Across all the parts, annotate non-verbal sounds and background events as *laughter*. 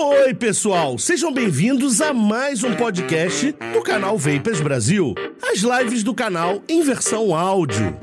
Oi, pessoal! Sejam bem-vindos a mais um podcast do canal Vapers Brasil. As lives do canal em versão áudio.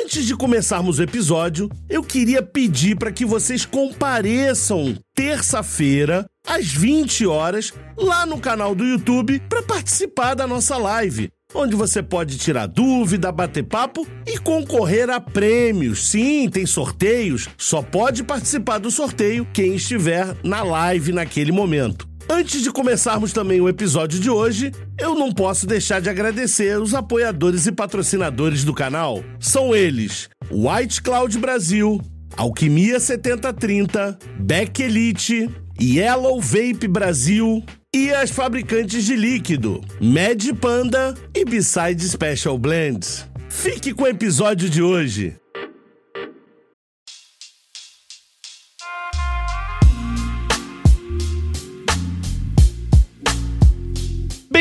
Antes de começarmos o episódio, eu queria pedir para que vocês compareçam terça-feira, às 20 horas, lá no canal do YouTube para participar da nossa live onde você pode tirar dúvida, bater papo e concorrer a prêmios. Sim, tem sorteios, só pode participar do sorteio quem estiver na live naquele momento. Antes de começarmos também o episódio de hoje, eu não posso deixar de agradecer os apoiadores e patrocinadores do canal. São eles: White Cloud Brasil, Alquimia 7030, Beck Elite, Yellow Vape Brasil, e as fabricantes de líquido, Mad Panda e Beside Special Blends. Fique com o episódio de hoje.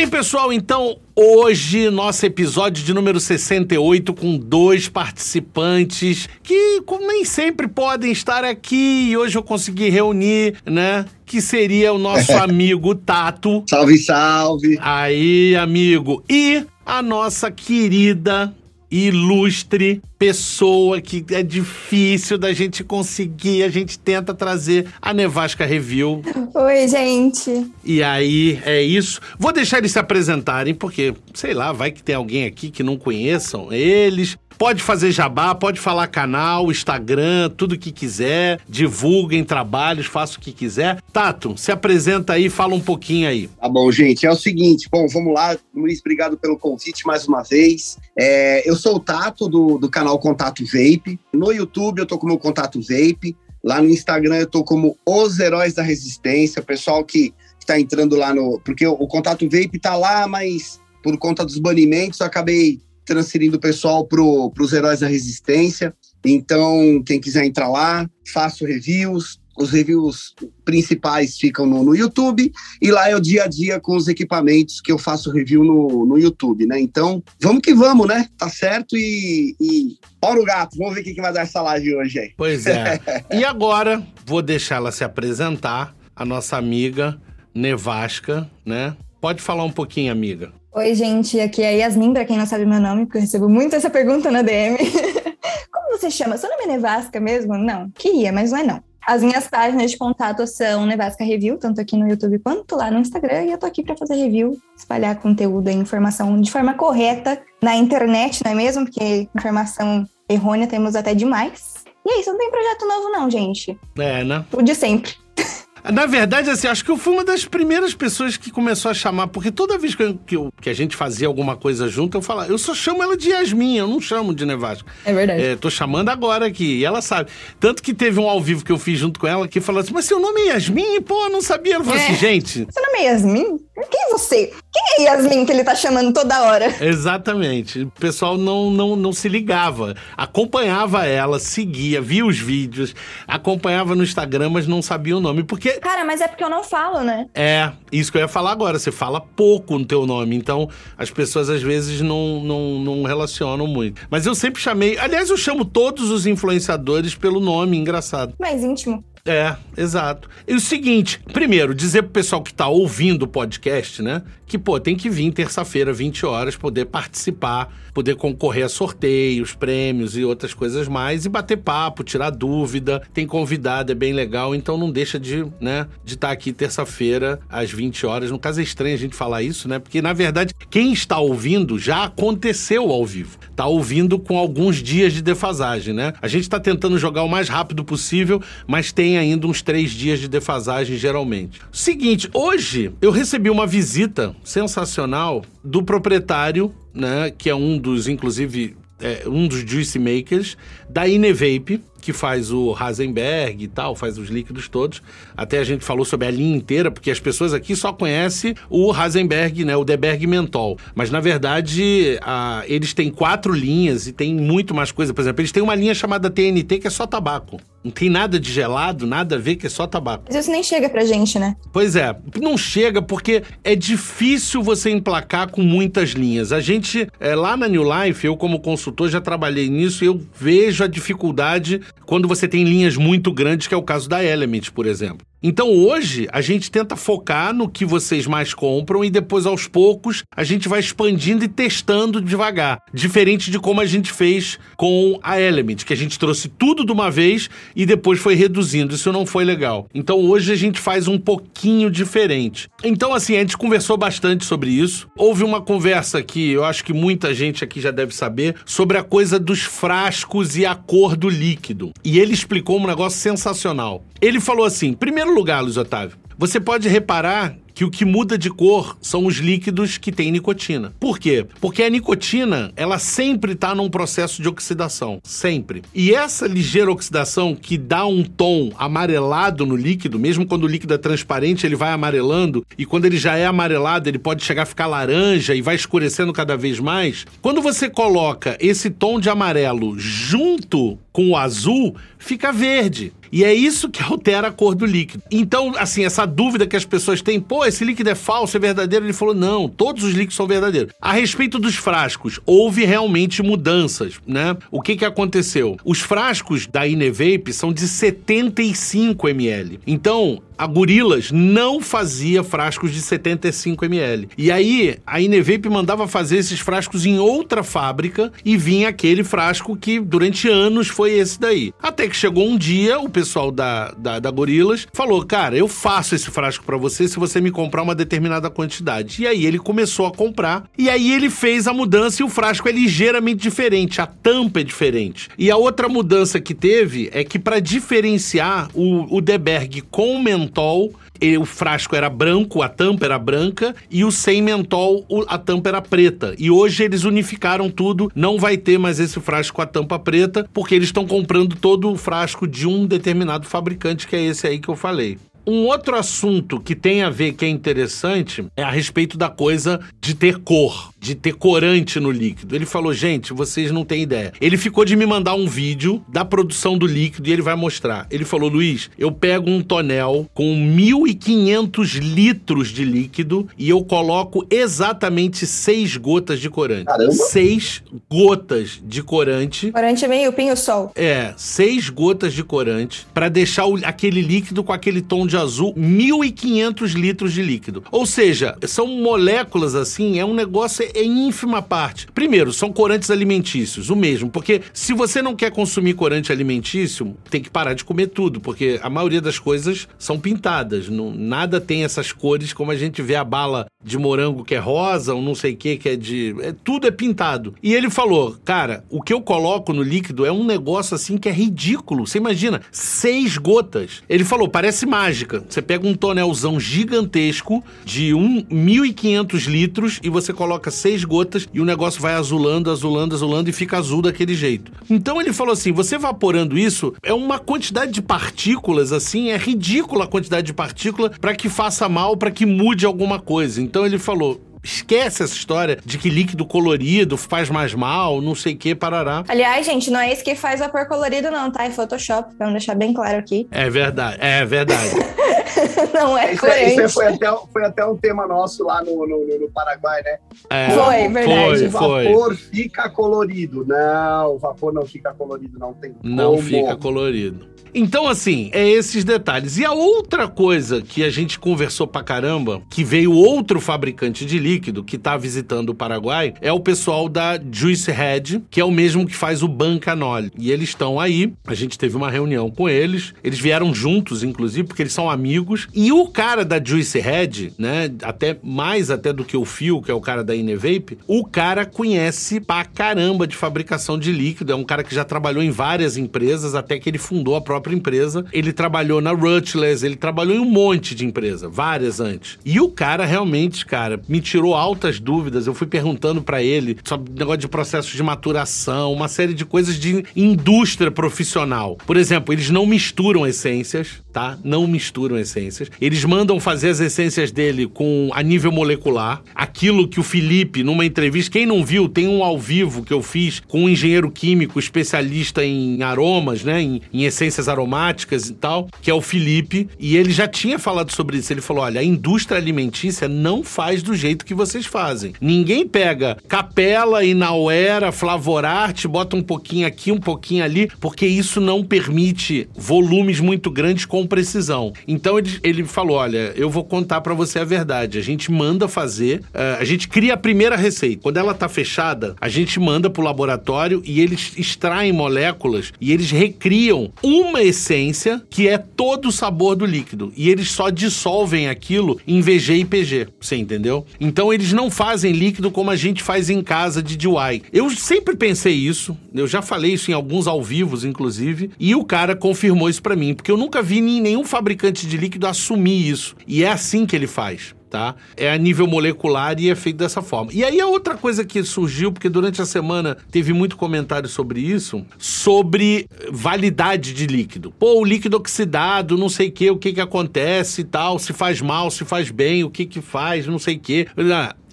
Bem, pessoal, então hoje nosso episódio de número 68 com dois participantes que nem sempre podem estar aqui e hoje eu consegui reunir, né? Que seria o nosso *laughs* amigo Tato. Salve, salve! Aí, amigo. E a nossa querida ilustre pessoa que é difícil da gente conseguir. A gente tenta trazer a Nevasca Review. Oi, gente. E aí, é isso. Vou deixar eles se apresentarem, porque, sei lá, vai que tem alguém aqui que não conheçam eles. Pode fazer jabá, pode falar canal, Instagram, tudo que quiser. Divulguem trabalhos, faça o que quiser. Tato, se apresenta aí, fala um pouquinho aí. Tá bom, gente. É o seguinte, bom, vamos lá. Luiz, obrigado pelo convite mais uma vez. É, eu sou o Tato do, do canal Contato Vape. No YouTube eu tô com o meu Contato Vape. Lá no Instagram eu tô como Os Heróis da Resistência. O pessoal que está entrando lá no. Porque o, o Contato Vape tá lá, mas por conta dos banimentos eu acabei transferindo o pessoal para os heróis da resistência. Então, quem quiser entrar lá, faço reviews. Os reviews principais ficam no, no, YouTube e lá é o dia a dia com os equipamentos que eu faço review no, no YouTube, né? Então, vamos que vamos, né? Tá certo e, e no gato. Vamos ver o que, que vai dar essa live hoje aí. Pois é. *laughs* e agora, vou deixar ela se apresentar, a nossa amiga Nevasca, né? Pode falar um pouquinho, amiga. Oi, gente, aqui é Yasmin, para quem não sabe meu nome, porque eu recebo muito essa pergunta na DM. *laughs* Como você chama? Seu nome é Nevasca mesmo? Não, queria, mas não é não. As minhas páginas de contato são Nevasca Review, tanto aqui no YouTube quanto lá no Instagram, e eu tô aqui para fazer review, espalhar conteúdo e informação de forma correta na internet, não é mesmo? Porque informação errônea temos até demais. E é isso, não tem projeto novo não, gente. É, né? O de sempre. *laughs* Na verdade, assim, acho que eu fui uma das primeiras pessoas que começou a chamar, porque toda vez que, eu, que, eu, que, a gente fazia alguma coisa junto, eu falava, eu só chamo ela de Yasmin, eu não chamo de Nevasca. É verdade. É, tô chamando agora aqui, e ela sabe. Tanto que teve um ao vivo que eu fiz junto com ela que falou assim, mas seu nome é Yasmin? Pô, eu não sabia. Ela falou assim, é. assim, gente... Seu nome é Yasmin? Quem é você? Quem é Yasmin que ele tá chamando toda hora? Exatamente. O pessoal não, não, não se ligava. Acompanhava ela, seguia, via os vídeos, acompanhava no Instagram, mas não sabia o nome, porque... Cara, mas é porque eu não falo, né? É, isso que eu ia falar agora. Você fala pouco no teu nome, então as pessoas às vezes não, não, não relacionam muito. Mas eu sempre chamei... Aliás, eu chamo todos os influenciadores pelo nome, engraçado. Mais íntimo. É, exato. E o seguinte, primeiro, dizer pro pessoal que tá ouvindo o podcast, né? Que, pô, tem que vir terça-feira, 20 horas, poder participar, poder concorrer a sorteios, prêmios e outras coisas mais, e bater papo, tirar dúvida. Tem convidado, é bem legal, então não deixa de, né, de estar tá aqui terça-feira, às 20 horas. No caso, é estranho a gente falar isso, né? Porque, na verdade, quem está ouvindo já aconteceu ao vivo. Tá ouvindo com alguns dias de defasagem, né? A gente tá tentando jogar o mais rápido possível, mas tem ainda uns três dias de defasagem, geralmente. Seguinte, hoje eu recebi uma visita sensacional do proprietário, né? Que é um dos, inclusive, é, um dos juice makers da Inevape, que faz o Hasenberg e tal, faz os líquidos todos. Até a gente falou sobre a linha inteira, porque as pessoas aqui só conhecem o Hasenberg, né, o Deberg Mentol. Mas na verdade, a, eles têm quatro linhas e tem muito mais coisa. Por exemplo, eles têm uma linha chamada TNT que é só tabaco. Não tem nada de gelado, nada a ver que é só tabaco. Mas isso nem chega pra gente, né? Pois é, não chega porque é difícil você emplacar com muitas linhas. A gente, é, lá na New Life, eu como consultor já trabalhei nisso e eu vejo a dificuldade quando você tem linhas muito grandes, que é o caso da Element, por exemplo. Então hoje a gente tenta focar no que vocês mais compram e depois aos poucos a gente vai expandindo e testando devagar. Diferente de como a gente fez com a Element, que a gente trouxe tudo de uma vez e depois foi reduzindo. Isso não foi legal. Então hoje a gente faz um pouquinho diferente. Então assim, a gente conversou bastante sobre isso. Houve uma conversa que eu acho que muita gente aqui já deve saber sobre a coisa dos frascos e a cor do líquido. E ele explicou um negócio sensacional. Ele falou assim: primeiro lugar, Luiz Otávio, você pode reparar que o que muda de cor são os líquidos que têm nicotina. Por quê? Porque a nicotina, ela sempre está num processo de oxidação, sempre. E essa ligeira oxidação que dá um tom amarelado no líquido, mesmo quando o líquido é transparente, ele vai amarelando, e quando ele já é amarelado, ele pode chegar a ficar laranja e vai escurecendo cada vez mais. Quando você coloca esse tom de amarelo junto com o azul, fica verde. E é isso que altera a cor do líquido. Então, assim, essa dúvida que as pessoas têm, pô, esse líquido é falso, é verdadeiro? Ele falou, não, todos os líquidos são verdadeiros. A respeito dos frascos, houve realmente mudanças, né? O que que aconteceu? Os frascos da Inevape são de 75 ml. Então, a Gorilas não fazia frascos de 75 ml. E aí, a Inevape mandava fazer esses frascos em outra fábrica e vinha aquele frasco que durante anos foi esse daí. Até que chegou um dia, o pessoal da, da, da Gorilas falou: Cara, eu faço esse frasco para você se você me comprar uma determinada quantidade. E aí ele começou a comprar. E aí ele fez a mudança e o frasco é ligeiramente diferente. A tampa é diferente. E a outra mudança que teve é que para diferenciar o, o Deberg com mentol o frasco era branco, a tampa era branca, e o sem mentol, a tampa era preta. E hoje eles unificaram tudo, não vai ter mais esse frasco com a tampa preta, porque eles estão comprando todo o frasco de um determinado fabricante, que é esse aí que eu falei. Um outro assunto que tem a ver que é interessante é a respeito da coisa de ter cor, de ter corante no líquido. Ele falou, gente, vocês não têm ideia. Ele ficou de me mandar um vídeo da produção do líquido e ele vai mostrar. Ele falou, Luiz, eu pego um tonel com 1.500 litros de líquido e eu coloco exatamente seis gotas de corante. Caramba! Seis gotas de corante. Corante é meio pinho-sol. É, seis gotas de corante para deixar o, aquele líquido com aquele tom de azul 1.500 litros de líquido. Ou seja, são moléculas assim, é um negócio em ínfima parte. Primeiro, são corantes alimentícios, o mesmo, porque se você não quer consumir corante alimentício, tem que parar de comer tudo, porque a maioria das coisas são pintadas, não, nada tem essas cores como a gente vê a bala de morango que é rosa, ou não sei o que que é de... É, tudo é pintado. E ele falou, cara, o que eu coloco no líquido é um negócio assim que é ridículo. Você imagina, seis gotas. Ele falou, parece mágica. Você pega um tonelzão gigantesco de 1.500 litros e você coloca seis gotas e o negócio vai azulando, azulando, azulando e fica azul daquele jeito. Então ele falou assim: você evaporando isso, é uma quantidade de partículas assim, é ridícula a quantidade de partícula para que faça mal, para que mude alguma coisa. Então ele falou: esquece essa história de que líquido colorido faz mais mal, não sei o que, parará. Aliás, gente, não é isso que faz vapor colorido, não, tá? É Photoshop, vamos deixar bem claro aqui. É verdade, é verdade. *laughs* não é Isso, corante. isso foi, até, foi até um tema nosso lá no, no, no Paraguai, né? É, Foi, verdade. O Foi, foi. vapor fica colorido. Não, o vapor não fica colorido, não tem Não como. fica colorido. Então, assim, é esses detalhes. E a outra coisa que a gente conversou pra caramba, que veio outro fabricante de líquido que tá visitando o Paraguai, é o pessoal da Juice Head, que é o mesmo que faz o Bancanol. E eles estão aí, a gente teve uma reunião com eles, eles vieram juntos, inclusive, porque eles são amigos. E o cara da Juice Head, né, até mais até do que o Phil, que é o cara da Inevape, o cara conhece pra caramba de fabricação de líquido, é um cara que já trabalhou em várias empresas, até que ele fundou a própria empresa. Ele trabalhou na Ruthless, ele trabalhou em um monte de empresa, várias antes. E o cara realmente, cara, me tirou altas dúvidas. Eu fui perguntando pra ele sobre negócio de processos de maturação, uma série de coisas de indústria profissional. Por exemplo, eles não misturam essências, tá? Não misturam essências. essências. Eles mandam fazer as essências dele com a nível molecular. Aquilo que o Felipe, numa entrevista, quem não viu, tem um ao vivo que eu fiz com um engenheiro químico especialista em aromas, né? Em, em essências aromáticas e tal, que é o Felipe. E ele já tinha falado sobre isso. Ele falou: olha, a indústria alimentícia não faz do jeito que vocês fazem. Ninguém pega capela, inauera, flavorarte, bota um pouquinho aqui, um pouquinho ali, porque isso não permite volumes muito grandes com precisão. Então ele, ele falou: olha, eu vou contar para você a verdade. A gente manda fazer, uh, a gente cria a primeira receita. Quando ela tá fechada, a gente manda pro laboratório e eles extraem moléculas e eles recriam uma essência que é todo o sabor do líquido. E eles só dissolvem aquilo em VG e PG. Você entendeu? Então eles não fazem líquido como a gente faz em casa de DIY. Eu sempre pensei isso, eu já falei isso em alguns ao vivos, inclusive, e o cara confirmou isso para mim, porque eu nunca vi nenhum fabricante de líquido assumir isso. E é assim que ele faz tá? É a nível molecular e é feito dessa forma. E aí a outra coisa que surgiu, porque durante a semana teve muito comentário sobre isso, sobre validade de líquido. Pô, o líquido oxidado, não sei o que, o que que acontece e tal, se faz mal, se faz bem, o que que faz, não sei o que.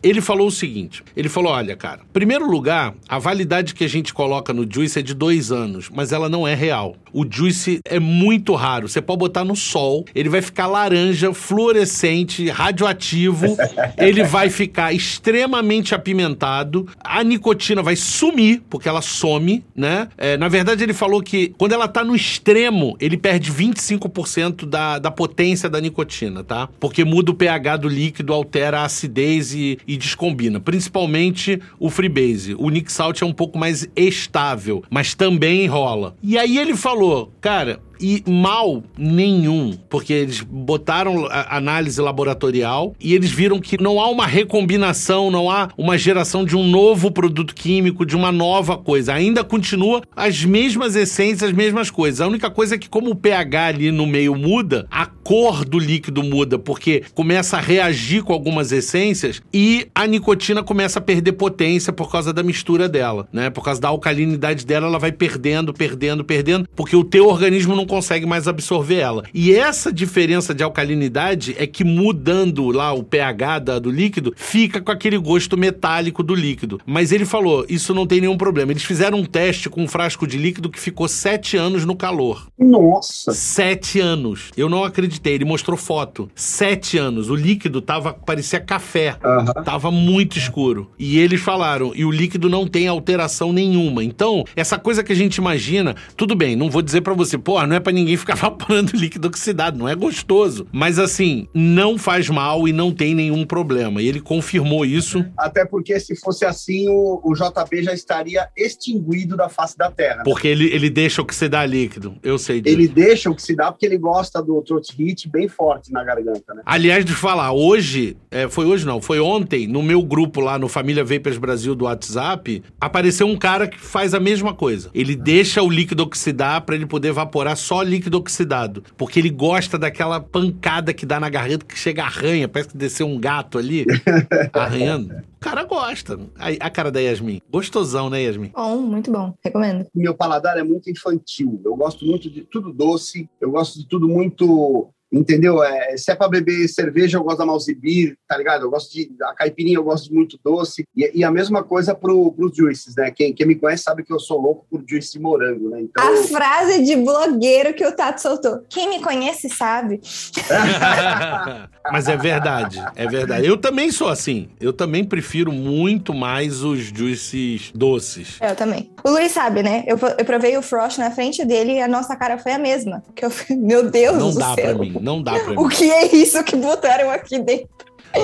Ele falou o seguinte: ele falou, olha, cara, primeiro lugar, a validade que a gente coloca no Juice é de dois anos, mas ela não é real. O Juice é muito raro. Você pode botar no sol, ele vai ficar laranja, fluorescente, radioativo, *laughs* ele vai ficar extremamente apimentado, a nicotina vai sumir, porque ela some, né? É, na verdade, ele falou que quando ela tá no extremo, ele perde 25% da, da potência da nicotina, tá? Porque muda o pH do líquido, altera a acidez e, e descombina. Principalmente o Freebase. O Nick Salt é um pouco mais estável, mas também enrola. E aí ele falou, cara, e mal nenhum, porque eles botaram análise laboratorial e eles viram que não há uma recombinação, não há uma geração de um novo produto químico, de uma nova coisa. Ainda continua as mesmas essências, as mesmas coisas. A única coisa é que, como o pH ali no meio muda, a cor do líquido muda, porque começa a reagir com algumas essências e a nicotina começa a perder potência por causa da mistura dela, né? Por causa da alcalinidade dela, ela vai perdendo, perdendo, perdendo, porque o teu organismo não consegue mais absorver ela. E essa diferença de alcalinidade é que mudando lá o pH da, do líquido, fica com aquele gosto metálico do líquido. Mas ele falou, isso não tem nenhum problema. Eles fizeram um teste com um frasco de líquido que ficou sete anos no calor. Nossa! Sete anos. Eu não acreditei. Ele mostrou foto. Sete anos. O líquido tava, parecia café. Uhum. Tava muito escuro. E eles falaram, e o líquido não tem alteração nenhuma. Então, essa coisa que a gente imagina, tudo bem, não vou dizer para você, pô, não é para ninguém ficar *laughs* vaporando líquido oxidado, não é gostoso. Mas assim, não faz mal e não tem nenhum problema. E ele confirmou isso. Até porque se fosse assim, o, o JB já estaria extinguido da face da Terra. Porque ele, ele deixa oxidar líquido, eu sei disso. Ele deixa oxidar porque ele gosta do throat hit bem forte na garganta, né? Aliás, de falar, hoje, é, foi hoje não, foi ontem, no meu grupo lá no Família Vapers Brasil do WhatsApp, apareceu um cara que faz a mesma coisa. Ele deixa o líquido oxidar para ele poder evaporar só líquido oxidado. Porque ele gosta daquela pancada que dá na garganta que chega arranha, parece que desceu um gato ali, *laughs* arranhando. O cara gosta. A, a, cara da Yasmin. Gostosão, né, Yasmin? Bom, muito bom. Recomendo. Meu paladar é muito infantil. Eu gosto muito de tudo doce. Eu gosto de tudo muito Entendeu? É, se é pra beber cerveja, eu gosto da Malzibir, tá ligado? Eu gosto de. A caipirinha eu gosto de muito doce. E, e a mesma coisa pro, pros juices, né? Quem, quem me conhece sabe que eu sou louco por juice de morango, né? Então, a frase de blogueiro que o Tato soltou. Quem me conhece sabe. *laughs* Mas é verdade, é verdade. Eu também sou assim. Eu também prefiro muito mais os juices doces. Eu também. O Luiz sabe, né? Eu, eu provei o Frost na frente dele e a nossa cara foi a mesma. Que eu, meu Deus Não do dá céu. pra mim. Não dá pra *laughs* mim. O que é isso que botaram aqui dentro?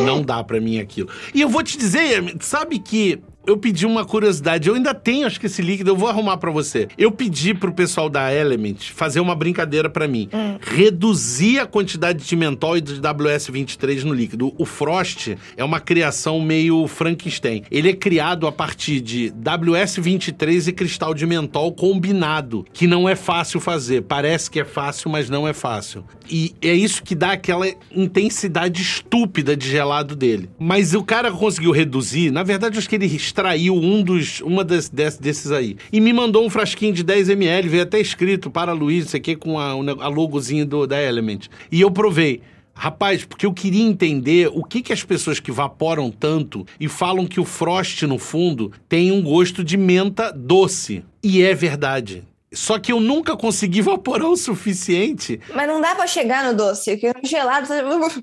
Não dá pra mim aquilo. E eu vou te dizer, sabe que eu pedi uma curiosidade. Eu ainda tenho, acho que esse líquido, eu vou arrumar para você. Eu pedi pro pessoal da Element fazer uma brincadeira para mim. Hum. Reduzir a quantidade de mentol e de WS23 no líquido. O Frost é uma criação meio Frankenstein. Ele é criado a partir de WS23 e cristal de mentol combinado, que não é fácil fazer. Parece que é fácil, mas não é fácil. E é isso que dá aquela intensidade estúpida de gelado dele. Mas o cara conseguiu reduzir, na verdade, acho que ele extraiu um dos, uma das, des- desses aí. E me mandou um frasquinho de 10ml, veio até escrito para Luiz, isso aqui com a, a do, da Element. E eu provei. Rapaz, porque eu queria entender o que, que as pessoas que vaporam tanto e falam que o Frost, no fundo, tem um gosto de menta doce. E é verdade. Só que eu nunca consegui vaporar o suficiente Mas não dá pra chegar no doce, porque no gelado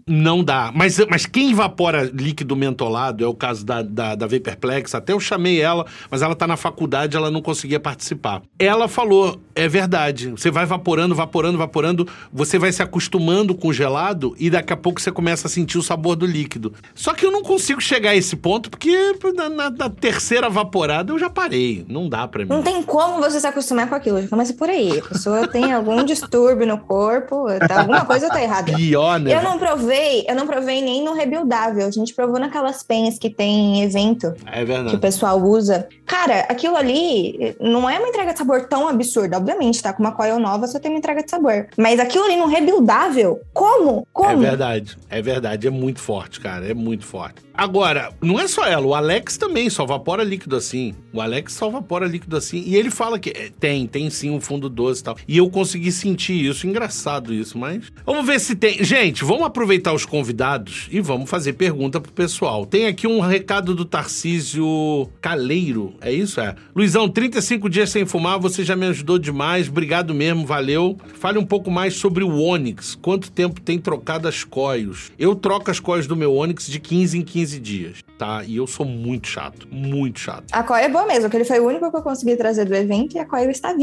não dá. Mas, mas quem evapora líquido mentolado, é o caso da, da, da Vaporplex, até eu chamei ela, mas ela tá na faculdade, ela não conseguia participar. Ela falou, é verdade, você vai evaporando, evaporando, evaporando, você vai se acostumando com o gelado e daqui a pouco você começa a sentir o sabor do líquido. Só que eu não consigo chegar a esse ponto, porque na, na- na terceira vaporada eu já parei. Não dá pra mim. Não tem como você se acostumar com aquilo. Já começa por aí. A pessoa tem algum distúrbio no corpo, tá- alguma coisa tá errada. Pior, né? Eu não provei, eu não provei nem no rebuildável. A gente provou naquelas penhas que tem em evento É que o verdade. pessoal usa. Cara, aquilo ali não é uma entrega de sabor tão absurda. Obviamente, tá com uma coil nova, você tem uma entrega de sabor. Mas aquilo ali no rebuildável, como? Como? É verdade, é verdade, é muito forte, cara, é muito forte. Agora, não é só ela, o Alex também só vapora líquido assim. O Alex só vapora líquido assim. E ele fala que é, tem, sim um fundo doce e tal. E eu consegui sentir isso, engraçado isso, mas. Vamos ver se tem. Gente, vamos aproveitar os convidados e vamos fazer pergunta pro pessoal. Tem aqui um recado do Tarcísio Caleiro, é isso? É. Luizão, 35 dias sem fumar, você já me ajudou demais, obrigado mesmo, valeu. Fale um pouco mais sobre o Onix. Quanto tempo tem trocado as coils? Eu troco as coils do meu Onix de 15 em 15 dias, tá? E eu sou muito chato, muito chato. A coil é boa mesmo, que ele foi o único que eu consegui trazer do evento e a coil está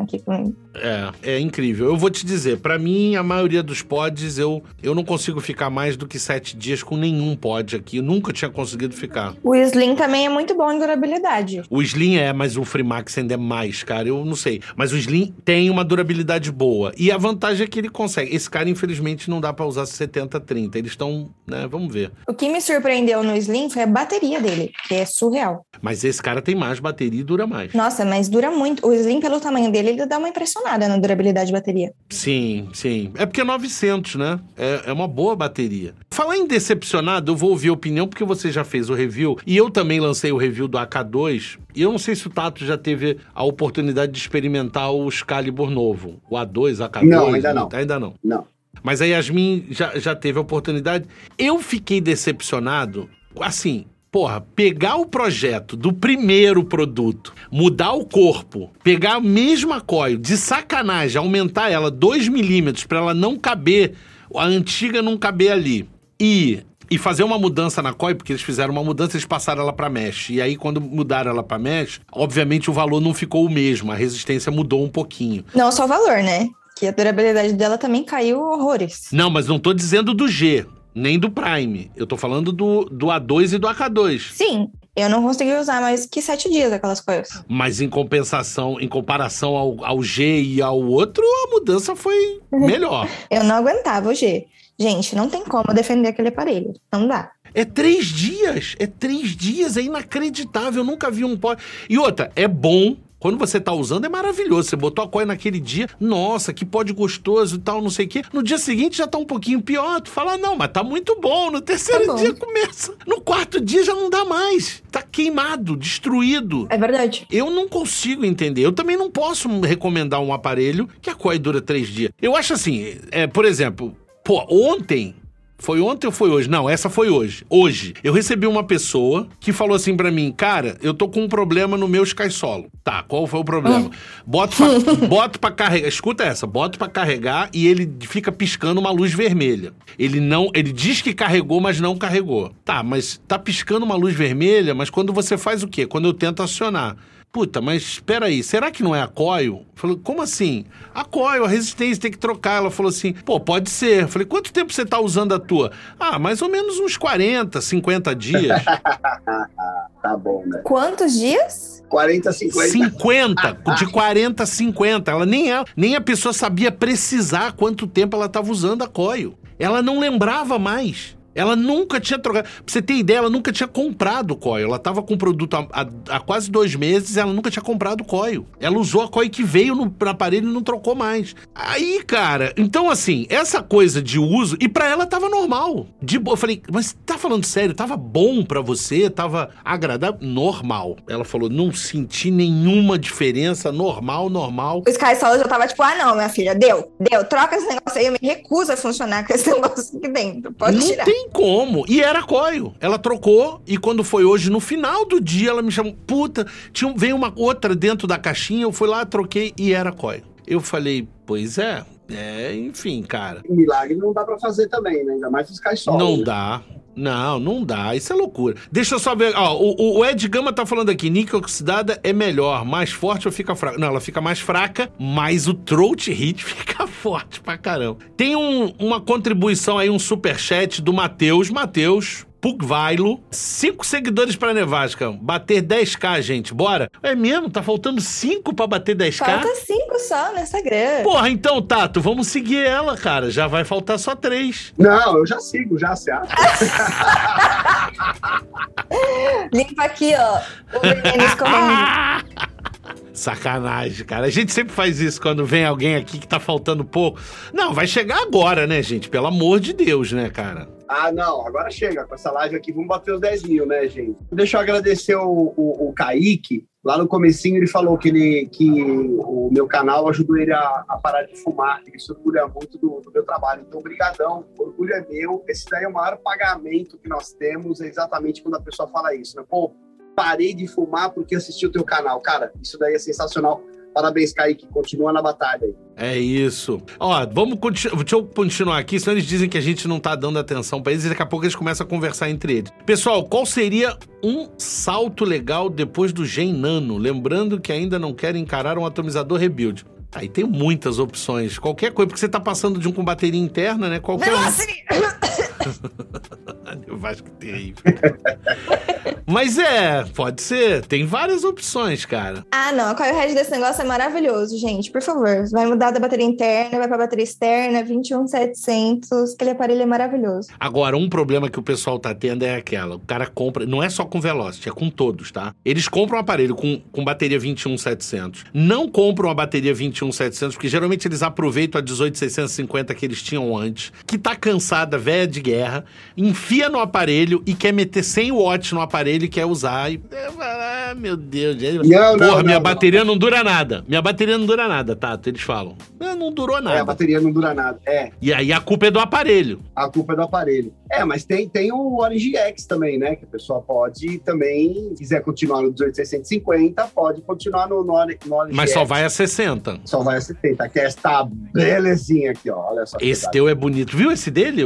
aqui comigo. É, é incrível. Eu vou te dizer, pra mim, a maioria dos pods, eu, eu não consigo ficar mais do que sete dias com nenhum pod aqui. Eu nunca tinha conseguido ficar. O Slim também é muito bom em durabilidade. O Slim é, mas o Freemax ainda é mais, cara. Eu não sei. Mas o Slim tem uma durabilidade boa. E a vantagem é que ele consegue. Esse cara, infelizmente, não dá pra usar 70-30. Eles estão, né? Vamos ver. O que me surpreendeu no Slim foi a bateria dele, que é surreal. Mas esse cara tem mais bateria e dura mais. Nossa, mas dura muito. O Slim, pelo tamanho dele, ele dá uma impressionada na durabilidade de bateria. Sim, sim. É porque é 900, né? É, é uma boa bateria. Falar em decepcionado, eu vou ouvir a opinião, porque você já fez o review. E eu também lancei o review do AK2. E eu não sei se o Tato já teve a oportunidade de experimentar o Excalibur novo. O A2, AK2. Não, ainda não. Ainda não. Não. Mas a Yasmin já, já teve a oportunidade. Eu fiquei decepcionado, assim, porra, pegar o projeto do primeiro produto, mudar o corpo, pegar a mesma coil, de sacanagem, aumentar ela 2 milímetros para ela não caber, a antiga não caber ali. E. E fazer uma mudança na coil, porque eles fizeram uma mudança, eles passaram ela para mesh. E aí, quando mudaram ela para mesh, obviamente o valor não ficou o mesmo, a resistência mudou um pouquinho. Não só o valor, né? Que a durabilidade dela também caiu horrores. Não, mas não tô dizendo do G, nem do Prime. Eu tô falando do, do A2 e do AK2. Sim, eu não consegui usar mais que sete dias aquelas coisas. Mas em compensação, em comparação ao, ao G e ao outro, a mudança foi melhor. Eu não aguentava o G. Gente, não tem como defender aquele aparelho. Não dá. É três dias. É três dias. É inacreditável. Eu nunca vi um pó. E outra, é bom. Quando você tá usando, é maravilhoso. Você botou a coisa naquele dia, nossa, que pó de gostoso e tal, não sei o quê. No dia seguinte já tá um pouquinho pior. Tu fala, não, mas tá muito bom. No terceiro Tá dia começa. No quarto dia já não dá mais. Tá queimado, destruído. É verdade. Eu não consigo entender. Eu também não posso recomendar um aparelho que a coil dura três dias. Eu acho assim, é, por exemplo, pô, ontem. Foi ontem ou foi hoje? Não, essa foi hoje. Hoje, eu recebi uma pessoa que falou assim pra mim, cara, eu tô com um problema no meu Sky Solo. Tá, qual foi o problema? Boto pra, *laughs* boto pra carregar, escuta essa, boto pra carregar e ele fica piscando uma luz vermelha. Ele não, ele diz que carregou, mas não carregou. Tá, mas tá piscando uma luz vermelha, mas quando você faz o quê? Quando eu tento acionar. Puta, mas espera aí, será que não é a coil? Falei, como assim? A coil, a resistência, tem que trocar. Ela falou assim, pô, pode ser. Falei, quanto tempo você tá usando a tua? Ah, mais ou menos uns 40, 50 dias. *laughs* Tá bom, né? Quantos dias? 40, 50. 50, de 40 a 50. Ela nem, ela, nem a pessoa sabia precisar quanto tempo ela estava usando a coil. Ela não lembrava mais. Ela nunca tinha trocado. Pra você ter ideia, ela nunca tinha comprado o coil. Ela tava com o produto há, há- quase dois meses e ela nunca tinha comprado o coil. Ela usou a coil que veio no, aparelho e não trocou mais. Aí, cara, então assim, essa coisa de uso. E pra ela tava normal. De boa. Eu falei, mas tá falando sério? Tava bom pra você? Tava agradável? Normal. Ela falou, não senti nenhuma diferença. Normal, normal. O Sky Sol já tava tipo, ah, não, minha filha, deu, deu, troca esse negócio aí, eu me recuso a funcionar com esse *laughs* negócio aqui dentro. Pode não tirar. tem como. E era coio. Ela trocou e quando foi hoje, no final do dia, ela me chamou. Puta, tinha, veio uma outra dentro da caixinha, eu fui lá, troquei e era coio. Eu falei, pois é. É, enfim, cara. Milagre não dá pra fazer também, né? Ainda mais os caixolas. Não dá. Não, não dá. Isso é loucura. Deixa eu só ver. Ó, o, o Ed Gama tá falando aqui: níquel oxidada é melhor, mais forte ou fica fraca? Não, ela fica mais fraca, mas o throat hit *laughs* fica forte pra caramba. Tem um- uma contribuição aí, um superchat do Matheus. Matheus. Pugvailo, cinco seguidores pra Nevasca. Bater 10k, gente. Bora. É mesmo? Tá faltando cinco pra bater 10k? Falta cinco só no Instagram. Porra, então, Tato, vamos seguir ela, cara. Já vai faltar só três. Não, eu já sigo, já, você acha? *laughs* Limpa aqui, ó, o veneno escorrendo. *laughs* Sacanagem, cara. A gente sempre faz isso quando vem alguém aqui que tá faltando pouco. Não, vai chegar agora, né, gente? Pelo amor de Deus, né, cara? Ah, não, agora chega. Com essa live aqui, vamos bater os 10 mil, né, gente? Deixa eu agradecer o, o, o Kaique. Lá no comecinho ele falou que, ele, que o meu canal ajudou ele a, a parar de fumar. Ele se orgulha muito do, do meu trabalho. Então, brigadão. O orgulho é meu. Esse daí é o maior pagamento que nós temos. É exatamente quando a pessoa fala isso, né? Pô, parei de fumar porque assisti o teu canal. Cara, isso daí é sensacional. Parabéns, Kaique. Continua na batalha aí. É isso. Ó, vamos continuar. Deixa eu continuar aqui, senão eles dizem que a gente não tá dando atenção pra eles e daqui a pouco eles começam a conversar entre eles. Pessoal, qual seria um salto legal depois do Gen Nano? Lembrando que ainda não querem encarar um atomizador rebuild. Aí tem muitas opções. Qualquer coisa, porque você tá passando de um com bateria interna, né? Qualquer um. Velocity! Eu acho que tem. Mas é, pode ser. Tem várias opções, cara. Ah, não. A coil desse negócio é maravilhoso, gente. Por favor, vai mudar da bateria interna, vai pra bateria externa, 21700. Aquele aparelho é maravilhoso. Agora, um problema que o pessoal tá tendo é aquela. O cara compra, não é só com Velocity, é com todos, tá? Eles compram um aparelho com, com bateria 21700. Não compram a bateria 21700, porque geralmente eles aproveitam a 18650 que eles tinham antes, que tá cansada, velha de guerra, enfia no aparelho e quer meter 100 watts no aparelho e quer usar. E, ah, meu Deus. Não, não, Porra, minha não, bateria não dura nada. Minha bateria não dura nada, Tato. Eles falam. "Ah, Não durou É, a nada. bateria não dura nada. É, E aí a culpa é do aparelho. a culpa é do aparelho. É, mas tem, tem o Orange X também, né? Que a pessoa pode também, se quiser continuar no 18650, pode continuar no, no, no Orange Mas só X. vai a 60. Só vai a 70. Que é esta belezinha aqui, ó. Olha só. Esse teu é bonito. Viu esse dele?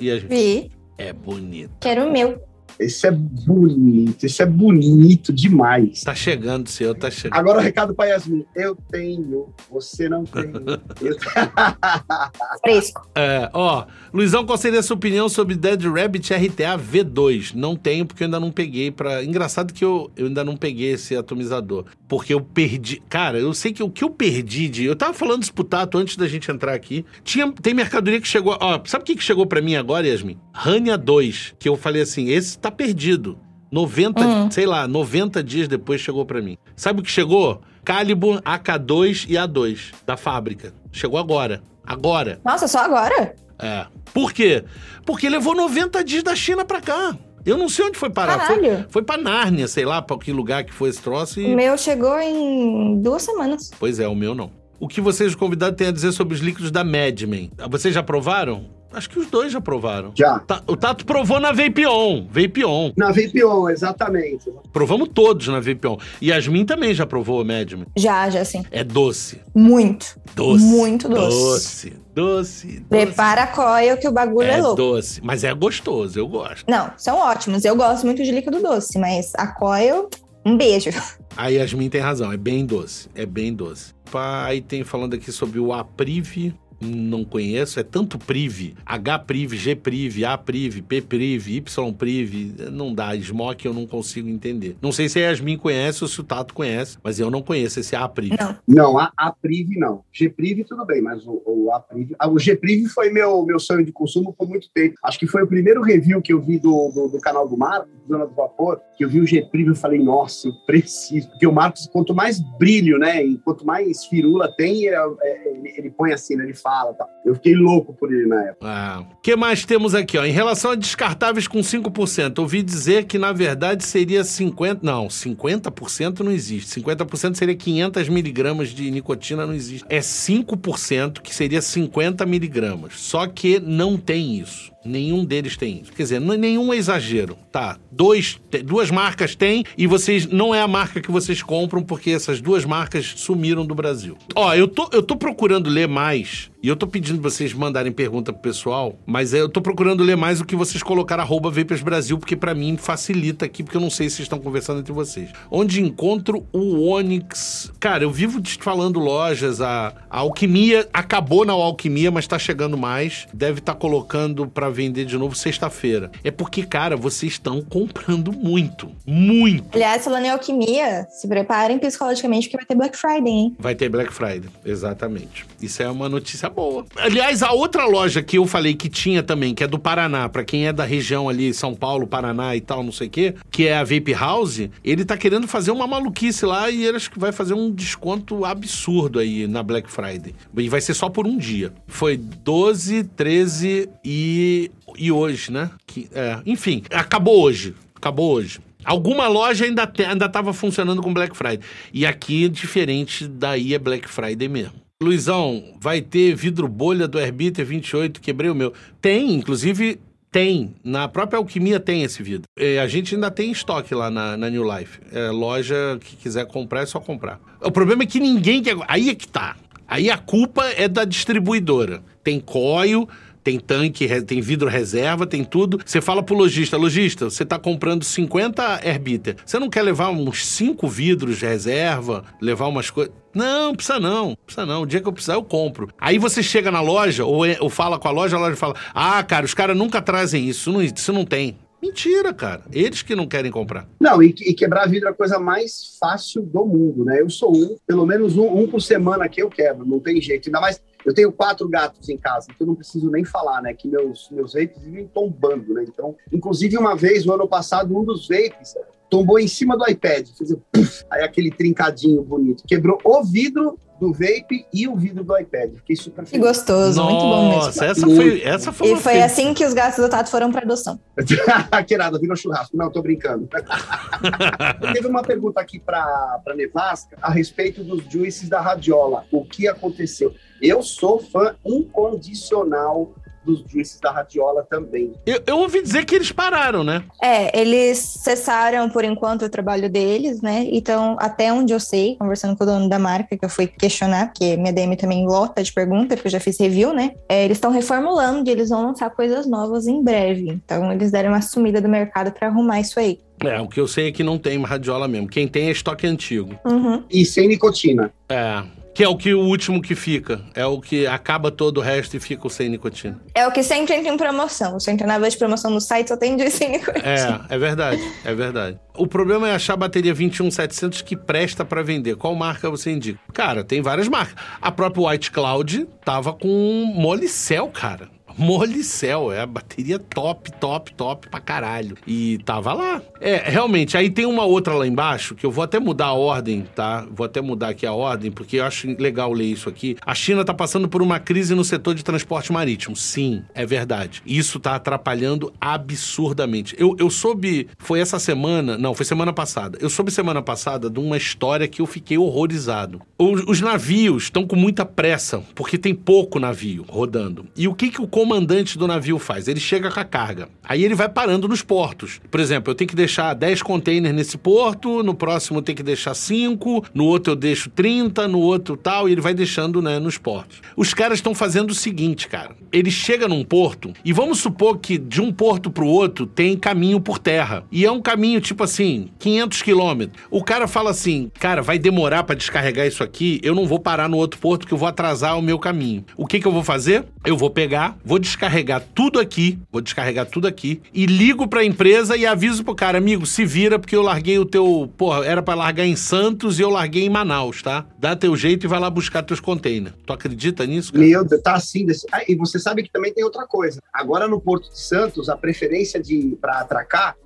Yasmin? Vi. É bonito. Quero o meu. Esse é bonito. Esse é bonito demais. Tá chegando seu, tá chegando. Agora o recado para Yasmin. Eu tenho, você não tem. Eu... *laughs* *laughs* Fresco. É, ó, Luizão, qual seria a sua opinião sobre Dead Rabbit RTA V2? Não tenho, porque eu ainda não peguei pra. Engraçado que eu, eu ainda não peguei esse atomizador. Porque eu perdi. Cara, eu sei que o que eu perdi de. Eu tava falando isso pro Tato antes da gente entrar aqui. Tinha, tem mercadoria que chegou. Ó, sabe o que, que chegou pra mim agora, Yasmin? Rania 2. Que eu falei assim: esse tá perdido. 90, Hum. sei lá, 90 dias depois chegou pra mim. Sabe o que chegou? Calibur AK2 e A2 da fábrica. Chegou agora. Agora. Nossa, só agora? É. Por quê? Porque levou 90 dias da China pra cá. Eu não sei onde foi parar. Foi, Caralho. foi pra Nárnia, sei lá, pra que lugar que foi esse troço. E... O meu chegou em duas semanas. Pois é, o meu não. O que vocês, os convidados, têm a dizer sobre os líquidos da Madman? Vocês já provaram? Acho que os dois já provaram. Já. O Tato provou na Vapion. Vapion. Na Vapion, exatamente. Provamos todos na Vapion. Yasmin também já provou o Madman. Já, já sim. É doce. Muito. Doce. Muito doce. Doce. Doce. doce. Prepara a coil que o bagulho é, É louco. doce. Mas é gostoso, eu gosto. Não, são ótimos. Eu gosto muito de líquido doce, mas a coil, um beijo. A Yasmin tem razão, é bem doce. É bem doce. Pai tem falando aqui sobre o Aprive. Não conheço, é tanto priv, H priv, G priv, A priv, P priv, Y priv, não dá, Smoke eu não consigo entender. Não sei se a Yasmin conhece ou se o Tato conhece, mas eu não conheço esse A priv. Não. Não, a, a priv não. G priv tudo bem, mas o, o A priv, ah, o G priv foi meu meu sonho de consumo por muito tempo. Acho que foi o primeiro review que eu vi do, do, do canal do Marcos, Zona do Vapor, que eu vi o G priv e falei, nossa, eu preciso, porque o Marcos quanto mais brilho, né, e quanto mais firula tem, é, é, ele, ele põe assim, né, ele fala, tá. Eu fiquei louco por ele na época. Ah, o que mais temos aqui, ó? Em relação a descartáveis com 5%, ouvi dizer que na verdade seria 50, não, 50% não existe. 50% seria 500 miligramas de nicotina, não existe. É 5% que seria 50 miligramas. Só que não tem isso. Nenhum deles tem isso. Quer dizer, nenhum é exagero, tá? Dois, duas marcas têm e vocês não é a marca que vocês compram porque essas duas marcas sumiram do Brasil. Ó, eu tô, eu tô procurando ler mais e eu tô pedindo pra vocês mandarem pergunta pro pessoal, mas eu tô procurando ler mais o que vocês colocaram arroba Vapers Brasil, porque pra mim facilita aqui, porque eu não sei se estão conversando entre vocês. Onde encontro o Onix. Cara, eu vivo falando lojas, a, a Alquimia acabou na Alquimia, mas tá chegando mais. Deve estar colocando pra vender de novo sexta-feira. É porque, cara, vocês estão comprando muito. Muito. Aliás, falando em alquimia, se preparem psicologicamente porque vai ter Black Friday, hein? Vai ter Black Friday, exatamente. Isso é uma notícia boa. Aliás, a outra loja que eu falei que tinha também, que é do Paraná, pra quem é da região ali, São Paulo, Paraná e tal, não sei o quê, que é a Vape House, ele tá querendo fazer uma maluquice lá e ele acho que vai fazer um desconto absurdo aí na Black Friday. E vai ser só por um dia. Foi 12, 13 e, e hoje, né? Que, é, enfim, acabou hoje. Acabou hoje. Alguma loja ainda, te, ainda tava funcionando com Black Friday. E aqui, diferente, daí é Black Friday mesmo. Luizão, vai ter vidro bolha do Herbiter 28, quebrei o meu. Tem, inclusive, tem. Na própria Alquimia tem esse vidro. É, a gente ainda tem estoque lá na, na New Life. É, loja que quiser comprar, é só comprar. O problema é que ninguém quer... Aí é que tá. Aí a culpa é da distribuidora. Tem coio, tem tanque, tem vidro reserva, tem tudo. Você fala pro lojista, lojista, você tá comprando 50 Herbiter. Você não quer levar uns 5 vidros de reserva, levar umas coisas... Não, precisa não, precisa não. O dia que eu precisar, eu compro. Aí você chega na loja, ou, é- ou fala com a loja, a loja fala: Ah, cara, os caras nunca trazem isso, não, isso não tem. Mentira, cara. Eles que não querem comprar. Não, e, e quebrar vidro é a coisa mais fácil do mundo, né? Eu sou um, pelo menos um, um por semana que eu quebro, não tem jeito. Ainda mais, eu tenho quatro gatos em casa, então eu não preciso nem falar, né? Que meus, meus vapes vivem tombando, né? Então, inclusive, uma vez, no ano passado, um dos vapes tombou em cima do iPad, fez um puff, aí aquele trincadinho bonito. Quebrou o vidro do vape e o vidro do iPad. Fiquei super Que feliz. gostoso, muito bom mesmo. Nossa, essa foi, essa foi E uma foi assim que os gatos do Tato foram pra adoção. *laughs* que nada, virou churrasco. Não, tô brincando. *laughs* Teve uma pergunta aqui para Nevasca a respeito dos juices da Radiola. O que aconteceu? Eu sou fã incondicional dos juices da Radiola também. Eu, eu ouvi dizer que eles pararam, né? É, eles cessaram por enquanto o trabalho deles, né? Então, até onde eu sei, conversando com o dono da marca, que eu fui questionar, porque minha DM também lota de pergunta, porque eu já fiz review, né? É, eles estão reformulando e eles vão lançar coisas novas em breve. Então, eles deram uma sumida do mercado para arrumar isso aí. É, o que eu sei é que não tem radiola mesmo. Quem tem é estoque antigo. Uhum. E sem nicotina. É. Que é o que o último que fica. É o que acaba todo o resto e fica o sem nicotina. É o que sempre entra em promoção. Você entra na vez de promoção no site, só tem de sem É, é verdade, é verdade. O problema é achar a bateria 21700 que presta pra vender. Qual marca você indica? Cara, tem várias marcas. A própria White Cloud tava com Molicel, cara. Molicel, é a bateria top, top, top pra caralho. E tava lá. É, realmente, aí tem uma outra lá embaixo, que eu vou até mudar a ordem, tá? Vou até mudar aqui a ordem, porque eu acho legal ler isso aqui. A China tá passando por uma crise no setor de transporte marítimo. Sim, é verdade. Isso tá atrapalhando absurdamente. Eu, eu soube, foi essa semana, não, foi semana passada. Eu soube semana passada de uma história que eu fiquei horrorizado. Os, os navios estão com muita pressa, porque tem pouco navio rodando. E o que, que o comandante do navio faz? Ele chega com a carga. Aí ele vai parando nos portos. Por exemplo, eu tenho que deixar 10 containers nesse porto, no próximo eu tenho que deixar 5, no outro eu deixo 30, no outro tal, e ele vai deixando né, nos portos. Os caras estão fazendo o seguinte, cara. Ele chega num porto, e vamos supor que de um porto pro outro tem caminho por terra. E é um caminho, tipo assim, 500 quilômetros. O cara fala assim, cara, vai demorar para descarregar isso aqui, eu não vou parar no outro porto porque eu vou atrasar o meu caminho. O que que eu vou fazer? Eu vou pegar, vou descarregar tudo aqui, vou descarregar tudo aqui e ligo pra empresa e aviso pro cara, amigo, se vira porque eu larguei o teu, porra, era para largar em Santos e eu larguei em Manaus, tá? Dá teu jeito e vai lá buscar teus containers. Tu acredita nisso? Cara? Meu, tá assim. Desse... Ah, e você sabe que também tem outra coisa. Agora no Porto de Santos, a preferência de para atracar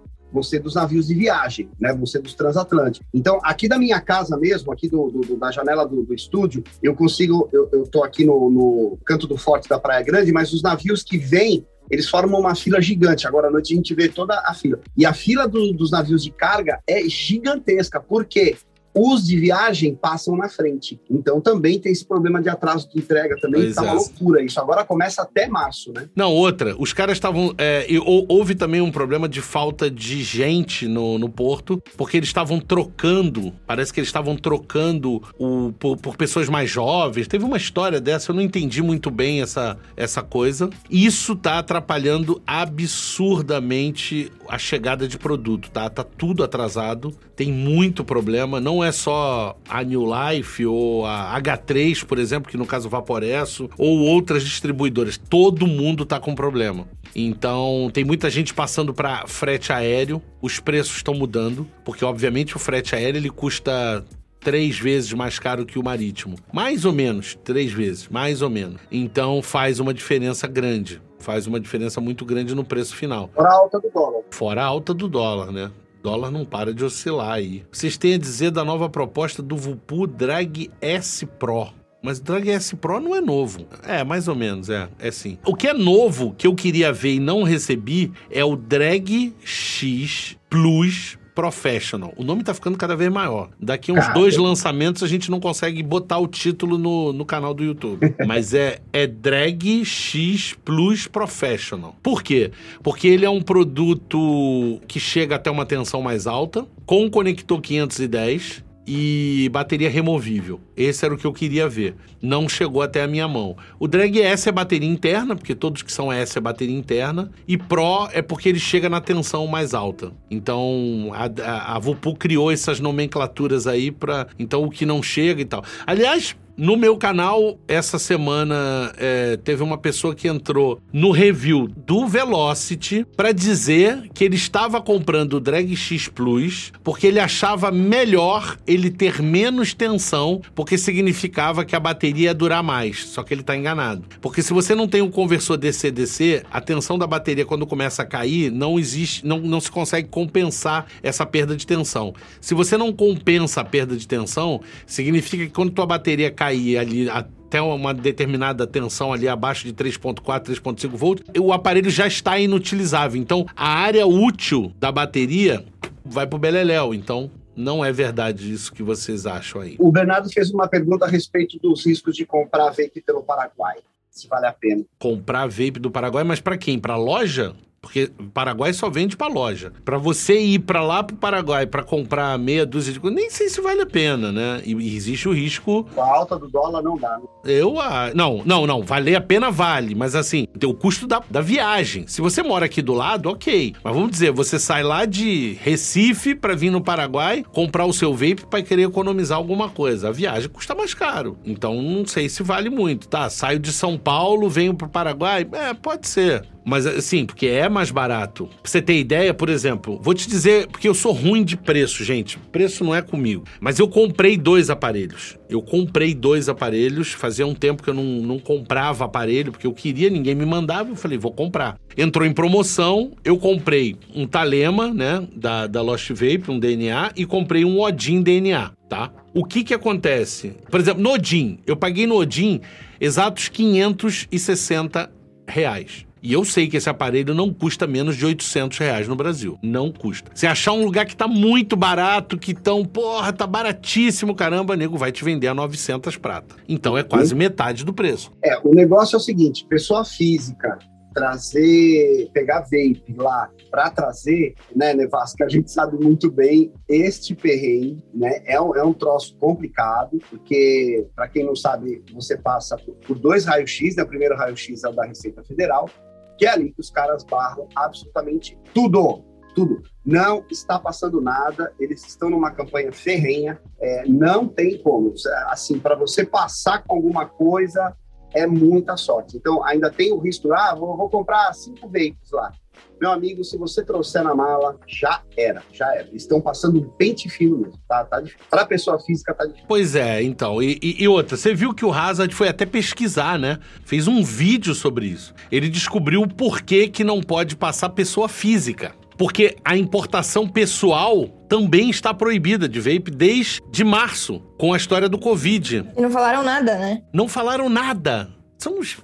ser dos navios de viagem, né? Ser dos transatlânticos. Então, aqui da minha casa mesmo, aqui do, do da janela do, do, estúdio, eu consigo, eu, eu tô aqui no, no canto do forte da Praia Grande, mas os navios que vêm eles formam uma fila gigante. Agora à noite a gente vê toda a fila. E a fila do, dos navios de carga é gigantesca. Por quê? Os de viagem passam na frente. Então também tem esse problema de atraso de entrega também, pois tá é. uma loucura isso. Agora começa até março, né? Não, outra, os caras estavam. É, houve também um problema de falta de gente no, no porto, porque eles estavam trocando, parece que eles estavam trocando o, por, por, pessoas mais jovens. Teve uma história dessa, eu não entendi muito bem essa, essa coisa. Isso tá atrapalhando absurdamente a chegada de produto, tá? Tá tudo atrasado, tem muito problema, não é só a New Life ou a H3, por exemplo, que no caso Vaporesso, ou outras distribuidoras, todo mundo tá com problema. Então, tem muita gente passando para frete aéreo, os preços estão mudando, porque obviamente o frete aéreo ele custa três vezes mais caro que o marítimo. Mais ou menos, três vezes, mais ou menos. Então faz uma diferença grande faz uma diferença muito grande no preço final. Fora a alta do dólar. Fora a alta do dólar, né? Dólar não para de oscilar aí. Vocês têm a dizer da nova proposta do Vupu Drag S Pro. Mas o Drag S Pro não é novo. É, mais ou menos, é. É sim. O que é novo, que eu queria ver e não recebi, é o Drag X Plus Professional. O nome tá ficando cada vez maior. Daqui uns dois lançamentos a gente não consegue botar o título no, no canal do YouTube. *laughs* Mas é, é Drag X Plus Professional. Por quê? Porque ele é um produto que chega até uma tensão mais alta, com conector 510 e bateria removível. Esse era o que eu queria ver. Não chegou até a minha mão. O Drag S é bateria interna, porque todos que são S é bateria interna. E Pro é porque ele chega na tensão mais alta. Então a, a, a Vupu criou essas nomenclaturas aí para Então o que não chega e tal. Aliás, no meu canal, essa semana, é, teve uma pessoa que entrou no review do Velocity para dizer que ele estava comprando o Drag X Plus porque ele achava melhor ele ter menos tensão, porque significava que a bateria ia durar mais. Só que ele está enganado. Porque se você não tem um conversor DC-DC, a tensão da bateria quando começa a cair, não existe, não, não se consegue compensar essa perda de tensão. Se você não compensa a perda de tensão, significa que quando tua bateria cai cair ali até uma determinada tensão ali abaixo de 3.4, 3.5 volts, o aparelho já está inutilizável. Então, a área útil da bateria vai pro beleléu. Então, não é verdade isso que vocês acham aí. O Bernardo fez uma pergunta a respeito dos riscos de comprar vape pelo Paraguai. Se vale a pena. Comprar vape do Paraguai, mas para quem? Para loja? Porque o Paraguai só vende para loja. Para você ir para lá pro Paraguai para comprar meia dúzia de coisas, nem sei se vale a pena, né? E, e existe o risco. Com a alta do dólar não dá. Né? Eu, ah, não, não, não. Valer a pena vale, mas assim, tem o custo da, da viagem. Se você mora aqui do lado, ok. Mas vamos dizer, você sai lá de Recife para vir no Paraguai, comprar o seu vape para querer economizar alguma coisa. A viagem custa mais caro. Então não sei se vale muito, tá? Saio de São Paulo, venho pro Paraguai, é, pode ser. Mas assim, porque é mais barato. Pra você ter ideia, por exemplo, vou te dizer, porque eu sou ruim de preço, gente. Preço não é comigo. Mas eu comprei dois aparelhos. Eu comprei dois aparelhos. Fazia um tempo que eu não, não comprava aparelho, porque eu queria, ninguém me mandava. Eu falei, vou comprar. Entrou em promoção, eu comprei um Talema, né, da, da Lost Vape, um DNA, e comprei um Odin DNA, tá? O que que acontece? Por exemplo, no Odin, eu paguei no Odin exatos 560 reais. E eu sei que esse aparelho não custa menos de 800 reais no Brasil. Não custa. Se achar um lugar que tá muito barato, que tão, porra, tá baratíssimo, caramba, nego vai te vender a 900 prata. Então é quase metade do preço. É, o negócio é o seguinte, pessoa física trazer, pegar vape lá para trazer, né, Nevasca, a gente sabe muito bem este perrengue, né, é um, é um troço complicado, porque, para quem não sabe, você passa por, por dois raios-x, né, o primeiro raio-x é o da Receita Federal, que é ali que os caras barram absolutamente tudo, tudo. Não está passando nada, eles estão numa campanha ferrenha, é, não tem como. Assim, para você passar com alguma coisa, é muita sorte. Então, ainda tem o risco, ah, vou, vou comprar cinco veículos lá. Meu amigo, se você trouxer na mala, já era, já era. Estão passando pente fino mesmo, tá? tá Para pessoa física, tá difícil. Pois é, então. E, e, e, outra, você viu que o Hazard foi até pesquisar, né? Fez um vídeo sobre isso. Ele descobriu o porquê que não pode passar pessoa física. Porque a importação pessoal também está proibida de vape desde março, com a história do Covid. E não falaram nada, né? Não falaram nada. São uns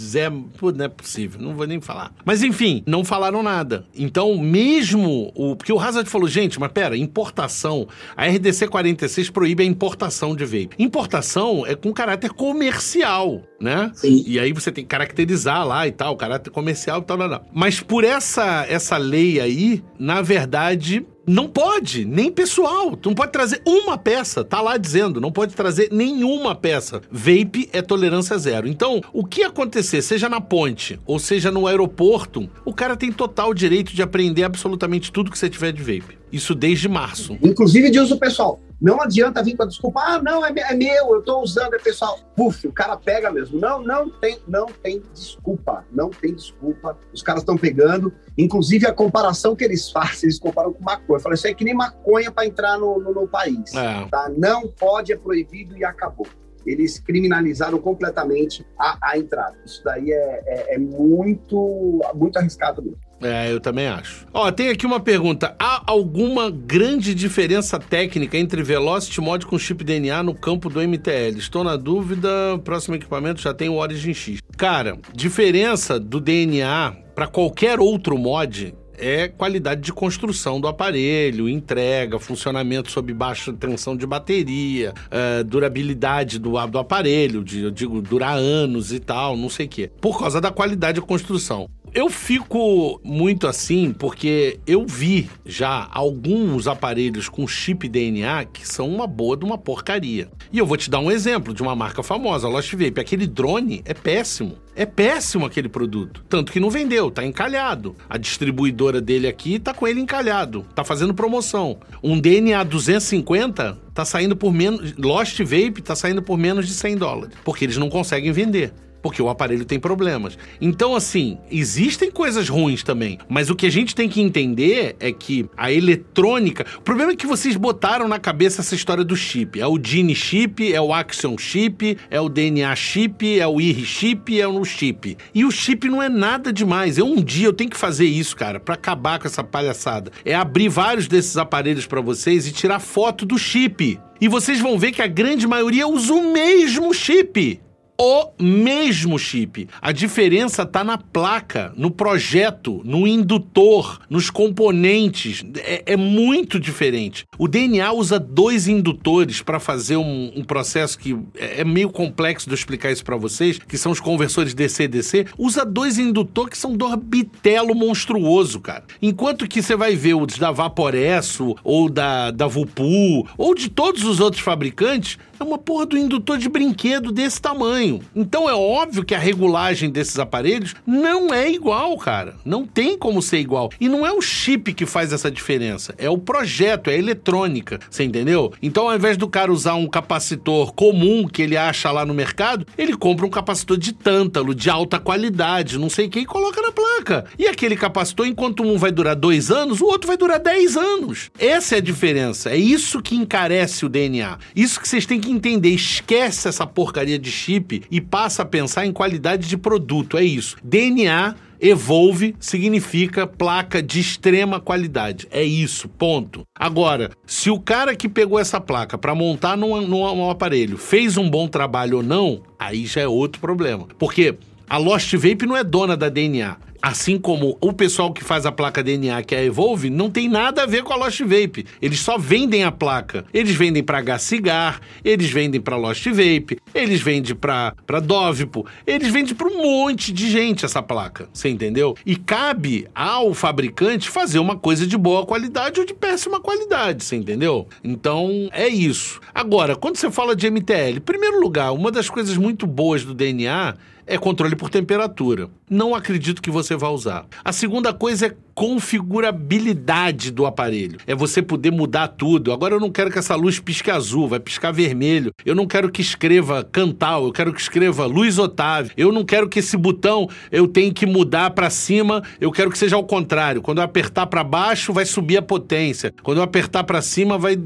Zé. Pô, não é possível, não vou nem falar. Mas enfim, não falaram nada. Então, mesmo o. Porque o Hazard falou, gente, mas pera, importação. A RDC 46 proíbe a importação de vape. Importação é com caráter comercial, né? Sim. E aí você tem que caracterizar lá e tal, caráter comercial e tal, tal, tal. Mas por essa, essa lei aí, na verdade, não pode, nem pessoal. Tu não pode trazer uma peça. Tá lá dizendo, não pode trazer nenhuma peça. Vape é tolerância zero. Então, o que acontecer, seja na ponte ou seja no aeroporto, o cara tem total direito de aprender absolutamente tudo que você tiver de vape. Isso desde março. Inclusive de uso pessoal. Não adianta vir com a desculpa, ah, não, é, é meu, eu tô usando, é pessoal. Puf, o cara pega mesmo. Não, não tem, não tem desculpa. Não tem desculpa. Os caras estão pegando. Inclusive, a comparação que eles fazem, eles comparam com maconha. Eu falei, isso é que nem maconha para entrar no, no, no país. É. Tá? Não pode, é proibido e acabou eles criminalizaram completamente a, a entrada. Isso daí é, é, é, muito, muito arriscado mesmo. É, eu também acho. Ó, tem aqui uma pergunta. Há alguma grande diferença técnica entre Velocity Mod com chip DNA no campo do MTL? Estou na dúvida. Próximo equipamento já tem o Origin X. Cara, diferença do DNA para qualquer outro mod é qualidade de construção do aparelho, entrega, funcionamento sob baixa tensão de bateria, uh, durabilidade do, do aparelho, de, eu digo, durar anos e tal, não sei o quê. Por causa da qualidade de construção. Eu fico muito assim porque eu vi já alguns aparelhos com chip DNA que são uma boa de uma porcaria. E eu vou te dar um exemplo de uma marca famosa, Lost Vape. Aquele drone é péssimo. É péssimo aquele produto. Tanto que não vendeu, tá encalhado. A distribuidora dele aqui tá com ele encalhado, tá fazendo promoção. Um DNA 250 tá saindo por menos. Lost Vape tá saindo por menos de 100 dólares. Porque eles não conseguem vender porque o aparelho tem problemas. Então, assim, existem coisas ruins também, mas o que a gente tem que entender é que a eletrônica. O problema é que vocês botaram na cabeça essa história do chip. É o Gene chip, é o Axion chip, é o DNA chip, é o IR chip, é o chip. E o chip não é nada demais. Eu um dia eu tenho que fazer isso, cara, para acabar com essa palhaçada. É abrir vários desses aparelhos para vocês e tirar foto do chip. E vocês vão ver que a grande maioria usa o mesmo chip o mesmo chip. A diferença está na placa, no projeto, no indutor, nos componentes. É, é muito diferente. O DNA usa dois indutores para fazer um, um, processo que é, é meio complexo de eu explicar isso para vocês, que são os conversores DC-DC. Usa dois indutores que são do bitelo monstruoso, cara. Enquanto que você vai ver os da Vaporesso, ou da, da Vupu, ou de todos os outros fabricantes, é uma porra do indutor de brinquedo desse tamanho. Então é óbvio que a regulagem desses aparelhos não é igual, cara. Não tem como ser igual. E não é o chip que faz essa diferença, é o projeto, é a eletrônica. Você entendeu? Então, ao invés do cara usar um capacitor comum que ele acha lá no mercado, ele compra um capacitor de tântalo, de alta qualidade, não sei o e coloca na placa. E aquele capacitor, enquanto um vai durar dois anos, o outro vai durar dez anos. Essa é a diferença. É isso que encarece o DNA. Isso que vocês têm que que entender, esquece essa porcaria de chip e passa a pensar em qualidade de produto. É isso. DNA Evolve significa placa de extrema qualidade. É isso, ponto. Agora, se o cara que pegou essa placa para montar num, num, num aparelho fez um bom trabalho ou não, aí já é outro problema. Porque A Lost Vape não é dona da DNA. Assim como o pessoal que faz a placa DNA, que é a Evolve, não tem nada a ver com a Lost Vape. Eles só vendem a placa. Eles vendem para H-Cigar, eles vendem para Lost Vape, eles vendem para Dovipo, eles vendem para um monte de gente essa placa. Você entendeu? E cabe ao fabricante fazer uma coisa de boa qualidade ou de péssima qualidade, você entendeu? Então é isso. Agora, quando você fala de MTL, em primeiro lugar, uma das coisas muito boas do DNA é controle por temperatura. Não acredito que você vá usar. A segunda coisa é configurabilidade do aparelho. É você poder mudar tudo. Agora eu não quero que essa luz pisque azul, vai piscar vermelho. Eu não quero que escreva Cantal, eu quero que escreva Luiz Otávio. Eu não quero que esse botão eu tenha que mudar para cima, eu quero que seja ao contrário. Quando eu apertar para baixo, vai subir a potência. Quando eu apertar para cima, vai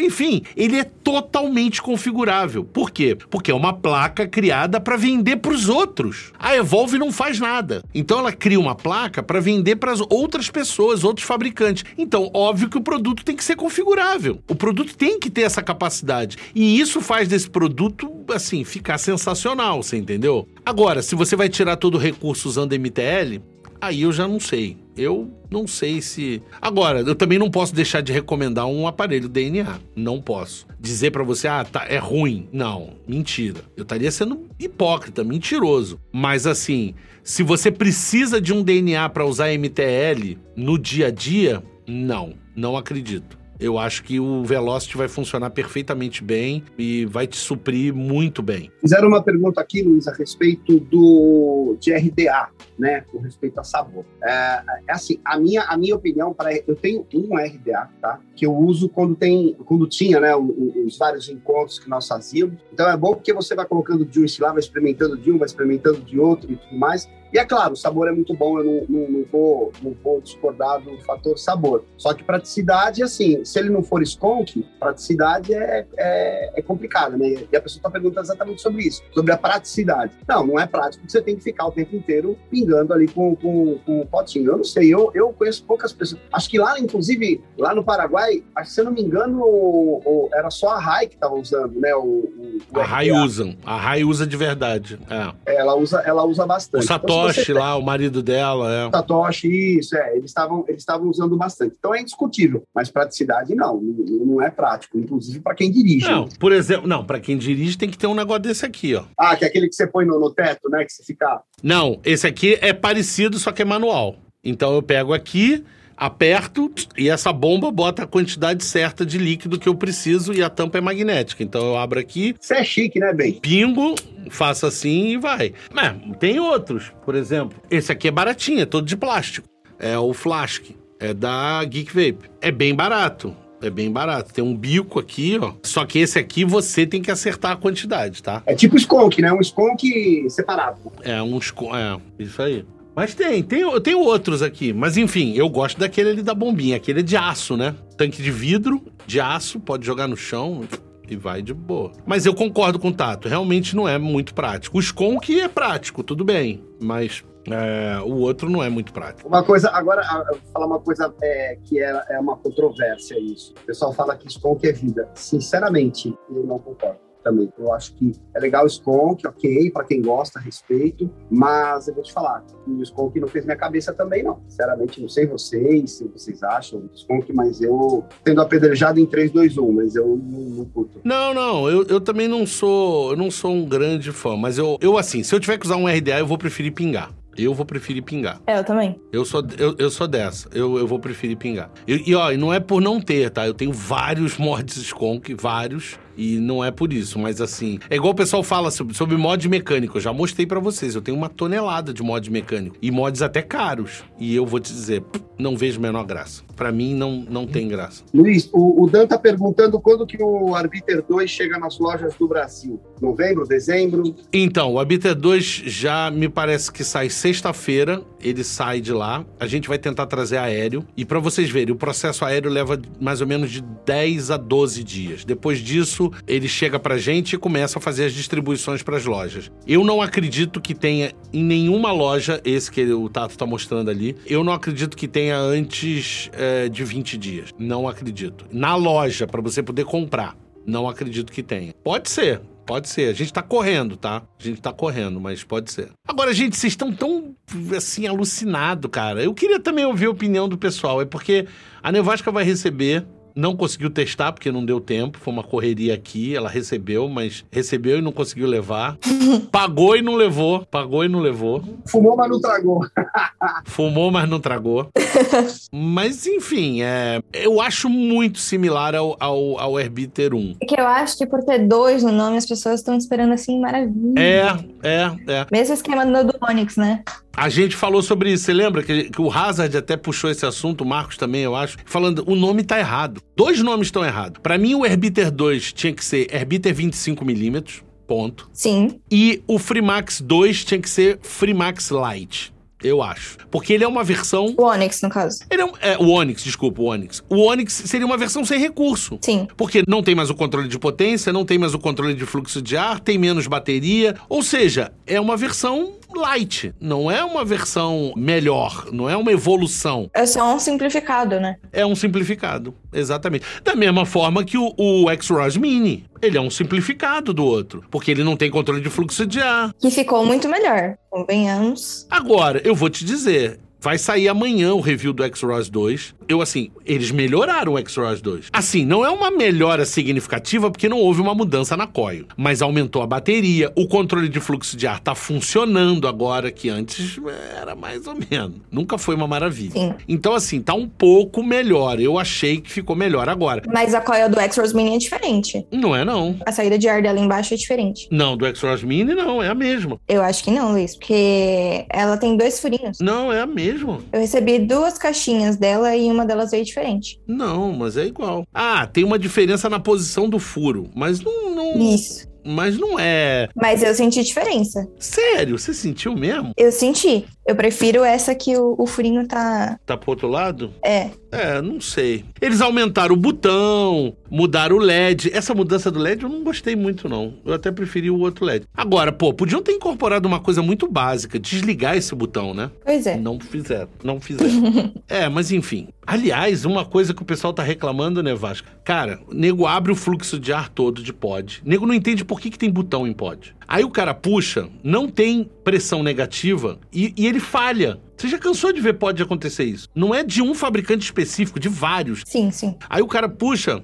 enfim, ele é totalmente configurável. Por quê? Porque é uma placa criada para vender para os outros. A Evolve não faz nada. Então ela cria uma placa para vender para as outras outras pessoas, outros fabricantes. Então, óbvio que o produto tem que ser configurável. O produto tem que ter essa capacidade. E isso faz desse produto, assim, ficar sensacional, você entendeu? Agora, se você vai tirar todo o recurso usando MTL, aí eu já não sei. Eu não sei se. Agora, eu também não posso deixar de recomendar um aparelho DNA. Não posso. Dizer para você, ah, tá, é ruim. Não, mentira. Eu estaria sendo hipócrita, mentiroso. Mas assim, se você precisa de um DNA para usar MTL no dia a dia, não, não acredito. Eu acho que o Velocity vai funcionar perfeitamente bem e vai te suprir muito bem. Fizeram uma pergunta aqui, Luiz, a respeito do de RDA, né, com respeito a sabor. É, é assim, a minha, a minha opinião, para eu tenho um RDA, tá, que eu uso quando tem, quando tinha, né, os vários encontros que nós fazíamos. Então é bom porque você vai colocando um lá, vai experimentando de um, vai experimentando de outro e tudo mais. E é claro, o sabor é muito bom, eu não, não, não, vou, não vou discordar do fator sabor. Só que praticidade, assim, se ele não for skunk, praticidade é, é, é complicada, né? E a pessoa está perguntando exatamente sobre isso, sobre a praticidade. Não, não é prático, você tem que ficar o tempo inteiro pingando ali com, com, com o potinho. Eu não sei, eu, eu conheço poucas pessoas. Acho que lá, inclusive, lá no Paraguai, acho que, se eu não me engano, o, o, era só a RAI que estava usando, né? O, o, a RAI usa, a RAI usa de verdade. É. Ela, usa, ela usa bastante. O Satoshi Satoshi lá, o marido dela, é. Satoshi, isso, é. Eles estavam eles usando bastante. Então é indiscutível. Mas praticidade, não. Não é prático. Inclusive para quem dirige. Não, por exemplo, não, para quem dirige tem que ter um negócio desse aqui, ó. Ah, que é aquele que você põe no, no teto, né? Que você fica. Não, esse aqui é parecido, só que é manual. Então eu pego aqui aperto e essa bomba bota a quantidade certa de líquido que eu preciso e a tampa é magnética. Então eu abro aqui. Isso é chique, né, bem? Pingo, faço assim e vai. Mas tem outros, por exemplo. Esse aqui é baratinho, é todo de plástico. É o Flask. É da Geek Vape. É bem barato. É bem barato. Tem um bico aqui, ó. Só que esse aqui você tem que acertar a quantidade, tá? É tipo skunk, né? Um skunk separado. É, um skunk. É, isso aí. Mas tem, tem, eu tenho outros aqui. Mas enfim, eu gosto daquele ali da bombinha. Aquele é de aço, né? Tanque de vidro, de aço, pode jogar no chão e vai de boa. Mas eu concordo com o Tato, realmente não é muito prático. O Skunk é prático, tudo bem. Mas é, o outro não é muito prático. Uma coisa, agora, vou falar uma coisa é, que é, é uma controvérsia isso. O pessoal fala que Skunk é vida. Sinceramente, eu não concordo também. Eu acho que é legal o Skunk, ok, para quem gosta, respeito, mas eu vou te falar, o Skunk não fez minha cabeça também, não. Sinceramente, não sei vocês, se vocês acham do Skunk, mas eu tendo apedrejado em 3, 2, 1, mas eu não, não curto. Não, não, eu, eu também não sou, eu não sou um grande fã, mas eu, eu assim, se eu tiver que usar um RDA, eu vou preferir pingar. Eu vou preferir pingar. É, eu também. Eu sou, eu, eu sou dessa. Eu, eu vou preferir pingar. E, e, ó, não é por não ter, tá? Eu tenho vários *laughs* mods Skunk, vários. E não é por isso, mas assim. É igual o pessoal fala sobre, sobre mod mecânico. Eu já mostrei para vocês. Eu tenho uma tonelada de mod mecânico. E mods até caros. E eu vou te dizer, não vejo menor graça. Para mim, não, não tem graça. Luiz, o, o Dan tá perguntando quando que o Arbiter 2 chega nas lojas do Brasil. Novembro, dezembro? Então, o Arbiter 2 já me parece que sai sexta-feira. Ele sai de lá. A gente vai tentar trazer aéreo. E para vocês verem, o processo aéreo leva mais ou menos de 10 a 12 dias. Depois disso, isso, ele chega pra gente e começa a fazer as distribuições para as lojas. Eu não acredito que tenha em nenhuma loja, esse que o Tato tá mostrando ali, eu não acredito que tenha antes é, de 20 dias. Não acredito. Na loja, para você poder comprar, não acredito que tenha. Pode ser, Pode ser. A gente tá correndo, tá? A gente tá correndo, mas pode ser. Agora, gente, vocês estão tão, assim, alucinado, cara. Eu queria também ouvir a opinião do pessoal. É porque a Nevasca vai receber não conseguiu testar porque não deu tempo, foi uma correria aqui, ela recebeu, mas recebeu e não conseguiu levar. *laughs* Pagou e não levou, pagou e não levou. Fumou, mas não tragou. *laughs* Fumou, mas não tragou. *laughs* mas enfim, é, eu acho muito similar ao, ao, ao Herbiter 1. É que eu acho que por ter dois no nome, as pessoas estão esperando assim, maravilha. É, é, é. Mesmo esquema do Onix, né? A gente falou sobre isso, você lembra que, que, o Hazard até puxou esse assunto, o Marcos também, eu acho, falando o nome tá errado. Dois nomes estão errados. Para mim, o Herbiter 2 tinha que ser Herbiter 25mm, ponto. Sim. E o Freemax 2 tinha que ser Freemax Lite. Eu acho. Porque ele é uma versão. O Onix, no caso. Ele é, um, é, o Onix, desculpa, o Onix. O Onix seria uma versão sem recurso. Sim. Porque não tem mais o controle de potência, não tem mais o controle de fluxo de ar, tem menos bateria. Ou seja, é uma versão light, não é uma versão melhor, não é uma evolução. É só um simplificado, né? É um simplificado, exatamente. Da mesma forma que o, o X-Rod Mini, ele é um simplificado do outro, porque ele não tem controle de fluxo de ar. Que ficou muito melhor, convenhamos. Agora, eu vou te dizer, Vai sair amanhã o review do X-Ros 2. Eu, assim, eles melhoraram o X-Ros 2. Assim, não é uma melhora significativa porque não houve uma mudança na coil. Mas aumentou a bateria, o controle de fluxo de ar tá funcionando agora, que antes era mais ou menos. Nunca foi uma maravilha. Sim. Então, assim, tá um pouco melhor. Eu achei que ficou melhor agora. Mas a coil do X-Ros Mini é diferente. Não é, não. A saída de ar dela embaixo é diferente. Não, do X-Ros Mini não, é a mesma. Eu acho que não, Luiz, porque ela tem dois furinhos. Não, é a mesma? Eu recebi duas caixinhas dela e uma delas veio diferente. Não, mas é igual. Ah, tem uma diferença na posição do furo, mas não. não... Isso. Mas não é. Mas eu senti diferença. Sério? Você sentiu mesmo? Eu senti. Eu prefiro essa que o, o furinho tá. Tá pro outro lado? É. É, não sei. Eles aumentaram o botão, mudaram o LED. Essa mudança do LED eu não gostei muito, não. Eu até preferi o outro LED. Agora, pô, podiam ter incorporado uma coisa muito básica: desligar esse botão, né? Pois é. Não fizeram. Não fizeram. *laughs* é, mas enfim. Aliás, uma coisa que o pessoal tá reclamando, né, Vasco? Cara, o nego abre o fluxo de ar todo de pod. O nego não entende por que, que tem botão em pod. Aí o cara puxa, não tem pressão negativa e, e ele falha. Você já cansou de ver pode acontecer isso? Não é de um fabricante específico, de vários. Sim, sim. Aí o cara puxa.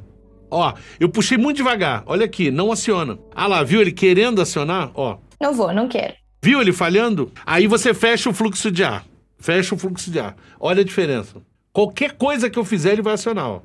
Ó, eu puxei muito devagar. Olha aqui, não aciona. Ah lá, viu ele querendo acionar? Ó. Não vou, não quero. Viu ele falhando? Aí você fecha o fluxo de ar. Fecha o fluxo de ar. Olha a diferença. Qualquer coisa que eu fizer, ele vai acionar, ó.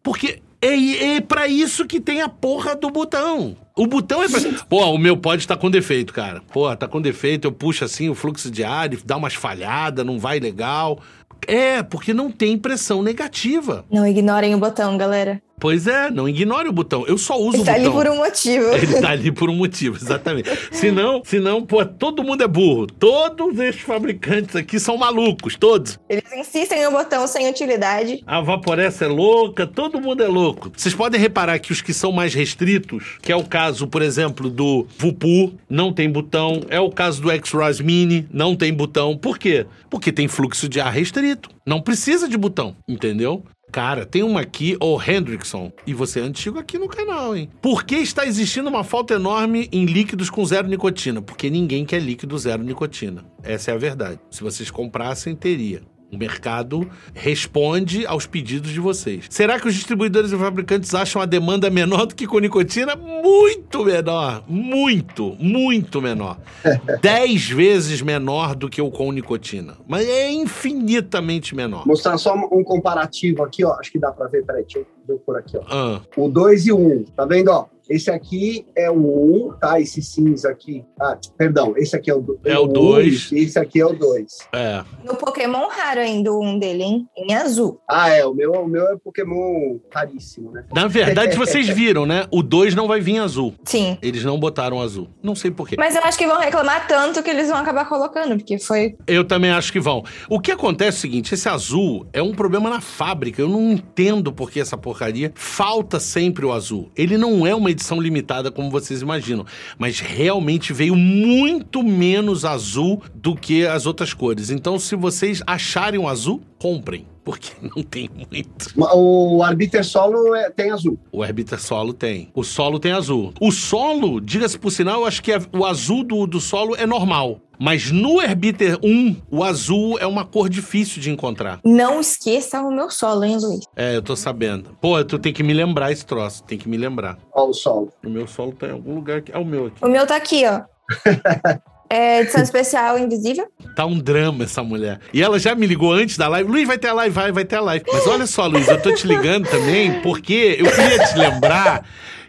Porque é, é para isso que tem a porra do botão. O botão é pra... Pô, o meu pode tá com defeito, cara. Pô, tá com defeito, eu puxo assim o fluxo de ar dá umas falhadas, não vai legal. É, porque não tem pressão negativa. Não ignorem o botão, galera. Pois é, não ignore o botão. Eu só uso Ele o tá botão. ali por um motivo. *laughs* Ele tá ali por um motivo, exatamente. senão, senão, pô, todo mundo é burro. Todos esses fabricantes aqui são malucos, todos. Eles insistem no botão sem utilidade. A Vaporessa é louca, todo mundo é louco. Vocês podem reparar que os que são mais restritos, que é o caso, por exemplo, do Vupu, não tem botão. É o caso do X-Rise Mini, não tem botão. Por quê? Porque tem fluxo de ar restrito. Não precisa de botão, entendeu? Cara, tem uma aqui, o Hendrickson, e você é antigo aqui no canal, hein? Por que está existindo uma falta enorme em líquidos com zero nicotina? Porque ninguém quer líquido zero nicotina. Essa é a verdade. Se vocês comprassem, teria. O mercado responde aos pedidos de vocês. Será que os distribuidores e fabricantes acham a demanda menor do que com nicotina? Muito menor. Muito, muito menor. *laughs* Dez vezes menor do que o com nicotina. Mas é infinitamente menor. Mostrar só um comparativo aqui, ó. Acho que dá pra ver. Peraí, deixa eu ver por aqui, ó. Ah. O 2 e o 1. Um, tá vendo, ó? Esse aqui é o 1, um, tá? Esse cinza aqui. Ah, perdão, esse aqui é o É o 2. Um, esse aqui é o 2. É. No Pokémon raro ainda um dele, hein? Em azul. Ah, é. O meu, o meu é Pokémon raríssimo, né? Na verdade, vocês *laughs* viram, né? O 2 não vai vir azul. Sim. Eles não botaram azul. Não sei porquê. Mas eu acho que vão reclamar tanto que eles vão acabar colocando, porque foi. Eu também acho que vão. O que acontece é o seguinte: esse azul é um problema na fábrica. Eu não entendo por que essa porcaria. Falta sempre o azul. Ele não é uma edição limitada como vocês imaginam. Mas realmente veio muito menos azul do que as outras cores. Então, se vocês acharem o azul, comprem. porque *laughs* não tem muito. O Arbiter Solo é, tem azul. O Arbiter Solo tem. O solo tem azul. O solo, diga-se por sinal, eu acho que é- o azul do, do solo é normal. Mas no Herbiter 1, o azul é uma cor difícil de encontrar. Não esqueça o meu solo, hein, Luiz? É, eu tô sabendo. Pô, tu tem que me lembrar esse troço, tem que me lembrar. Ó, o solo. O meu solo tá em algum lugar aqui. É o meu aqui. O meu tá aqui, ó. *laughs* É edição *laughs* especial invisível. Tá um drama essa mulher. E ela já me ligou antes da live. Luiz, vai ter a live, vai, vai ter a live. Mas olha só, Luiz, eu tô te ligando também porque eu queria te lembrar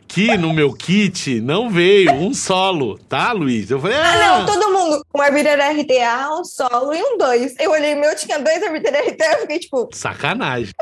que no meu kit não veio um solo, tá, Luiz? Eu falei, Ah, ah, não, todo mundo. Um Arbiter RTA, um solo e um 2. Eu olhei meu, tinha dois Arbiter RTA, eu fiquei tipo, sacanagem.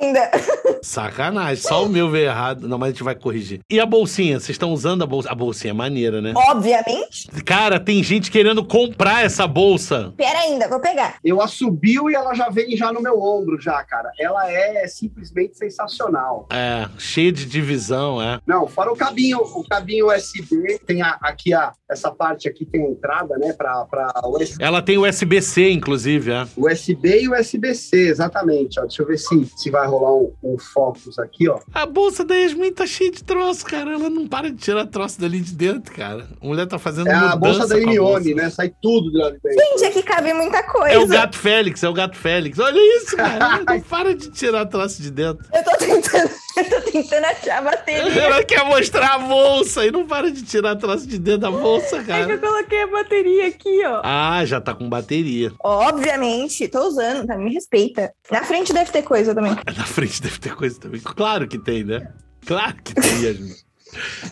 ainda. *laughs* Sacanagem. Só o meu veio errado. Não, mas a gente vai corrigir. E a bolsinha? Vocês estão usando a bolsa? A bolsinha é maneira, né? Obviamente. Cara, tem gente querendo comprar essa bolsa. Pera ainda, vou pegar. Eu a subiu e ela já vem já no meu ombro, já, cara. Ela é simplesmente sensacional. É, cheia de divisão, é. Não, fora o cabinho, o cabinho USB, tem a- aqui a, essa parte aqui tem a entrada, né, para USB, Ela tem USB-C, inclusive, é. USB e USB-C, exatamente. Ó, deixa eu ver se, se vai rolar um, um focus aqui, ó. A bolsa da Yasmin tá cheia de troço, cara. Ela não para de tirar troço dali de dentro, cara. A mulher tá fazendo É a bolsa da bolsa. né? Sai tudo de lá de dentro. Gente, aqui cabe muita coisa. É o gato Félix, é o gato Félix. Olha isso, cara. *laughs* Não para de tirar troço de dentro. Eu tô tentando, eu *laughs* tô tentando achar a bateria. Ela quer mostrar a bolsa e não para de tirar troço de dentro da bolsa, É que eu cara. coloquei a bateria aqui, ó. Ah, já tá com bateria. Obviamente, tô usando, tá? Me respeita. Na frente deve ter coisa também. *laughs* Na frente deve ter coisa também. Claro que tem, né? Claro que tem, Yasmin.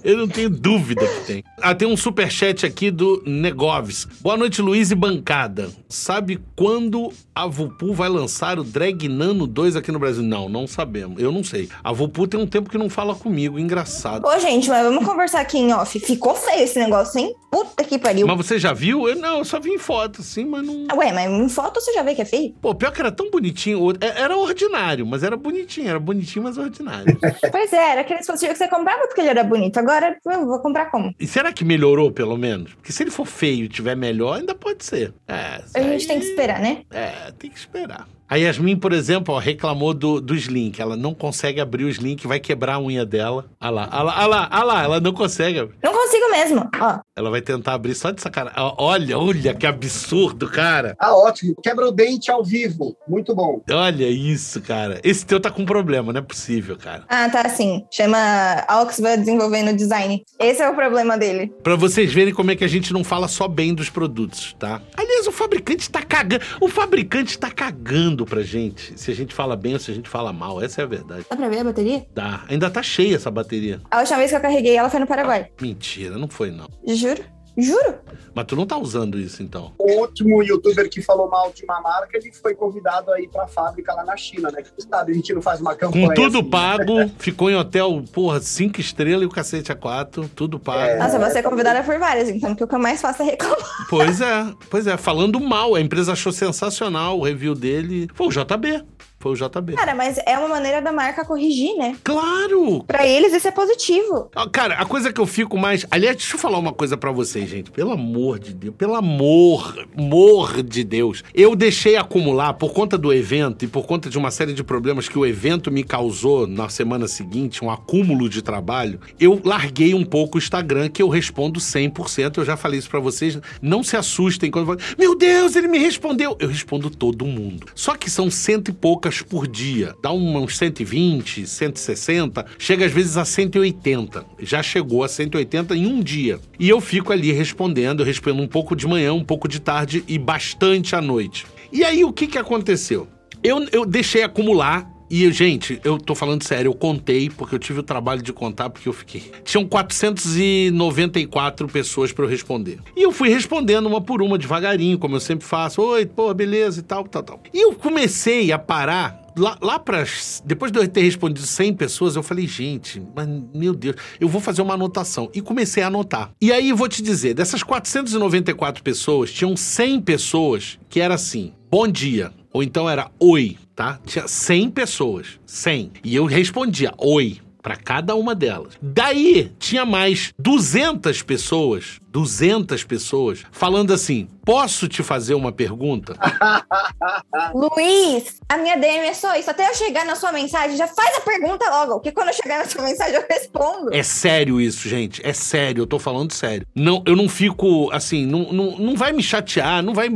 Eu não tenho dúvida que tem. Ah, tem um superchat aqui do Negoves. Boa noite, Luiz e bancada. Sabe quando a Vupu vai lançar o Drag Nano 2 aqui no Brasil? Não, não sabemos. Eu não sei. A Vupu tem um tempo que não fala comigo. Engraçado. Ô, gente, mas vamos conversar aqui em off. Ficou feio esse negócio, hein? Puta que pariu. Mas você já viu? Eu, não, eu só vi em foto, assim, mas não... Ué, mas em foto você já vê que é feio? Pô, pior que era tão bonitinho. é- Era ordinário, mas era bonitinho. Era bonitinho, mas ordinário. *laughs* Pois é, era aquele dispositivo que você comprava porque ele era bonito. Agora eu vou comprar como? E será que melhorou, pelo menos? Porque se ele for feio e tiver melhor, ainda pode ser. É, A gente aí- tem que esperar, né? É, tem que esperar. A Yasmin, por exemplo, ó, reclamou do, do Slink. Ela não consegue abrir o Slink, vai quebrar a unha dela. Ah lá, ah lá, ah lá, ah lá, ela não consegue. Não consigo mesmo. Ó, Ela vai tentar abrir só de sacanagem. Olha, olha que absurdo, cara. Ah, ótimo. Quebra o dente ao vivo. Muito bom. Olha isso, cara. Esse teu tá com problema, não é possível, cara. ah, tá assim. Chama Oxford desenvolvendo design. Esse é o problema dele. Pra vocês verem como é que a gente não fala só bem dos produtos, tá? Aliás, o fabricante tá cagando. O fabricante tá cagando pra gente. Se a gente fala bem ou se a gente fala mal. Essa é a verdade. Dá pra ver a bateria? Dá. Ainda tá cheia essa bateria. A última vez que eu carreguei ela foi no Paraguai. Mentira, não foi não. Juro. Juro. Mas tu não tá usando isso, então. O último youtuber que falou mal de uma marca, ele foi convidado aí pra fábrica lá na China, né? Que tu sabe, a gente não faz uma campanha Com tudo assim, né? pago, ficou em hotel, porra, cinco estrelas e o cacete a quatro, tudo pago. Nossa, você é convidada por várias, então o que eu mais faço é reclamar. Pois é, pois é, falando mal, a empresa achou sensacional o review dele. Foi o JB, foi o JB. Cara, mas é uma maneira da marca corrigir, né? Claro! Pra eles isso é positivo. Ah, Cara, a coisa que eu fico mais. Aliás, deixa eu falar uma coisa pra vocês, gente. Pelo amor de Deus, pelo amor, amor de Deus. Eu deixei acumular por conta do evento e por conta de uma série de problemas que o evento me causou na semana seguinte, um acúmulo de trabalho. Eu larguei um pouco o Instagram, que eu respondo 100%. Eu já falei isso pra vocês. Não se assustem quando falam, meu Deus, ele me respondeu. Eu respondo todo mundo. Só que são cento e poucas por dia. Dá uns 120, 160, chega às vezes a 180. Já chegou a 180 em um dia. E eu fico ali respondendo, eu respondo um pouco de manhã, um pouco de tarde e bastante à noite. E aí o que, que aconteceu? Eu, eu deixei acumular. E, gente, eu tô falando sério, eu contei, porque eu tive o trabalho de contar, porque eu fiquei. Tinham 494 pessoas pra eu responder. E eu fui respondendo uma por uma, devagarinho, como eu sempre faço. Oi, pô, beleza e tal, tal, tal. E eu comecei a parar Lá, lá para Depois de eu ter respondido 100 pessoas, eu falei, gente, mas meu Deus, eu vou fazer uma anotação. E comecei a anotar. E aí, vou te dizer, dessas 494 pessoas, tinham 100 pessoas que era assim: bom dia. Ou então era oi, tá? Tinha 100 pessoas. 100. E eu respondia oi para cada uma delas. Daí tinha mais 200 pessoas 200 pessoas falando assim: posso te fazer uma pergunta? *laughs* Luiz, a minha DM é só isso. Até eu chegar na sua mensagem, já faz a pergunta logo, porque quando eu chegar na sua mensagem eu respondo. É sério isso, gente. É sério, eu tô falando sério. Não, eu não fico assim, não, não, não vai me chatear, não vai.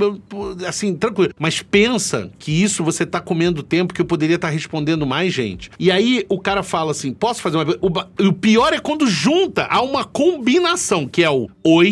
Assim, tranquilo. Mas pensa que isso você tá comendo tempo que eu poderia estar tá respondendo mais gente. E aí o cara fala assim: posso fazer uma. O, o pior é quando junta a uma combinação, que é o oi.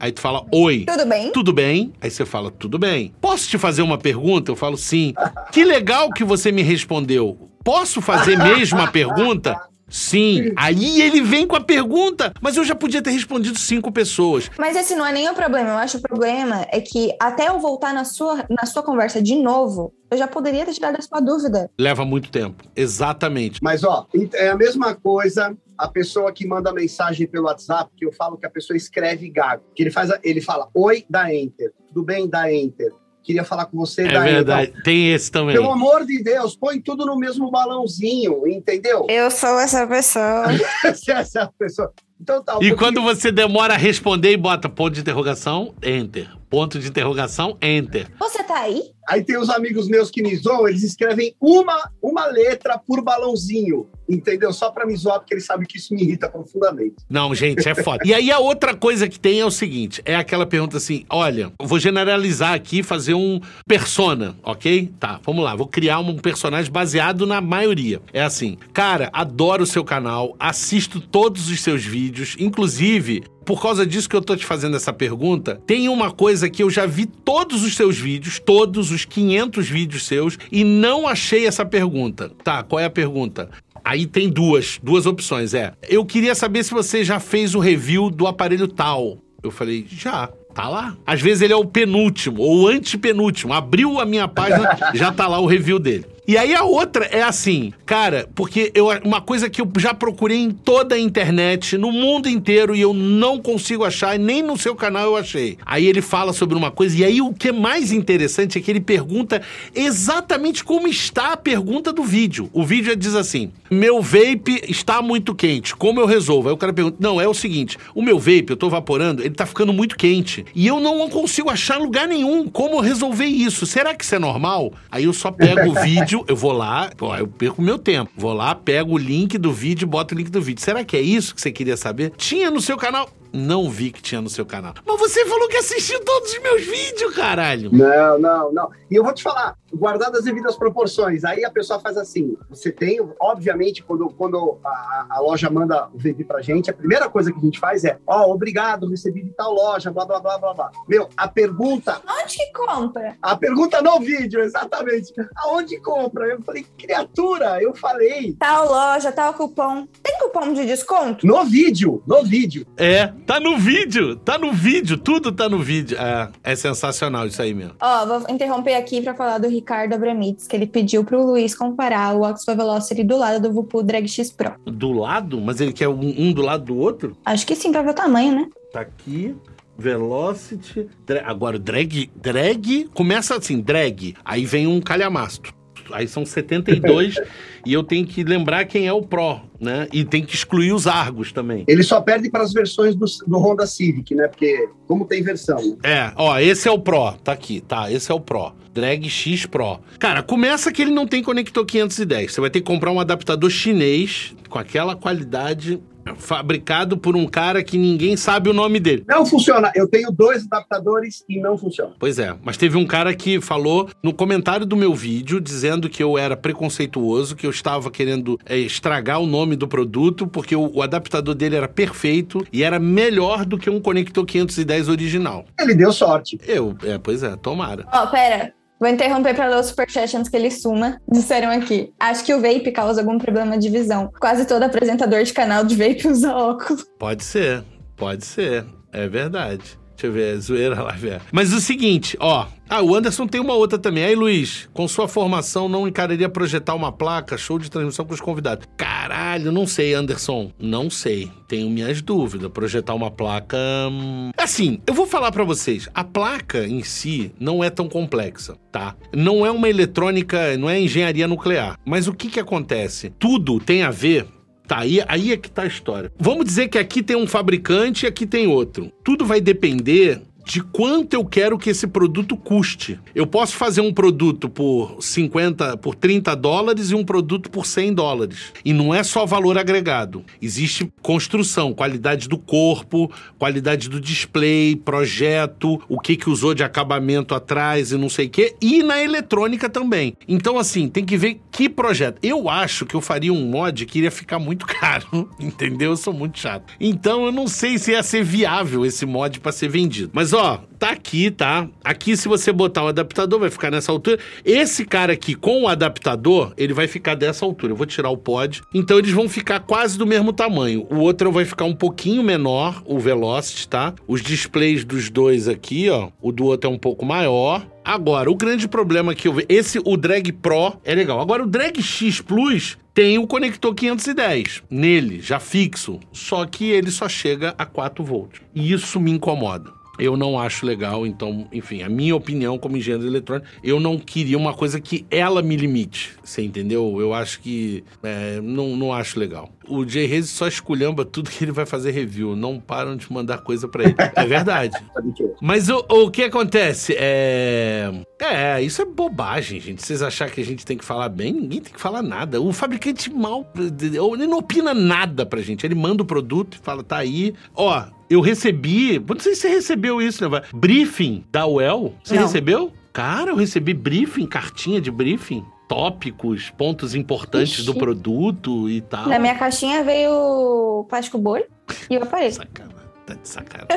Aí tu fala, oi. Tudo bem? Tudo bem. Aí você fala, tudo bem. Posso te fazer uma pergunta? Eu falo, sim. Que legal que você me respondeu. Posso fazer mesmo a pergunta? Sim. Aí ele vem com a pergunta, mas eu já podia ter respondido cinco pessoas. Mas esse não é nem o problema. Eu acho que o problema é que até eu voltar na sua, na sua conversa de novo, eu já poderia ter tirado a sua dúvida. Leva muito tempo. Exatamente. Mas, ó, é a mesma coisa a pessoa que manda mensagem pelo WhatsApp, que eu falo que a pessoa escreve gago. Que ele faz, ele fala, oi, dá enter. Tudo bem, dá enter queria falar com você. É verdade, então, tem esse também. Pelo amor de Deus, põe tudo no mesmo balãozinho, entendeu? Eu sou essa pessoa. *laughs* Você é essa pessoa. Então tá. Um e pouquinho... quando você demora a responder e bota ponto de interrogação, enter. Ponto de interrogação, enter. Você tá aí? Aí tem os amigos meus que me zoam, eles escrevem uma, uma letra por balãozinho, entendeu? Só pra me zoar, porque eles sabem que isso me irrita profundamente. Não, gente, é foda. e aí a outra coisa que tem é o seguinte: é aquela pergunta assim: olha, vou generalizar aqui, fazer um persona, ok? Tá, vamos lá, vou criar um personagem baseado na maioria. É assim, cara, adoro o seu canal, assisto todos os seus vídeos, inclusive por causa disso que eu tô te fazendo essa pergunta, tem uma coisa que eu já vi todos os seus vídeos, todos os 500 vídeos seus, e não achei essa pergunta. Tá, qual é a pergunta? Aí tem duas, duas opções. É, eu queria saber se você já fez o review do aparelho tal. Eu falei, já tá lá. Às vezes ele é o penúltimo ou antepenúltimo. Abriu a minha página, *laughs* já tá lá o review dele. E aí a outra é assim, cara, porque eu, uma coisa que eu já procurei em toda a internet, no mundo inteiro, e eu não consigo achar, nem no seu canal eu achei. Aí ele fala sobre uma coisa, e aí o que é mais interessante é que ele pergunta exatamente como está a pergunta do vídeo. O vídeo diz assim: meu vape está muito quente, como eu resolvo? Aí o cara pergunta: não, é o seguinte, o meu vape, eu tô vaporando, ele tá ficando muito quente. E eu não consigo achar lugar nenhum como resolver isso. Será que isso é normal? Aí eu só pego o vídeo vídeo, eu vou lá, eu perco meu tempo. Vou lá, pego o link do vídeo boto o link do vídeo. Será que é isso que você queria saber? Tinha no seu canal. Não vi que tinha no seu canal. Mas você falou que assistiu todos os meus vídeos, caralho. Não, não, não. E eu vou te falar, guardadas as devidas proporções, aí a pessoa faz assim: você tem, obviamente, quando, quando a, a loja manda o VV pra gente, a primeira coisa que a gente faz é: ó, oh, obrigado, recebi de tal loja, blá, blá, blá, blá, blá. Meu, a pergunta. Onde que compra? A pergunta no vídeo, exatamente. Aonde compra? Eu falei, criatura, eu falei. Tal loja, tal cupom. Tem cupom de desconto? No vídeo, no vídeo. É. Tá no vídeo, tá no vídeo, tudo tá no vídeo. É, é sensacional isso aí mesmo. Ó, vou interromper aqui pra falar do Ricardo Abramitz, que ele pediu pro Luiz comparar o Oxford Velocity do lado do Vupu Drag X Pro. Do lado? Mas ele quer um, um do lado do outro? Acho que sim, pra ver o tamanho, né? Tá aqui. Velocity. Drag, agora, drag. Drag. Começa assim, drag. Aí vem um calhamasto. Aí são 72 *laughs* e eu tenho que lembrar quem é o Pro, né? E tem que excluir os Argos também. Ele só perde para as versões do, do, Honda Civic, né? Porque como tem versão. Né? É, ó, esse é o Pro, tá aqui, tá? Esse é o Pro. Drag X Pro. Cara, começa que ele não tem conector 510. Você vai ter que comprar um adaptador chinês com aquela qualidade fabricado por um cara que ninguém sabe o nome dele. Não funciona. Eu tenho dois adaptadores e não funciona. Pois é, mas teve um cara que falou no comentário do meu vídeo dizendo que eu era preconceituoso, que eu estava querendo é, estragar o nome do produto porque o, o, adaptador dele era perfeito e era melhor do que um conector 510 original. Ele deu sorte. Eu, é, pois é, tomara. Ó, oh, pera. Vou interromper para ler o superchat antes que ele suma. Disseram aqui. Acho que o vape causa algum problema de visão. Quase todo apresentador de canal de vape usa óculos. Pode ser, pode ser. É verdade. Deixa eu ver, zoeira lá, velho. Mas o seguinte, ó. Ah, o Anderson tem uma outra também. Aí, Luiz, com sua formação, não encararia projetar uma placa, show de transmissão com os convidados? Caralho, não sei, Anderson. Não sei. Tenho minhas dúvidas. Projetar uma placa. Hum... Assim, eu vou falar para vocês. A placa em si não é tão complexa, tá? Não é uma eletrônica, não é engenharia nuclear. Mas o que que acontece? Tudo tem a ver Tá, aí, aí é que tá a história. Vamos dizer que aqui tem um fabricante e aqui tem outro. Tudo vai depender de quanto eu quero que esse produto custe. Eu posso fazer um produto por 50, por 30 dólares e um produto por 100 dólares. E não é só valor agregado. Existe construção, qualidade do corpo, qualidade do display, projeto, o que que usou de acabamento atrás e não sei o quê, e na eletrônica também. Então assim, tem que ver que projeto. Eu acho que eu faria um mod que iria ficar muito *laughs* caro, entendeu? Eu sou muito chato. Então eu não sei se ia ser viável esse mod para ser vendido. Mas ó, tá aqui, tá? Aqui, se você botar o adaptador, vai ficar nessa altura. Esse cara aqui, com o adaptador, ele vai ficar dessa altura. Eu vou tirar o pod. Então, eles vão ficar quase do mesmo tamanho. O outro vai ficar um pouquinho menor, o Velocity, tá? Os displays dos dois aqui, ó. O do outro é um pouco maior. Agora, o grande problema que eu vejo... Esse, o Drag Pro, é legal. Agora, o Drag X Plus tem o conector 510 nele, já fixo. Só que ele só chega a 4 volts. E isso me incomoda eu não acho legal. Então, enfim, a minha opinião como engenheiro eletrônico, eu não queria uma coisa que ela me limite. Você entendeu? Eu acho que é, não, não acho legal. O Jay Reis só esculhamba tudo que ele vai fazer review. Não param de mandar coisa para ele. É verdade. *laughs* Mas o, o que acontece? É. É, isso é bobagem, gente. Vocês acharem que a gente tem que falar bem, ninguém tem que falar nada. O fabricante mal. Ele não opina nada pra gente. Ele manda o produto e fala, tá aí. Ó, eu recebi. Não sei se você recebeu isso, né? Briefing da UEL. Você não. recebeu? Cara, eu recebi briefing, cartinha de briefing tópicos, pontos importantes Ixi. do produto e tal. Na minha caixinha veio plástico bolho e o aparelho. Sacana, tá de sacanagem.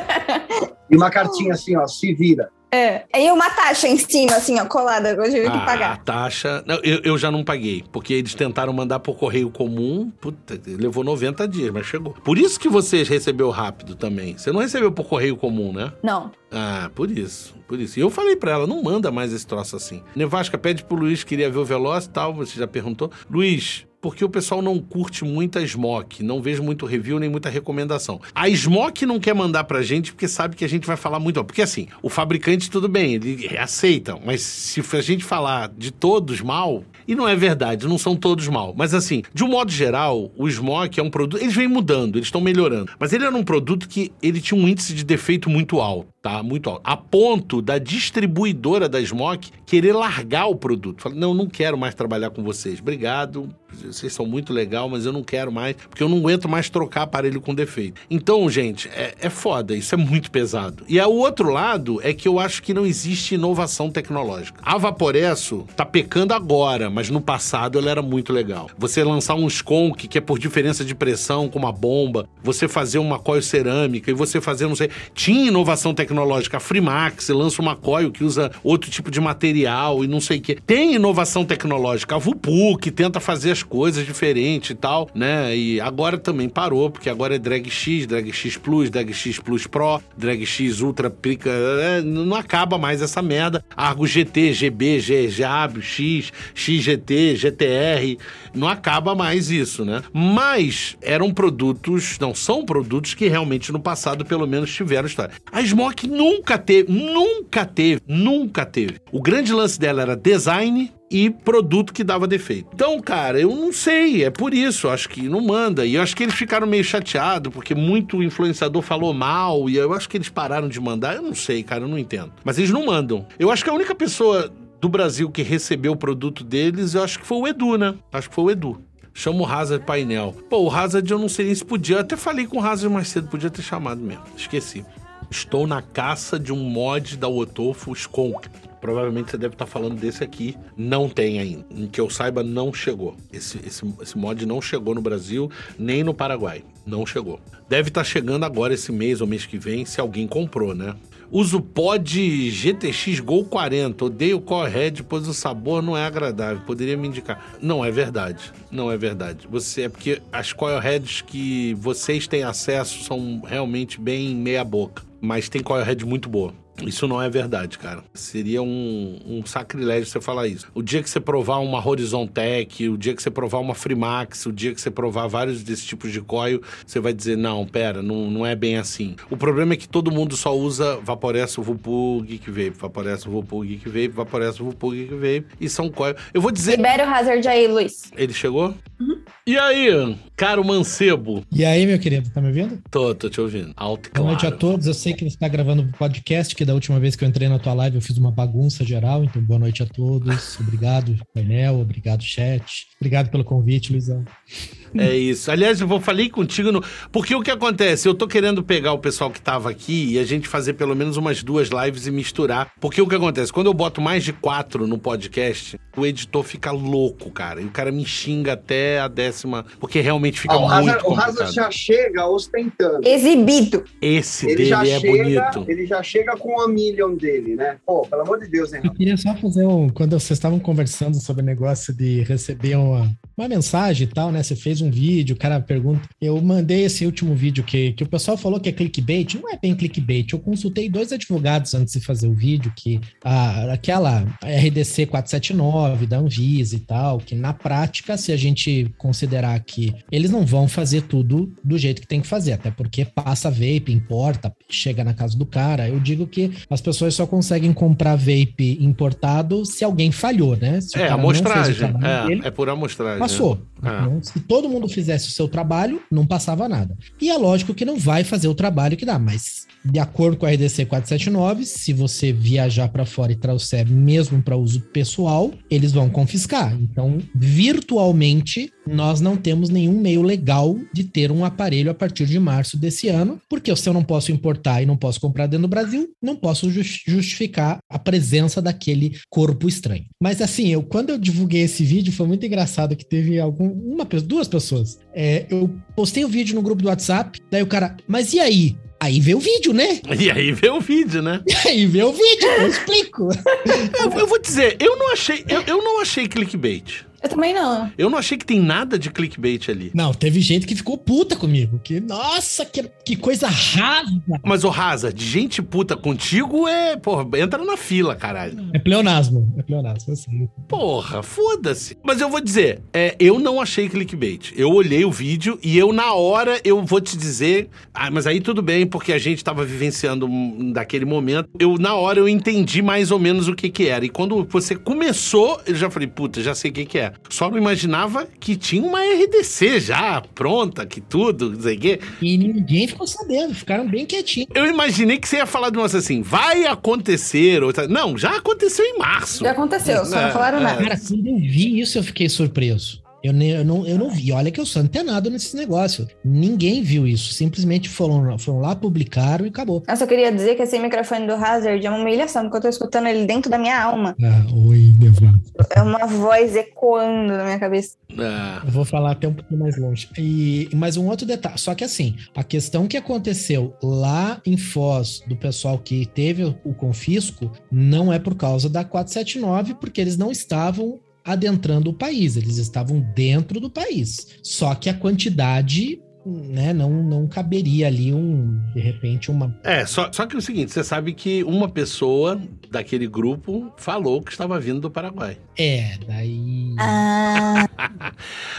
e uma cartinha assim, ó, se vira. É. E uma taxa em cima, assim, ó, colada, eu tive que pagar. A taxa. Não, eu, eu já não paguei, porque eles tentaram mandar por correio comum. Puta, levou 90 dias, mas chegou. Por isso que você recebeu rápido também. Você não recebeu por correio comum, né? Não. Ah, por isso. Por isso. E eu falei para ela, não manda mais esse troço assim. Nevasca pede pro Luiz, queria ver o Veloz e tal, você já perguntou. Luiz, porque o pessoal não curte muito a Smoke, não vejo muito review nem muita recomendação. A Smoke não quer mandar pra gente porque sabe que a gente vai falar muito. Porque assim, o fabricante tudo bem, ele aceita, mas se a gente falar de todos mal, e não é verdade, não são todos mal. Mas assim, de um modo geral, o Smoke é um produto. Eles vêm mudando, eles estão melhorando. Mas ele era um produto que ele tinha um índice de defeito muito alto tá? Muito alto. A ponto da distribuidora da Smoke querer largar o produto. Fala, não, não quero mais trabalhar com vocês. Obrigado, vocês são muito legal, mas eu não quero mais, porque eu não aguento mais trocar aparelho com defeito. Então, gente, é, é foda, isso é muito pesado. E o outro lado é que eu acho que não existe inovação tecnológica. A Vaporesso tá pecando agora, mas no passado ela era muito legal. Você lançar um Skunk, que é por diferença de pressão, com uma bomba, você fazer uma coil cerâmica e você fazer, não sei... Tinha inovação tecnológica tecnológica. A Frimax lança uma coil que usa outro tipo de material e não sei o quê. Tem inovação tecnológica. A Vupu, que tenta fazer as coisas diferentes e tal, né? E agora também parou, porque agora é Drag X, Drag X Plus, Drag X Plus Pro, Drag X Ultra Pica. É, não acaba mais essa merda. Argo GT, GB, GAB, X, XGT, GTR. Não acaba mais isso, né? Mas eram produtos, não, são produtos que realmente no passado, pelo menos, tiveram história. A que nunca teve, nunca teve, nunca teve. O grande lance dela era design e produto que dava defeito. Então, cara, eu não sei, é por isso, acho que não manda. E eu acho que eles ficaram meio chateados, porque muito influenciador falou mal, e eu acho que eles pararam de mandar. Eu não sei, cara, eu não entendo. Mas eles não mandam. Eu acho que a única pessoa do Brasil que recebeu o produto deles, eu acho que foi o Edu, né? Acho que foi o Edu. Chama o Hazard painel. Pô, o Hazard eu não sei nem se podia. Eu até falei com o Hazard mais cedo, podia ter chamado mesmo. Esqueci. Estou na caça de um mod da Otofo Skunk. Provavelmente você deve estar falando desse aqui. Não tem ainda. Em que eu saiba, não chegou. Esse, esse, esse mod não chegou no Brasil, nem no Paraguai. Não chegou. Deve estar chegando agora esse mês ou mês que vem, se alguém comprou, né? Uso pod GTX Gol 40. Odeio o pois o sabor não é agradável. Poderia me indicar. Não é verdade. Não é verdade. Você é porque as Coil Heads que vocês têm acesso são realmente bem meia boca mas tem Coilhead muito boa. Isso não é verdade, cara. Seria um, um, sacrilégio você falar isso. O dia que você provar uma Horizon Tech, o dia que você provar uma Freemax, o dia que você provar vários desses tipos de coil, você vai dizer, não, pera, não, não é bem assim. O problema é que todo mundo só usa Vaporesso, Vupu, Geek Vape, Vaporesso, Vupu, Geek Vape, Vaporesso, Vupu, Geek Vape, e são coil. Eu vou dizer... Libera o Hazard aí, Luiz. Ele chegou? Uhum. E aí, Caro Mancebo. E aí, meu querido, tá me ouvindo? Tô, tô te ouvindo. Alto e Boa noite a claro. todos. Eu sei que você está gravando o podcast, que da última vez que eu entrei na tua live eu fiz uma bagunça geral, então boa noite a todos. Obrigado, painel, obrigado, chat. Obrigado pelo convite, Luizão. É isso. Aliás, eu vou falei contigo no. Porque o que acontece? Eu tô querendo pegar o pessoal que tava aqui e a gente fazer pelo menos umas duas lives e misturar. Porque o que acontece? Quando eu boto mais de quatro no podcast, o editor fica louco, cara. E o cara me xinga até a décima. Porque realmente fica Ah, o muito Hazard, o complicado. Hazard já chega ostentando. Exibido. Esse Ele dele já, é chega, bonito. ele já chega com a million dele, né? Pô, pelo amor de Deus, hein, Eu queria só fazer um. Quando vocês estavam conversando sobre o negócio de receber uma, uma mensagem e tal, né? Você fez um vídeo, o cara pergunta. Eu mandei esse último vídeo que, que o pessoal falou que é clickbait. Não é bem clickbait. Eu consultei dois advogados antes de fazer o vídeo, que a, aquela RDC 479 da Anvisa e tal, que na prática, se a gente considerar que eles não vão fazer tudo do jeito que tem que fazer, até porque passa vape, importa, chega na casa do cara. Eu digo que as pessoas só conseguem comprar vape importado se alguém falhou, né? Se É, não amostragem. dele, É, é por amostragem. Passou. É. Então, se todo mundo fizesse o seu trabalho, não passava nada. E é lógico que não vai fazer o trabalho que dá, mas de acordo com a RDC 479, se você viajar para fora e trouxer mesmo para uso pessoal, eles vão confiscar. Então, virtualmente, nós não temos nenhum meio legal de ter um aparelho a partir de março desse ano, porque se eu não posso importar e não posso comprar dentro do Brasil, não posso jus- justificar a presença daquele corpo estranho. Mas assim, eu quando eu divulguei esse vídeo, foi muito engraçado que teve algum, uma, duas pessoas. É, eu postei o vídeo no grupo do WhatsApp, daí o cara, mas e aí? Aí vê o vídeo, né? *laughs* E aí vê o vídeo, né? *laughs* Aí vê o vídeo, eu explico. *laughs* Eu, eu vou dizer, eu não achei, eu, eu não achei clickbait. Eu também não. Eu não achei que tem nada de clickbait ali. Não, teve gente que ficou puta comigo. Que, nossa, que, que coisa rasa. Mas o Hazard, gente puta contigo é, porra, entra na fila, caralho. É pleonasmo. É pleonasmo, assim. Porra, foda-se. Mas eu vou dizer, é, eu não achei clickbait. Eu olhei o vídeo e eu, na hora, eu vou te dizer. Ah, mas aí tudo bem, porque a gente tava vivenciando daquele momento. Eu, na hora, eu entendi mais ou menos o que que era. E quando você começou, eu já falei, puta, já sei o que que é. Só não imaginava que tinha uma RDC já pronta, que tudo, não sei o quê. E ninguém ficou sabendo, ficaram bem quietinhos. Eu imaginei que você ia falar de um assim, vai acontecer. Outra... Não, já aconteceu em março. Já aconteceu, só É, não falaram é. nada. Cara, quando eu vi isso, eu fiquei surpreso. Eu, ne- eu, não, eu não vi. Olha que eu sou antenado nesse negócio. Ninguém viu isso. Simplesmente foram, foram lá, publicaram e acabou. Nossa, eu queria dizer que esse microfone do Hazard é uma humilhação, porque eu tô escutando ele dentro da minha alma. Ah, oi, Devan. É uma voz ecoando na minha cabeça. É. Eu vou falar até um pouquinho mais longe. E mais um outro detalhe. Só que assim, a questão que aconteceu lá em Foz do pessoal que teve o confisco não é por causa da 479, porque eles não estavam adentrando o país, eles estavam dentro do país. Só que a quantidade, né, não, não caberia ali um, de repente, uma. É, só, só que é o seguinte, você sabe que uma pessoa daquele grupo falou que estava vindo do Paraguai. É, daí. Ah, *laughs*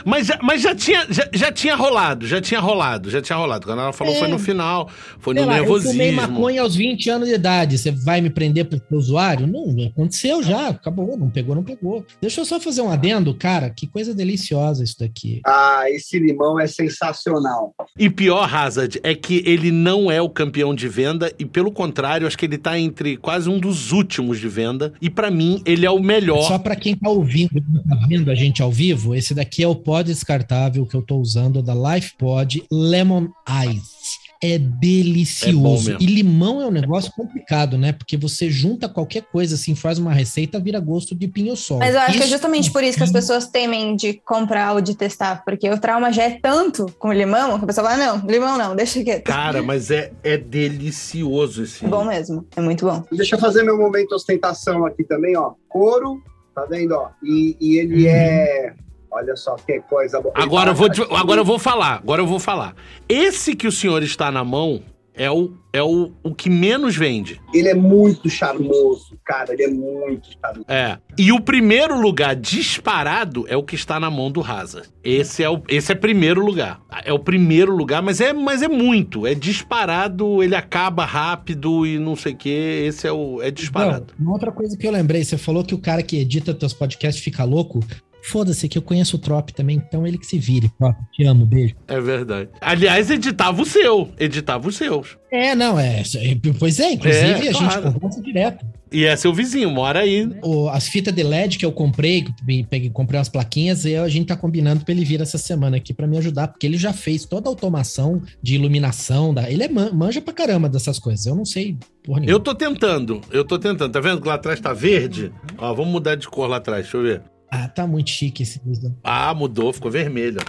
Mas já, mas já tinha, já, já tinha rolado, já tinha rolado, já tinha rolado. Quando ela falou É. foi no final, foi no Sei lá, eu fumei nervosismo. maconha aos 20 anos de idade. Você vai me prender por usuário? Não, aconteceu já. Acabou. Não pegou, não pegou. Deixa eu só fazer um adendo, cara. Que coisa deliciosa isso daqui. Ah, esse limão é sensacional. E pior, Hazard, é que ele não é o campeão de venda e pelo contrário, acho que ele tá entre quase um dos últimos de venda e pra mim ele é o melhor. Só pra quem tá ouvindo e não tá vendo a gente ao vivo, esse daqui é o pó descartável que eu tô usando da LifePod Lemon Ice. É É delicioso. mesmo. e limão é um negócio complicado, né? Porque você junta qualquer coisa assim, faz uma receita, vira gosto de pinho-sol. mas eu acho que é Isso justamente por isso que as pessoas temem de comprar ou de testar, porque o trauma já é tanto com limão que a pessoa fala: não, limão não, deixa quieto. Cara, mas é, é delicioso esse. É bom mesmo, é muito bom. Deixa eu fazer meu momento ostentação aqui também, ó. Couro, tá vendo, ó? E, e ele Uhum. é. Olha só que coisa boa. Agora eu vou, agora eu vou falar, agora eu vou falar. Esse que o senhor está na mão é o, é o, o que menos vende. Ele é muito charmoso, cara. Ele é muito charmoso. É. E o primeiro lugar disparado é o que está na mão do Hazard. Esse é o esse é primeiro lugar. É o primeiro lugar, mas é mas é muito, é disparado, ele acaba rápido e não sei o quê. Esse é o é disparado. Não, uma outra coisa que eu lembrei, você falou que o cara que edita teus podcasts fica louco. Foda-se que eu conheço o Trop também, então ele que se vire. Trop, te amo, beijo. É verdade. Aliás, editava o seu. Editava os seus. É, não, é. Pois é, inclusive É, a gente claro. conversa direto. E é seu vizinho, mora aí. O- as fitas de LED que eu comprei, que peguei, comprei umas plaquinhas, e a gente tá combinando pra ele vir essa semana aqui pra me ajudar, porque ele já fez toda a automação de iluminação. Da, ele é man- manja pra caramba dessas coisas. Eu não sei porra nenhuma. Eu tô tentando, eu tô tentando. Tá vendo que lá atrás tá verde? Ó, vamos mudar de cor lá atrás, deixa eu ver. Ah, tá muito chique esse. Ah, mudou, ficou vermelho.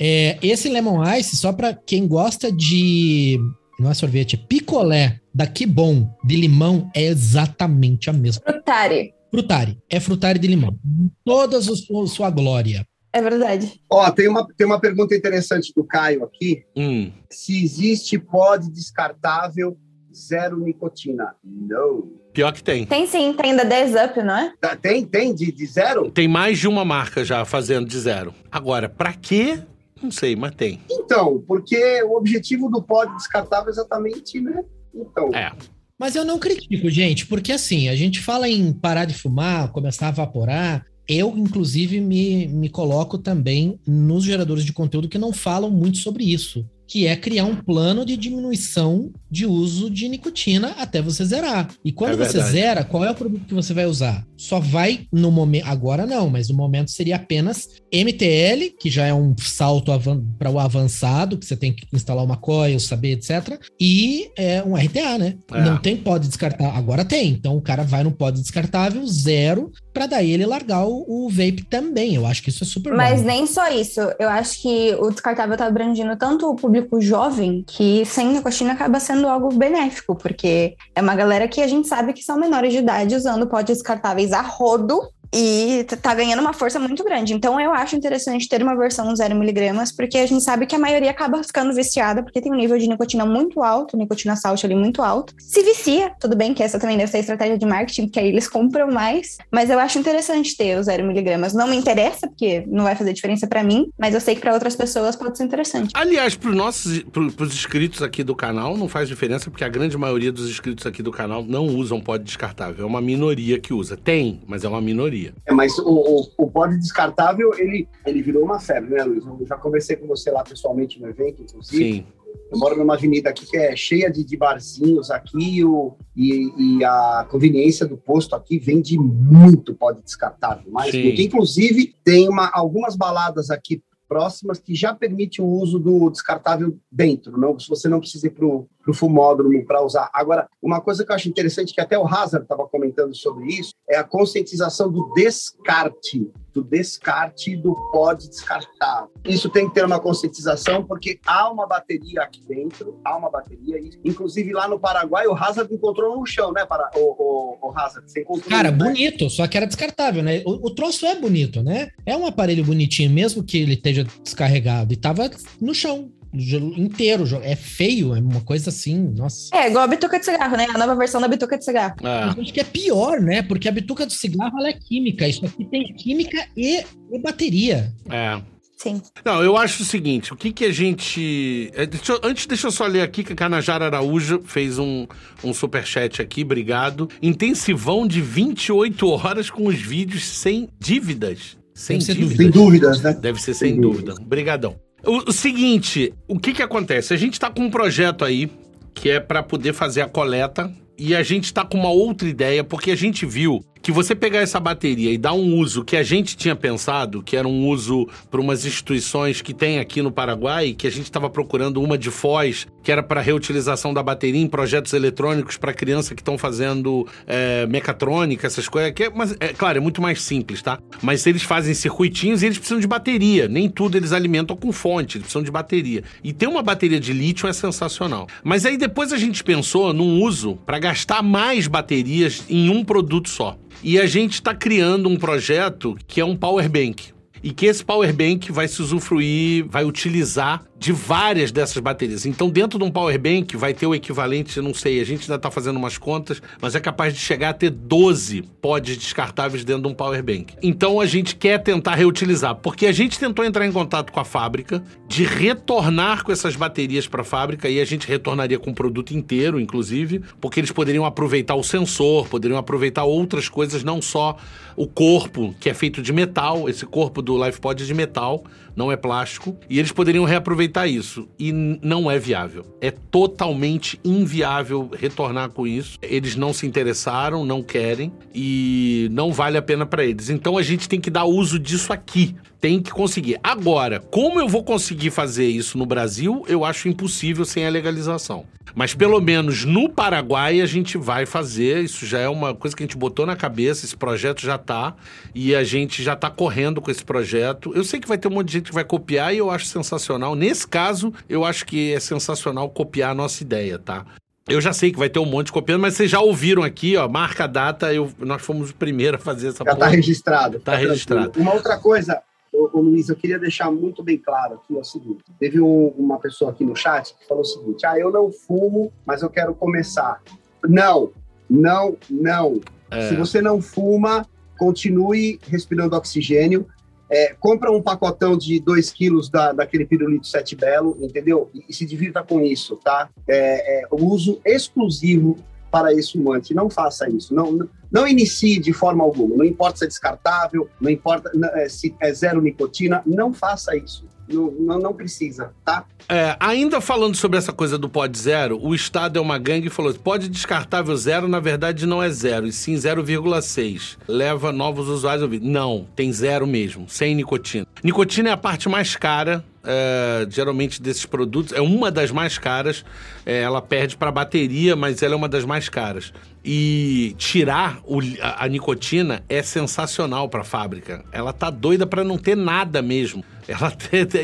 É, esse Lemon Ice, só pra quem gosta de. Não é sorvete, é picolé da Que Bom de limão, é exatamente a mesma. Frutari. Frutari. É frutari de limão. Todas os, sua glória. É verdade. Ó, tem uma, tem uma pergunta interessante do Caio aqui. Hum. Se existe pod descartável zero nicotina? Não. Pior que tem. Tem sim, tem da 10 Up, não é? Tá- Tem, tem de, de zero? Tem mais de uma marca já fazendo de zero. Agora, pra quê? Não sei, mas tem. Então, porque o objetivo do pod descartável é exatamente, né? Então, É. Mas eu não critico, gente, porque assim, a gente fala em parar de fumar, começar a evaporar. Eu, inclusive, me, me coloco também nos geradores de conteúdo que não falam muito sobre isso, que é criar um plano de diminuição de uso de nicotina até você zerar. E quando É você zera, qual é o produto que você vai usar? Só vai no momento. Agora não, mas no momento seria apenas MTL, que já é um salto para o avançado, que você tem que instalar uma coil, saber, etc. E é um RTA, né? É. Não tem pod descartável. Agora tem. Então o cara vai no pod descartável, zero, para daí ele largar o, o vape também. Eu acho que isso é super Mas bom. nem só isso. Eu acho que o descartável tá abrangindo tanto o público jovem que sem nicotina acaba sendo algo benéfico, porque é uma galera que a gente sabe que são menores de idade usando potes descartáveis a rodo e tá ganhando uma força muito grande. Então eu acho interessante ter uma versão 0mg, porque a gente sabe que a maioria acaba ficando viciada, porque tem um nível de nicotina muito alto, nicotina salt ali muito alto. Se vicia, tudo bem que essa também deve ser a estratégia de marketing, porque aí eles compram mais, mas eu acho interessante ter o 0mg. Não me interessa, porque não vai fazer diferença pra mim, mas eu sei que pra outras pessoas pode ser interessante. Aliás, para os nossos pro, pros inscritos aqui do canal, não faz diferença, porque a grande maioria dos inscritos aqui do canal não usam pod descartável. É uma minoria que usa. Tem, mas é uma minoria. É, mas o, o, o pod descartável, ele, ele virou uma febre, né, Luiz? Eu já conversei com você lá pessoalmente no evento, inclusive. Sim. Eu moro numa avenida aqui que é cheia de, de barzinhos aqui o, e, e a conveniência do posto aqui vende muito pod descartável. Mas muito. Inclusive, tem uma, algumas baladas aqui próximas que já permite o uso do descartável dentro, não, se você não precisa ir para o fumódromo para usar. Agora, uma coisa que eu acho interessante, que até o Hazard estava comentando sobre isso, é a conscientização do descarte, do descarte do pod descartável. Isso tem que ter uma conscientização, porque há uma bateria aqui dentro, há uma bateria, inclusive lá no Paraguai, o Hazard encontrou no chão, né, para, o, o, o Hazard? Você encontrou Cara, né? bonito, só que era descartável, né? O, o troço é bonito, né? É um aparelho bonitinho, mesmo que ele esteja descarregado. E tava no chão, inteiro. É feio, é uma coisa assim, nossa. É, igual a bituca de cigarro, né? A nova versão da bituca de cigarro. É. Eu acho que é pior, né? Porque a bituca do cigarro ela é química. Isso aqui tem química e, e bateria. É. Sim. Não, eu acho o seguinte, o que que a gente... é, deixa eu- antes, deixa eu só ler aqui que a Canajara Araújo fez um, um superchat aqui, obrigado. Intensivão de 28 horas com os vídeos sem dívidas. Sem dívidas. Sem dúvidas, né? Deve ser sem Sem dúvida. Obrigadão. O, o seguinte, o que que acontece? A gente tá com um projeto aí que é para poder fazer a coleta e a gente tá com uma outra ideia porque a gente viu que você pegar essa bateria e dar um uso que a gente tinha pensado, que era um uso para umas instituições que tem aqui no Paraguai, que a gente estava procurando uma de Foz, que era para reutilização da bateria em projetos eletrônicos para criança que estão fazendo é, mecatrônica, essas coisas. Que é, mas, é claro, é muito mais simples, tá? Mas eles fazem circuitinhos e eles precisam de bateria. Nem tudo eles alimentam com fonte, eles precisam de bateria. E ter uma bateria de lítio é sensacional. Mas aí depois a gente pensou num uso para gastar mais baterias em um produto só. E a gente está criando um projeto que é um power bank. E que esse power bank vai se usufruir, vai utilizar de várias dessas baterias. Então, dentro de um power bank vai ter o equivalente, eu não sei, a gente ainda está fazendo umas contas, mas é capaz de chegar a ter 12 pods descartáveis dentro de um power bank. Então, a gente quer tentar reutilizar, porque a gente tentou entrar em contato com a fábrica, de retornar com essas baterias para a fábrica e a gente retornaria com o produto inteiro, inclusive, porque eles poderiam aproveitar o sensor, poderiam aproveitar outras coisas, não só o corpo, que é feito de metal, esse corpo do LifePod é de metal, não é plástico, e eles poderiam reaproveitar isso. E não é viável. É totalmente inviável retornar com isso. Eles não se interessaram, não querem, e não vale a pena para eles. Então a gente tem que dar uso disso aqui. Tem que conseguir. Agora, como eu vou conseguir fazer isso no Brasil, eu acho impossível sem a legalização. Mas pelo menos no Paraguai a gente vai fazer. Isso já é uma coisa que a gente botou na cabeça. Esse projeto já tá. E a gente já tá correndo com esse projeto. Eu sei que vai ter um monte de gente que vai copiar e eu acho sensacional. Nesse caso, eu acho que é sensacional copiar a nossa ideia, tá? Eu já sei que vai ter um monte copiando, mas vocês já ouviram aqui, ó, marca a data, eu, nós fomos o primeiro a fazer essa Já está registrado. Tá, tá registrado. Uma outra coisa, ô, ô, Luiz, eu queria deixar muito bem claro aqui é o seguinte: teve um, uma pessoa aqui no chat que falou o seguinte: ah, eu não fumo, mas eu quero começar. Não, não, não. É. Se você não fuma, continue respirando oxigênio. É, compra um pacotão de 2 quilos da, daquele pirulito sete belo, entendeu? E, e se divirta com isso, tá? É, é, o uso exclusivo para esse fumante. Não faça isso. Não, não, inicie de forma alguma. Não importa se é descartável, não importa é, se é zero nicotina. Não faça isso. Não, não, não precisa, tá? É, ainda falando sobre essa coisa do pod zero, o Estado é uma gangue e falou: pode descartável zero, na verdade não é zero, e sim 0,6. Leva novos usuários a ouvir. Não, tem zero mesmo, sem nicotina. Nicotina é a parte mais cara é, geralmente desses produtos, é uma das mais caras. É, ela perde para bateria, mas ela é uma das mais caras. E tirar o, a, a, nicotina é sensacional para a fábrica. Ela tá doida para não ter nada mesmo. *laughs* Ela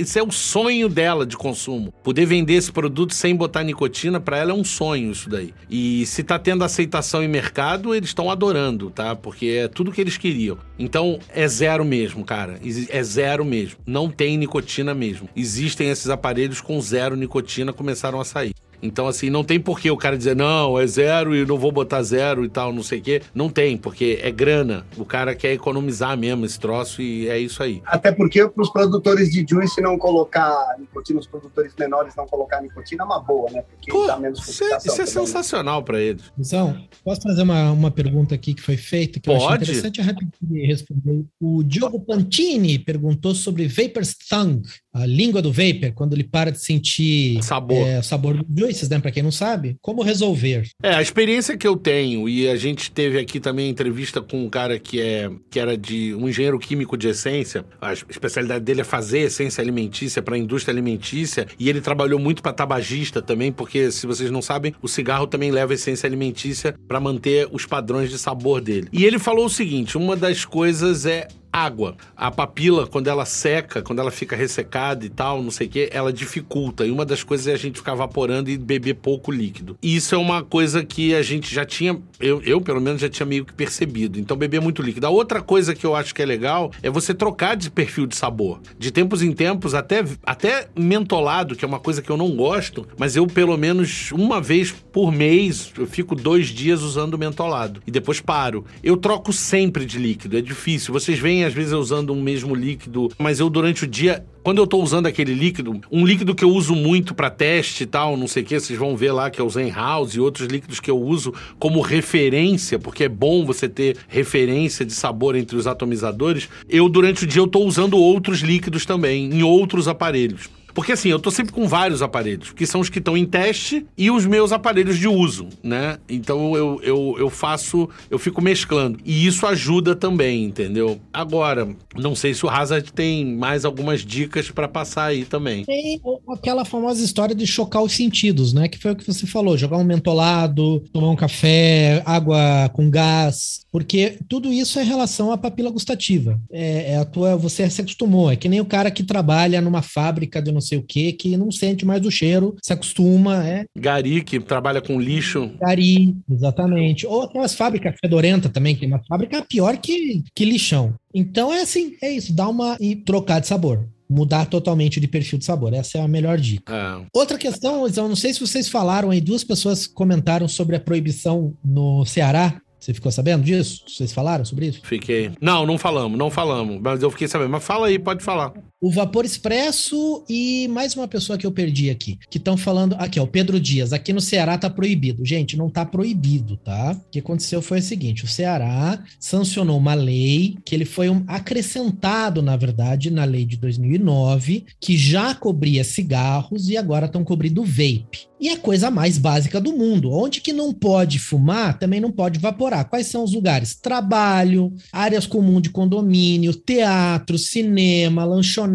isso é o sonho dela de consumo. Poder vender esse produto sem botar nicotina para ela é um sonho isso daí. E se tá tendo aceitação em mercado, eles estão adorando, tá? Porque é tudo que eles queriam. Então é zero mesmo, cara. É zero mesmo. Não tem nicotina mesmo. Existem esses aparelhos com zero nicotina começaram a sair. Então, assim, não tem por que o cara dizer, não, é zero e não vou botar zero e tal, não sei o quê. Não tem, porque é grana. O cara quer economizar mesmo esse troço e é isso aí. Até porque para os produtores de juice não colocar nicotina, os produtores menores não colocar nicotina é uma boa, né? Porque Pô, dá menos Isso é, isso é né? sensacional para eles. Então, posso fazer uma, uma pergunta aqui que foi feita, que Pode? eu achei interessante rapidinho responder. O Diogo Pantini perguntou sobre Vapor's Tongue, a língua do vapor, quando ele para de sentir sabor, é, sabor do juices, né? Para quem não sabe, como resolver. É, a experiência que eu tenho, e a gente teve aqui também entrevista com um cara que, é, que era de um engenheiro químico de essência, a especialidade dele é fazer essência alimentícia para a indústria alimentícia, e ele trabalhou muito para tabagista também, porque se vocês não sabem, o cigarro também leva essência alimentícia para manter os padrões de sabor dele. E ele falou o seguinte: uma das coisas é água. A papila, quando ela seca, quando ela fica ressecada e tal, não sei o que, ela dificulta. E uma das coisas é a gente ficar evaporando e beber pouco líquido. E isso é uma coisa que a gente já tinha, eu, eu pelo menos já tinha meio que percebido. Então, beber muito líquido. A outra coisa que eu acho que é legal é você trocar de perfil de sabor. De tempos em tempos, até, até mentolado, que é uma coisa que eu não gosto, mas eu, pelo menos uma vez por mês, eu fico dois dias usando mentolado. E depois paro. Eu troco sempre de líquido, é difícil. Vocês veem às vezes eu usando um mesmo líquido, mas eu durante o dia quando eu tô usando aquele líquido, um líquido que eu uso muito para teste e tal, não sei o que, vocês vão ver lá que é o Zen House e outros líquidos que eu uso como referência, porque é bom você ter referência de sabor entre os atomizadores. Eu, durante o dia, eu tô usando outros líquidos também, em outros aparelhos. Porque assim, eu tô sempre com vários aparelhos, que são os que estão em teste e os meus aparelhos de uso, né? Então eu, eu, eu faço, eu fico mesclando. E isso ajuda também, entendeu? Agora, não sei se o Hazard tem mais algumas dicas para passar aí também. Tem aquela famosa história de chocar os sentidos, né? Que foi o que você falou: jogar um mentolado, tomar um café, água com gás, porque tudo isso é relação à papila gustativa. É, é, a tua, você se acostumou. É que nem o cara que trabalha numa fábrica de não sei o que, que não sente mais o cheiro, se acostuma, é. Gari, que trabalha com lixo. Gari, exatamente. Ou aquelas fábricas fedorenta também, que é uma fábrica pior que, que lixão. Então é assim, é isso, dá uma e trocar de sabor. mudar totalmente de perfil de sabor. Essa é a melhor dica. É. Outra questão, eu não sei se vocês falaram aí, duas pessoas comentaram sobre a proibição no Ceará. Você ficou sabendo disso? Vocês falaram sobre isso? Fiquei. Não, não falamos, não falamos. Mas eu fiquei sabendo. Mas fala aí, pode falar. O Vapor Expresso e mais uma pessoa que eu perdi aqui, que estão falando. Aqui, ó, o Pedro Dias. Aqui no Ceará tá proibido. Gente, não tá proibido, tá? O que aconteceu foi o seguinte: o Ceará sancionou uma lei que ele foi um, acrescentado, na verdade, na lei de 2009, que já cobria cigarros e agora estão cobrindo vape. E é a coisa mais básica do mundo. Onde que não pode fumar, também não pode vaporar. Quais são os lugares? Trabalho, áreas comuns de condomínio, teatro, cinema, lanchonete,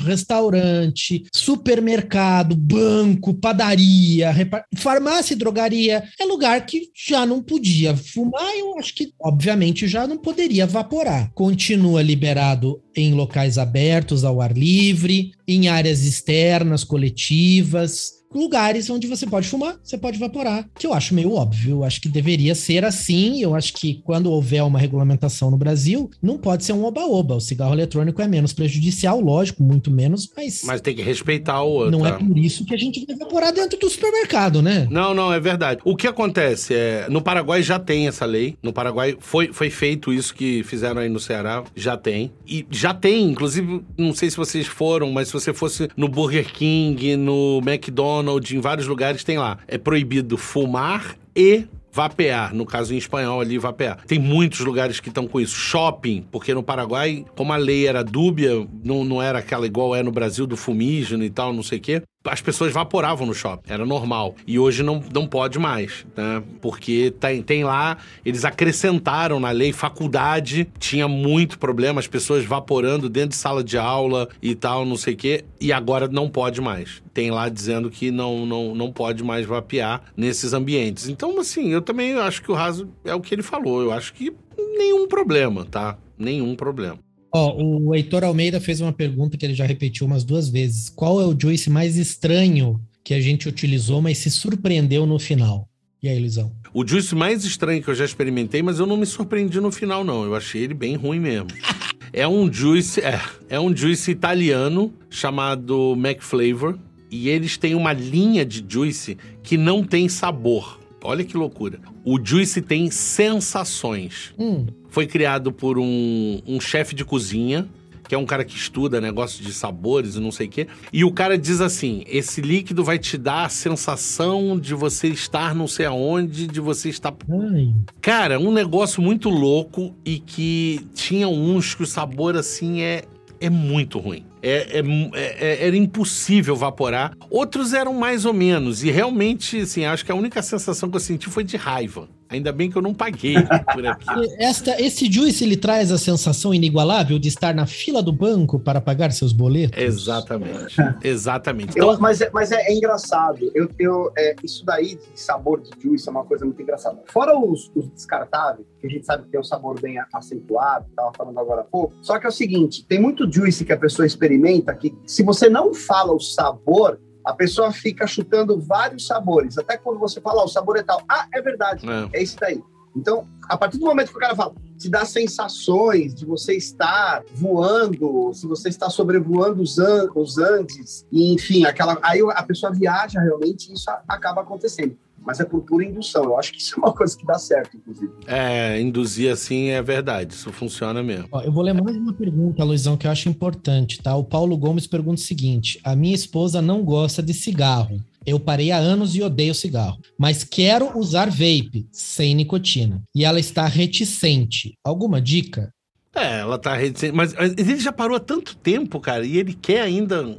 restaurante, supermercado, banco, padaria, farmácia e drogaria. É lugar que já não podia fumar. Eu acho que, obviamente, já não poderia vaporar. Continua liberado em locais abertos ao ar livre, em áreas externas, coletivas lugares onde você pode fumar, você pode evaporar, que eu acho meio óbvio. Eu acho que deveria ser assim. Eu acho que quando houver uma regulamentação no Brasil, não pode ser um oba-oba. O cigarro eletrônico é menos prejudicial, lógico, muito menos, mas. Mas tem que respeitar o outro. Não é por isso que a gente vai evaporar dentro do supermercado, né? Não, não, é verdade. O que acontece é. No Paraguai já tem essa lei. No Paraguai foi, foi feito isso que fizeram aí no Ceará, já tem. E já tem, inclusive, não sei se vocês foram, mas se você fosse no Burger King, no McDonald's, McDonald's, em vários lugares tem lá. É proibido fumar e vapear, no caso em espanhol ali, vapear. Tem muitos lugares que estão com isso. Shopping, porque no Paraguai, como a lei era dúbia, não, não era aquela igual é no Brasil do fumígeno e tal, não sei o quê as pessoas vaporavam no shopping, era normal. E hoje não, não pode mais, né? Porque tem, tem lá, eles acrescentaram na lei faculdade, tinha muito problema, as pessoas vaporando dentro de sala de aula e tal, não sei o quê, e agora não pode mais. Tem lá dizendo que não, não, não pode mais vapear nesses ambientes. Então, assim, eu também acho que o Raso é o que ele falou, eu acho que nenhum problema, tá? Nenhum problema. Ó, o Heitor Almeida fez uma pergunta que ele já repetiu umas duas vezes. Qual é o juice mais estranho que a gente utilizou, mas se surpreendeu no final? E aí, Luizão? O juice mais estranho que eu já experimentei, mas eu não me surpreendi no final, não. Eu achei ele bem ruim mesmo. *laughs* é um juice, é, é um juice italiano chamado McFlavor. E eles têm uma linha de juice que não tem sabor. Olha que loucura. O Juice tem sensações. Hum. Foi criado por um, um chefe de cozinha que é um cara que estuda negócio de sabores e não sei o quê. E o cara diz assim: esse líquido vai te dar a sensação de você estar não sei aonde, de você estar. Ai. Cara, um negócio muito louco e que tinha uns que o sabor assim é, é muito ruim. É, é, é, era impossível vaporar. Outros eram mais ou menos. E realmente, assim, acho que a única sensação que eu senti foi de raiva. Ainda bem que eu não paguei por aquilo. *laughs* Esta, esse Juice, ele traz a sensação inigualável de estar na fila do banco para pagar seus boletos? Exatamente. *laughs* Exatamente. Então... Eu, mas é, mas é, é engraçado. Eu, eu, é, isso daí de sabor de Juice é uma coisa muito engraçada. Fora os, os descartáveis, que a gente sabe que tem um sabor bem acentuado, estava falando agora há pouco. Só que é o seguinte, tem muito Juice que a pessoa experimenta que se você não fala o sabor, a pessoa fica chutando vários sabores. Até quando você fala, oh, o sabor é tal. Ah, é verdade, é. é isso daí. Então, a partir do momento que o cara fala, te dá sensações de você estar voando, se você está sobrevoando os, os Andes, e, enfim, aquela, aí a pessoa viaja realmente e isso acaba acontecendo mas é por pura indução. Eu acho que isso é uma *laughs* coisa que dá certo, inclusive. É, induzir assim é verdade, isso funciona mesmo. Ó, eu vou ler mais uma pergunta, Luizão, que eu acho importante, tá? O Paulo Gomes pergunta o seguinte: a minha esposa não gosta de cigarro. Eu parei há anos e odeio cigarro, mas quero usar vape sem nicotina. E ela está reticente. Alguma dica? É, ela tá reticente. Mas ele já parou há tanto tempo, cara, e ele quer ainda.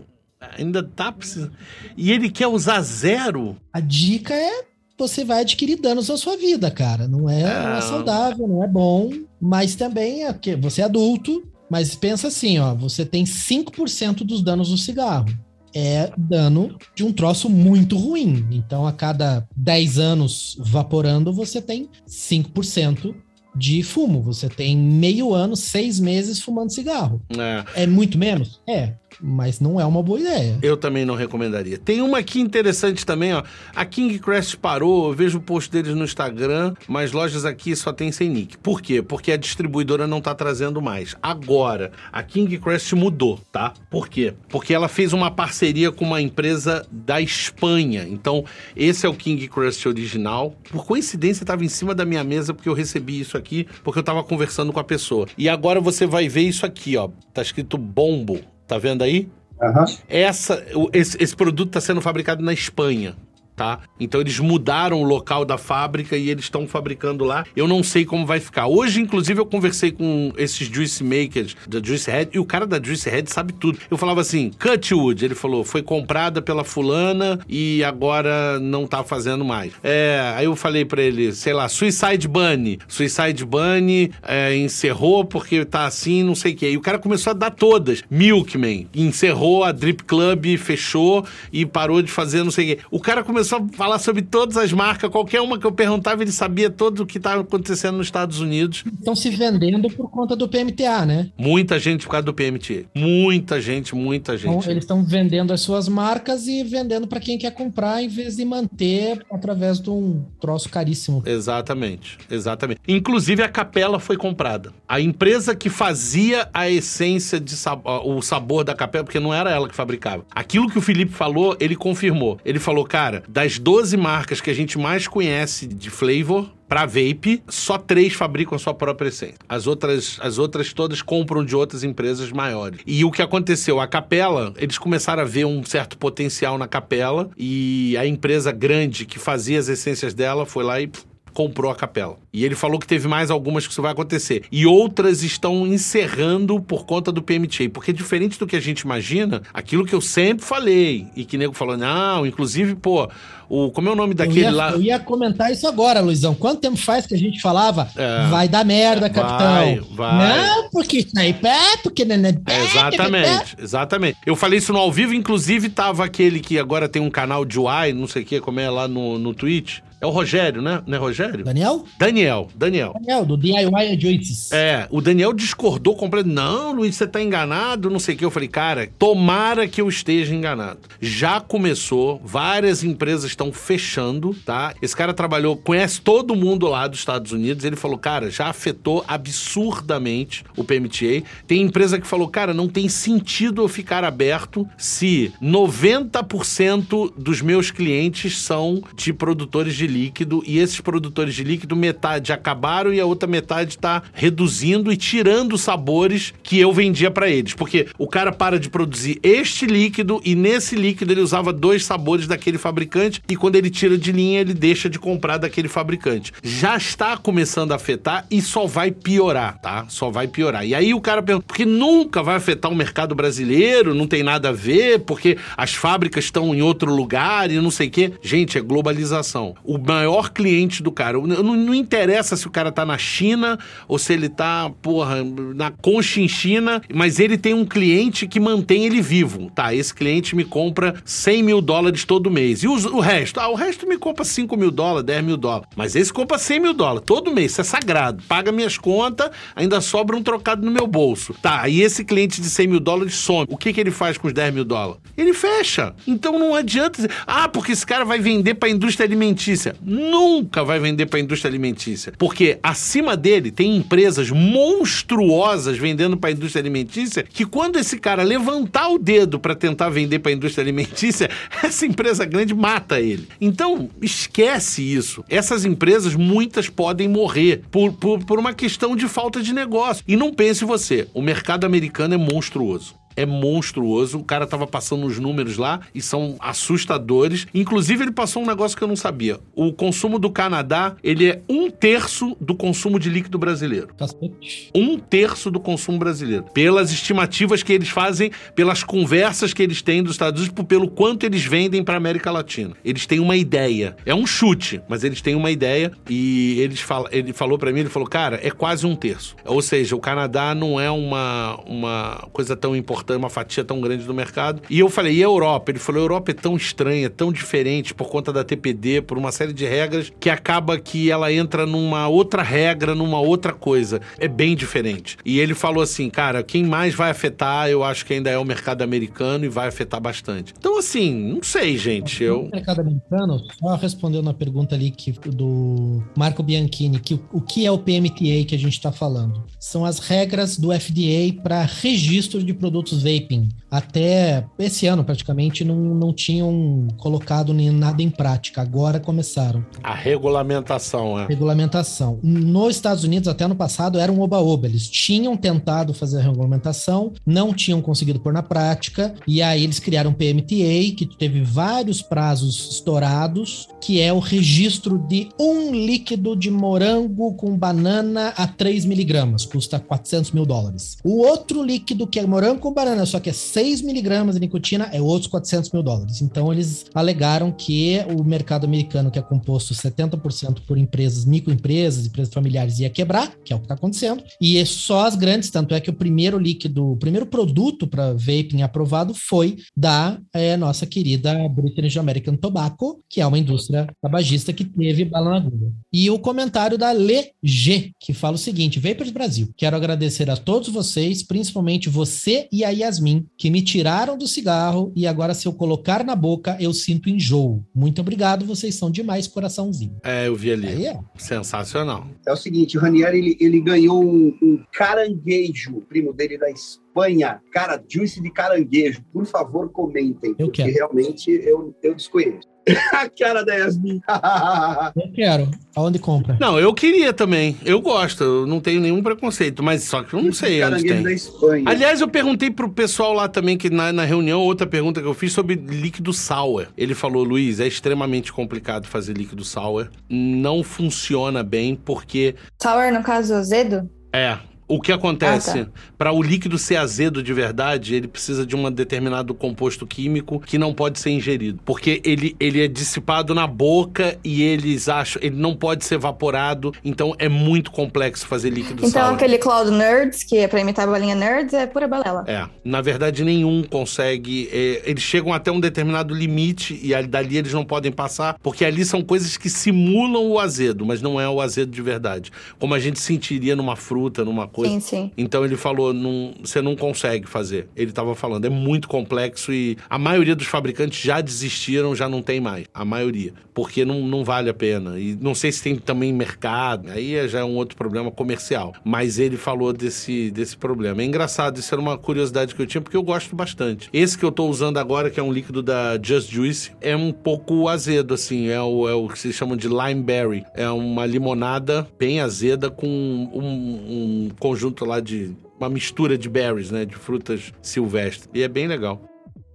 Ainda tá precisando. E ele quer usar zero? A dica é você vai adquirir danos na sua vida, cara. Não é, não é saudável, não é bom, mas também é que você é adulto, mas pensa assim, ó, você tem 5% dos danos do cigarro. É dano de um troço muito ruim. Então, a cada 10 anos vaporando, você tem 5% de fumo. Você tem meio ano, seis meses fumando cigarro. É. É muito menos? É, mas não é uma boa ideia. Eu também não recomendaria. Tem uma aqui interessante também, ó. A King Crest parou, eu vejo o post deles no Instagram, mas lojas aqui só tem sem nick. Por quê? Porque a distribuidora não tá trazendo mais. Agora, a King Crest mudou, tá? Por quê? Porque ela fez uma parceria com uma empresa da Espanha. Então, esse é o King Crest original. Por coincidência, estava em cima da minha mesa porque eu recebi isso aqui, porque eu tava conversando com a pessoa. E agora você vai ver isso aqui, ó. Tá escrito Bombo. Tá vendo aí? Aham. Essa, esse, esse produto está sendo fabricado na Espanha. Tá? Então eles mudaram o local da fábrica e eles estão fabricando lá. Eu não sei como vai ficar. Hoje, inclusive, eu conversei com esses juice makers da Juice Head e o cara da Juice Head sabe tudo. Eu falava assim, Cutwood, ele falou, foi comprada pela fulana e agora não tá fazendo mais. É, aí eu falei pra ele, sei lá, Suicide Bunny. Suicide Bunny é, encerrou porque tá assim, não sei o quê. E o cara começou a dar todas. Milkman encerrou, a Drip Club fechou e parou de fazer não sei o quê. O cara começou a falar sobre todas as marcas, qualquer uma que eu perguntava, ele sabia todo o que estava acontecendo nos Estados Unidos. Estão se vendendo por conta do PMTA, né? Muita gente por causa do PMT. Muita gente, muita Então, gente. eles estão vendendo as suas marcas e vendendo para quem quer comprar, em vez de manter através de um troço caríssimo. Exatamente, exatamente. Inclusive a capela foi comprada. A empresa que fazia a essência de sab- o sabor da capela, porque não era ela que fabricava. Aquilo que o Felipe falou, ele confirmou. Ele falou, cara, das 12 marcas que a gente mais conhece de flavor, Pra vape, só três fabricam a sua própria essência. As outras, as outras todas compram de outras empresas maiores. E o que aconteceu? A capela, eles começaram a ver um certo potencial na capela e a empresa grande que fazia as essências dela foi lá e comprou a capela. E ele falou que teve mais algumas que isso vai acontecer. E outras estão encerrando por conta do PMTA. Porque diferente do que a gente imagina, aquilo que eu sempre falei, e que nego falou, não, inclusive, pô, o, como é o nome Eu daquele ia, lá? eu ia comentar isso agora, Luizão. Quanto tempo faz que a gente falava? É. Vai dar merda, capitão. Vai, vai. Não, porque isso aí é, porque... não é- É, exatamente, exatamente. Eu falei isso no ao vivo, inclusive tava aquele que agora tem um canal de UI, não sei o que, como é lá no, no Twitch. É o Rogério, né? Não é Rogério? Daniel? Daniel, Daniel. Daniel, do DIY Adjuices. É, o Daniel discordou completamente. Não, Luiz, você tá enganado, não sei o que. Eu falei, cara, tomara que eu esteja enganado. Já começou, várias empresas estão fechando, tá? Esse cara trabalhou, conhece todo mundo lá dos Estados Unidos. Ele falou, cara, já afetou absurdamente o PMTA. Tem empresa que falou, cara, não tem sentido eu ficar aberto se 90% dos meus clientes são de produtores de líquido e esses produtores de líquido, metade acabaram e a outra metade está reduzindo e tirando sabores que eu vendia para eles. Porque o cara para de produzir este líquido e nesse líquido ele usava dois sabores daquele fabricante e quando ele tira de linha ele deixa de comprar daquele fabricante. Já está começando a afetar e só vai piorar, tá? Só vai piorar. E aí o cara pergunta, porque nunca vai afetar o mercado brasileiro, não tem nada a ver, porque as fábricas estão em outro lugar e não sei o quê. Gente, é globalização. O maior cliente do cara, não, não interessa se o cara tá na China ou se ele tá, porra, na Conchinchina, mas ele tem um cliente que mantém ele vivo. Tá, esse cliente me compra 100 mil dólares todo mês. E os- o resto? Ah, o resto me compra 5 mil dólares, 10 mil dólares. Mas esse compra 100 mil dólares todo mês. Isso é sagrado. Paga minhas contas, ainda sobra um trocado no meu bolso. Tá, e esse cliente de 100 mil dólares some. O que, que ele faz com os 10 mil dólares? Ele fecha. Então não adianta dizer, ah, porque esse cara vai vender para a indústria alimentícia. Nunca vai vender para a indústria alimentícia. Porque acima dele tem empresas monstruosas vendendo para a indústria alimentícia que quando esse cara levantar o dedo para tentar vender para a indústria alimentícia, *laughs* essa empresa grande mata ele. Então, esquece isso. Essas empresas, muitas podem morrer por, por, por uma questão de falta de negócio. E não pense você, o mercado americano é monstruoso é monstruoso. O cara tava passando os números lá e são assustadores. Inclusive, ele passou um negócio que eu não sabia. O consumo do Canadá, ele é um terço do consumo de líquido brasileiro. Cacete. Um terço do consumo brasileiro. Pelas estimativas que eles fazem, pelas conversas que eles têm dos Estados Unidos, pelo quanto eles vendem para América Latina. Eles têm uma ideia. É um chute, mas eles têm uma ideia e eles fala, ele falou para mim, ele falou, cara, é quase um terço. Ou seja, o Canadá não é uma, uma coisa tão importante uma fatia tão grande do mercado. E eu falei, e a Europa? Ele falou, a Europa é tão estranha, tão diferente por conta da TPD, por uma série de regras, que acaba que ela entra numa outra regra, numa outra coisa. É bem diferente. E ele falou assim, cara, quem mais vai afetar, eu acho que ainda é o mercado americano e vai afetar bastante. Então, assim, não sei, gente. Eu... O mercado americano, só respondendo a pergunta ali que, do Marco Bianchini, que o que é o PMTA que a gente está falando? São as regras do FDA para registro de produtos vaping. Até esse ano, praticamente, não, não tinham colocado nem nada em prática. Agora começaram. A regulamentação, é. Regulamentação. Nos Estados Unidos, até no passado, era um oba-oba. Eles tinham tentado fazer a regulamentação, não tinham conseguido pôr na prática, e aí eles criaram o PMTA, que teve vários prazos estourados, que é o registro de um líquido de morango com banana a 3 miligramas, custa 400 mil dólares. O outro líquido que é morango com só que é 6 miligramas de nicotina, é outros 400 mil dólares. Então eles alegaram que o mercado americano, que é composto 70% por empresas, microempresas, empresas familiares, ia quebrar, que é o que está acontecendo, e é só as grandes, tanto é que o primeiro líquido, o primeiro produto para vaping aprovado foi da é, nossa querida British American Tobacco, que é uma indústria tabagista que teve bala na agulha. E o comentário da Le G, que fala o seguinte: Vapers Brasil, quero agradecer a todos vocês, principalmente você e a Yasmin, que me tiraram do cigarro e agora, se eu colocar na boca, eu sinto enjoo. Muito obrigado, vocês são demais, coraçãozinho. É, eu vi ali. Aí é. Sensacional. É o seguinte, o Ranieri, ele, ele ganhou um, um caranguejo, primo dele da Espanha. Cara, juice de caranguejo. Por favor, comentem. Eu porque quero. realmente eu, eu desconheço. *laughs* a cara da Yasmin. *laughs* eu quero. Aonde compra? Não, eu queria também. Eu gosto, eu não tenho nenhum preconceito, mas só que eu não sei onde tem. da Espanha. Aliás, eu perguntei pro pessoal lá também, que na, na reunião, outra pergunta que eu fiz sobre líquido sour. Ele falou, Luiz, é extremamente complicado fazer líquido sour. Não funciona bem, porque... Sour, no caso, azedo? É, o que acontece? Ah, tá. Para o líquido ser azedo de verdade, ele precisa de um determinado composto químico que não pode ser ingerido. Porque ele, ele é dissipado na boca e eles acham. Ele não pode ser evaporado. Então é muito complexo fazer líquido Então sour. aquele Cloud Nerds, que é pra imitar a bolinha Nerds, é pura balela. É, na verdade nenhum consegue. é, eles chegam até um determinado limite e ali- dali eles não podem passar, porque ali são coisas que simulam o azedo, mas não é o azedo de verdade. Como a gente sentiria numa fruta, numa coisa. Sim, sim. Então ele falou, não, você não consegue fazer. Ele estava falando, é muito complexo e a maioria dos fabricantes já desistiram, já não tem mais. A maioria. Porque não, não vale a pena. E não sei se tem também mercado, aí é já um outro problema comercial. Mas ele falou desse, desse problema. É engraçado, isso era uma curiosidade que eu tinha, porque eu gosto bastante. Esse que eu tô usando agora, que é um líquido da Just Juice, é um pouco azedo, assim. É o, é o que se chama de limeberry. É uma limonada bem azeda com um, um conjunto lá de. Uma mistura de berries, né? De frutas silvestres. E é bem legal.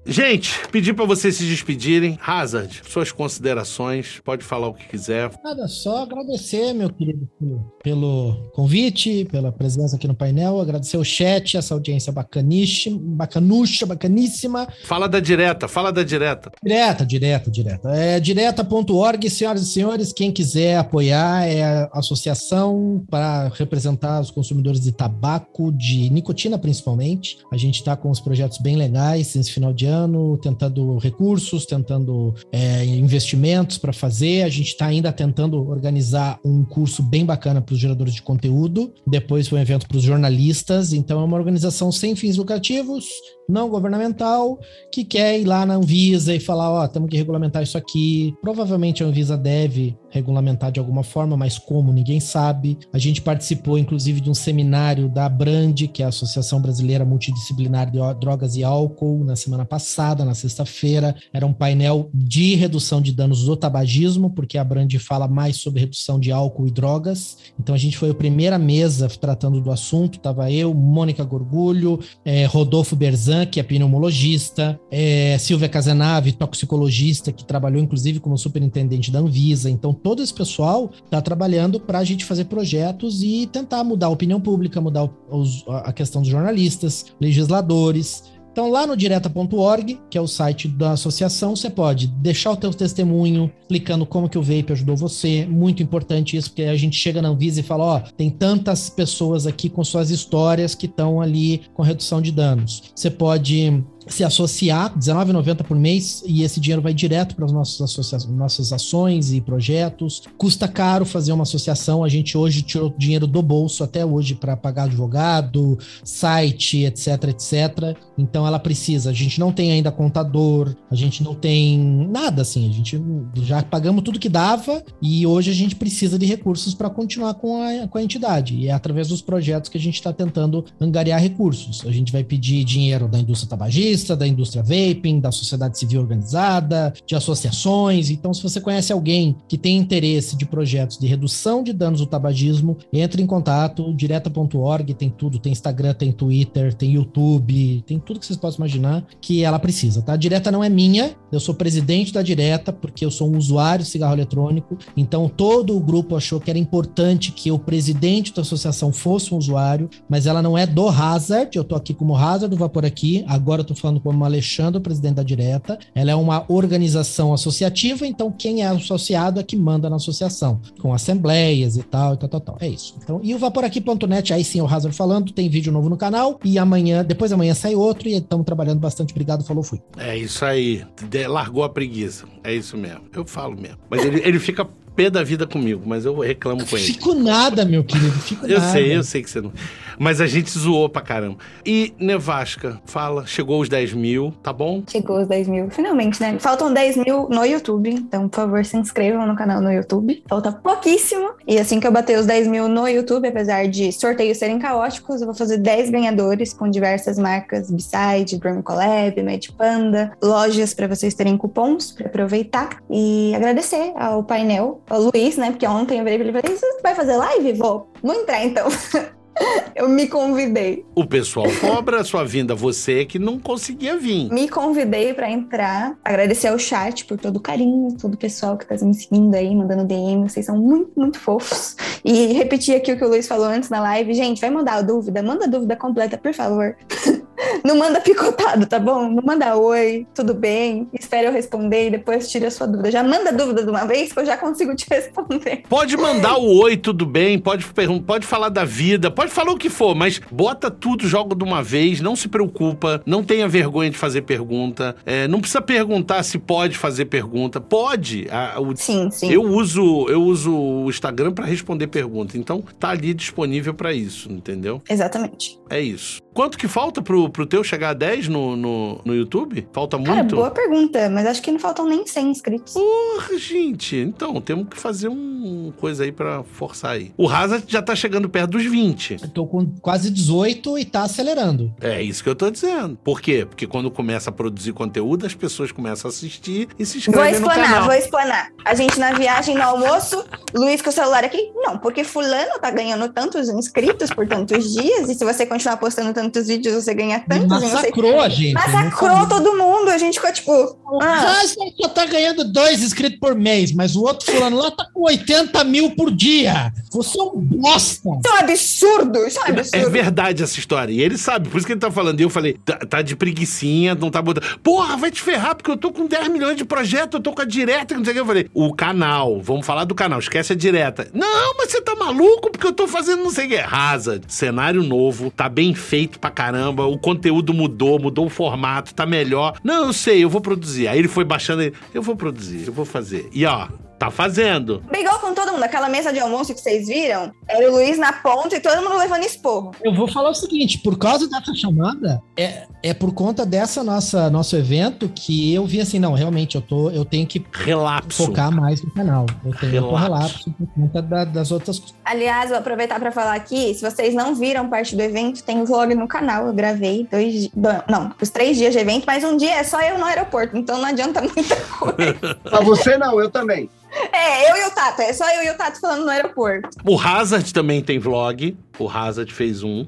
Gente, pedir pra vocês se despedirem. Hazard, suas considerações. Pode falar o que quiser. Nada, só agradecer, meu querido, pelo, pelo convite, pela presença aqui no painel, agradecer o chat, essa audiência bacaníssima, bacanucha, bacaníssima. Fala da direta, fala da direta. Direta, direta, direta. É direta.org, senhoras e senhores, quem quiser apoiar é a associação para representar os consumidores de tabaco, de nicotina principalmente. A gente está com uns projetos bem legais nesse final de ano, tentando recursos, tentando é, investimentos para fazer. A gente está ainda tentando organizar um curso bem bacana para os geradores de conteúdo. Depois foi um evento para os jornalistas. Então é uma organização sem fins lucrativos, não governamental, que quer ir lá na Anvisa e falar: ó, temos que regulamentar isso aqui. Provavelmente a Anvisa deve regulamentar de alguma forma, mas como ninguém sabe. A gente participou, inclusive, de um seminário da Brand, que é a Associação Brasileira Multidisciplinar de Drogas e Álcool, na semana passada, na sexta-feira. Era um painel de redução de danos do tabagismo, porque a Brand fala mais sobre redução de álcool e drogas. Então a gente foi a primeira mesa tratando do assunto. Tava eu, Mônica Gorgulho, eh, Rodolfo Berzan, que é pneumologista, eh, Silvia Casenave, toxicologista, que trabalhou inclusive como superintendente da Anvisa. Então todo esse pessoal está trabalhando para a gente fazer projetos e tentar mudar a opinião pública, mudar os- a questão dos jornalistas, legisladores, Então, lá no direta.org, que é o site da associação, você pode deixar o teu testemunho, explicando como que o Vape ajudou você. Muito importante isso, porque a gente chega na Anvisa e fala, ó, tem tantas pessoas aqui com suas histórias que estão ali com redução de danos. Você pode se associar, R$19,90 por mês, e esse dinheiro vai direto para as nossas, nossas ações e projetos. Custa caro fazer uma associação, a gente hoje tirou dinheiro do bolso até hoje para pagar advogado, site, etc, etc. Então ela precisa. A gente não tem ainda contador, a gente não tem nada assim, a gente já pagamos tudo que dava e hoje a gente precisa de recursos para continuar com a, com a entidade. E é através dos projetos que a gente está tentando angariar recursos. A gente vai pedir dinheiro da indústria tabagista da indústria vaping, da sociedade civil organizada, de associações. Então, se você conhece alguém que tem interesse de projetos de redução de danos do tabagismo, entre em contato, direta.org, tem tudo, tem Instagram, tem Twitter, tem YouTube, tem tudo que vocês possam imaginar que ela precisa, tá? A direta não é minha, eu sou presidente da direta porque eu sou um usuário de cigarro eletrônico, então todo o grupo achou que era importante que o presidente da associação fosse um usuário, mas ela não é do Hazard, eu tô aqui como Hazard do Vapor aqui, agora eu tô falando como Alexandre, presidente da Direta. Ela é uma organização associativa, então quem é associado é que manda na associação, com assembleias e tal, e tal, tal, tal. É isso. Então, e o vaporaqui.net, aí sim, o Hazard falando, tem vídeo novo no canal, e amanhã, depois da manhã sai outro, e estamos trabalhando bastante. Obrigado, falou, fui. É isso aí. Largou a preguiça. É isso mesmo. Eu falo mesmo. Mas ele, ele fica pé da vida comigo, mas eu reclamo com ele. Fico nada, meu querido. Fico eu nada. sei, eu sei que você não. Mas a gente zoou pra caramba. E Nevasca, fala, chegou os 10 mil, tá bom? Chegou os 10 mil, finalmente, né? Faltam 10 mil no YouTube, então, por favor, se inscrevam no canal no YouTube. Falta pouquíssimo. E assim que eu bater os 10 mil no YouTube, apesar de sorteios serem caóticos, eu vou fazer 10 ganhadores com diversas marcas B-Side, Dream Collab, Mad Panda, lojas para vocês terem cupons para aproveitar. E agradecer ao painel, ao Luiz, né? Porque ontem eu virei pra ele e falei: Você vai fazer live? Vou. Vou entrar então. *laughs* *laughs* Eu me convidei. O pessoal cobra a sua vinda, você que não conseguia vir. Me convidei para entrar. Agradecer ao chat por todo o carinho, todo o pessoal que tá me seguindo aí, mandando DM. Vocês são muito, muito fofos. E repetir aqui o que o Luiz falou antes na live. Gente, vai mandar a dúvida. Manda a dúvida completa, por favor. *laughs* Não manda picotado, tá bom? Não manda oi, tudo bem, espere eu responder e depois tire a sua dúvida. Já manda dúvida de uma vez que eu já consigo te *laughs* responder. Pode mandar o oi, tudo bem, pode, pode falar da vida, pode falar o que for, mas bota tudo, joga de uma vez, não se preocupa, não tenha vergonha de fazer pergunta, é, não precisa perguntar se pode fazer pergunta, pode. A, o, sim, sim. Eu uso, eu uso o Instagram para responder pergunta, então tá ali disponível para isso, entendeu? Exatamente. É isso. Quanto que falta pro, pro teu chegar a 10 no, no, no YouTube? Falta muito? Cara, boa pergunta, mas acho que não faltam nem 100 inscritos. Porra, gente. Então, temos que fazer um coisa aí pra forçar aí. O Hazard já tá chegando perto dos 20. Eu tô com quase 18 e tá acelerando. É isso que eu tô dizendo. Por quê? Porque quando começa a produzir conteúdo, as pessoas começam a assistir e se inscrevem vou explanar, no canal. Vou explanar, A gente na viagem no almoço, Luiz com o celular aqui, não, porque fulano tá ganhando tantos inscritos por tantos dias e se você continuar postando tantos tantos vídeos, você ganha tantos. Massacrou a gente. Massacrou todo mundo. A gente ficou tipo. Ah, você só tá ganhando dois inscritos por mês, mas o outro fulano lá tá com 80 mil por dia. Você é um bosta. Isso é um absurdo. Isso é um absurdo. É verdade essa história. E ele sabe, por isso que ele tá falando. E eu falei, tá, tá, de preguiçinha, não tá botando. Porra, vai te ferrar, porque eu tô com 10 milhões de projetos, eu tô com a direta, não sei o que. Eu falei, o canal, vamos falar do canal, esquece a direta. Não, mas você tá maluco, porque eu tô fazendo não sei o que. Rasa, cenário novo, tá bem feito feito pra caramba, o conteúdo mudou, mudou o formato, tá melhor. Não, eu sei, eu vou produzir. Aí ele foi baixando, eu vou produzir, eu vou fazer. E ó, Tá fazendo. Brigou com todo mundo. Aquela mesa de almoço que vocês viram, era o Luiz na ponta e todo mundo levando esporro. Eu vou falar o seguinte: por causa dessa chamada, é, é por conta dessa nossa nosso evento que eu vi assim, não, realmente, eu tô, eu tenho que relapso. focar mais no canal. Eu tenho relapso, relapso por conta da, das outras coisas. Aliás, vou aproveitar para falar aqui: se vocês não viram parte do evento, tem um vlog no canal. Eu gravei dois. Não, os três dias de evento, mas um dia é só eu no aeroporto, então não adianta *laughs* muita coisa. pra você não, eu também. É, eu e o Tato. É só eu e o Tato falando no aeroporto. O Hazard também tem vlog. O Hazard fez um.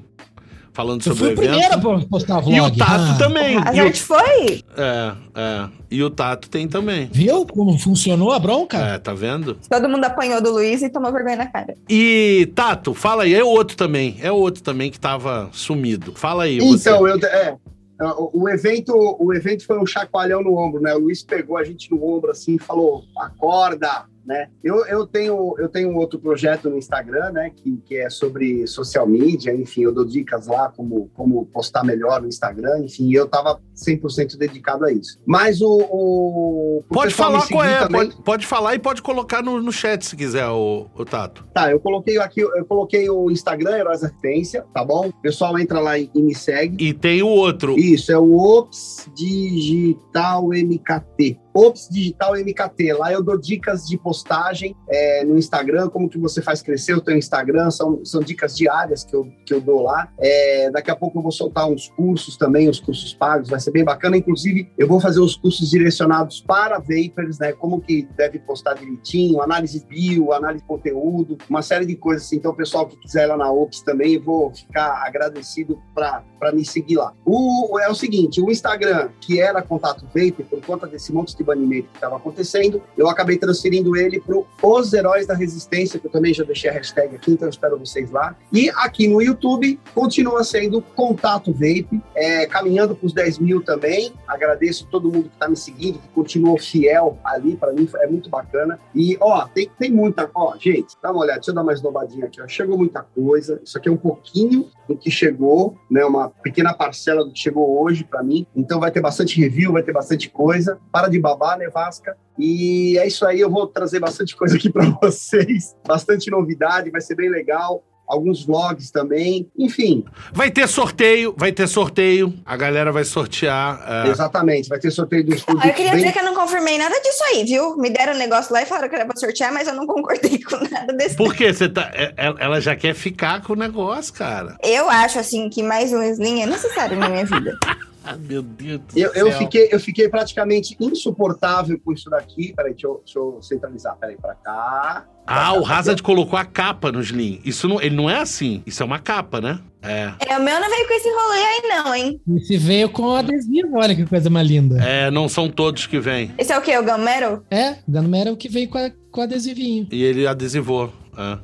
Falando sobre o evento. Eu fui o primeiro a postar vlog. E o Tato ah. também. A gente foi? É, é. E o Tato tem também. Viu como funcionou a bronca? É, tá vendo? Todo mundo apanhou do Luiz e tomou vergonha na cara. E, Tato, fala aí. É o outro também. É o outro também que tava sumido. Fala aí, Então, você. eu... É. o, o evento, o evento foi um chacoalhão no ombro, né? O Luiz pegou a gente no ombro assim e falou: acorda, né? Eu, eu, tenho, eu tenho um outro projeto no Instagram, né, que, que é sobre social media, enfim, eu dou dicas lá como, como postar melhor no Instagram, enfim, eu estava 100% dedicado a isso. Mas o... o pode falar qual é, também... pode, pode falar e pode colocar no, no chat se quiser, o, o Tato. Tá, eu coloquei aqui, eu coloquei o Instagram, Heróis da Resistência, tá bom? O pessoal entra lá e, e me segue. E tem o outro. Isso, é o Ops Digital MKT. Ops Digital MKT. Lá eu dou dicas de postagem é, no Instagram, como que você faz crescer o teu Instagram, são, são dicas diárias que eu, que eu dou lá. É, daqui a pouco eu vou soltar uns cursos também, os cursos pagos, vai ser bem bacana. Inclusive, eu vou fazer os cursos direcionados para vapers, né? Como que deve postar direitinho, análise bio, análise de conteúdo, uma série de coisas assim. Então, o pessoal que quiser ir lá na Ops também, eu vou ficar agradecido para me seguir lá. O, é o seguinte, o Instagram, que era Contato Vape, por conta desse monte de banimento que estava acontecendo, eu acabei transferindo ele para Os Heróis da Resistência, que eu também já deixei a hashtag aqui, então eu espero vocês lá. E aqui no YouTube continua sendo Contato Vape, é, caminhando para os 10 mil também. Agradeço todo mundo que está me seguindo, que continuou fiel ali, para mim é muito bacana. E, ó, tem, tem muita. Ó, gente, dá uma olhada, deixa eu dar mais dobadinha aqui. Ó. Chegou muita coisa, isso aqui é um pouquinho do que chegou, né? Uma pequena parcela do que chegou hoje para mim. Então vai ter bastante review, vai ter bastante coisa. Para de babar, Nevasca. E é isso aí, eu vou trazer bastante coisa aqui para *laughs* vocês, bastante novidade, vai ser bem legal alguns vlogs também, enfim. Vai ter sorteio, vai ter sorteio, a galera vai sortear. Uh... Exatamente, vai ter sorteio dos produtos. Eu queria bem... dizer que eu não confirmei nada disso aí, viu? Me deram um negócio lá e falaram que era pra sortear, mas eu não concordei *laughs* com nada desse. Por quê? Você tá, é, é, ela já quer ficar com o negócio, cara. Eu acho, assim, que mais um slim é necessário na minha vida. *laughs* Ah, meu Deus do eu, céu. Eu fiquei, eu fiquei praticamente insuportável com isso daqui. Peraí, deixa eu, deixa eu centralizar. Peraí, pra cá. Ah, o Hazard colocou a capa no Slim. Isso não, ele não é assim. Isso é uma capa, né? É. é. O meu não veio com esse rolê aí, não, hein? Esse veio com adesivo, olha que coisa mais linda. É, não são todos que vêm. Esse é o quê? O Gun Metal? É, Gun Metal que veio com, a, com adesivinho. E ele adesivou. É.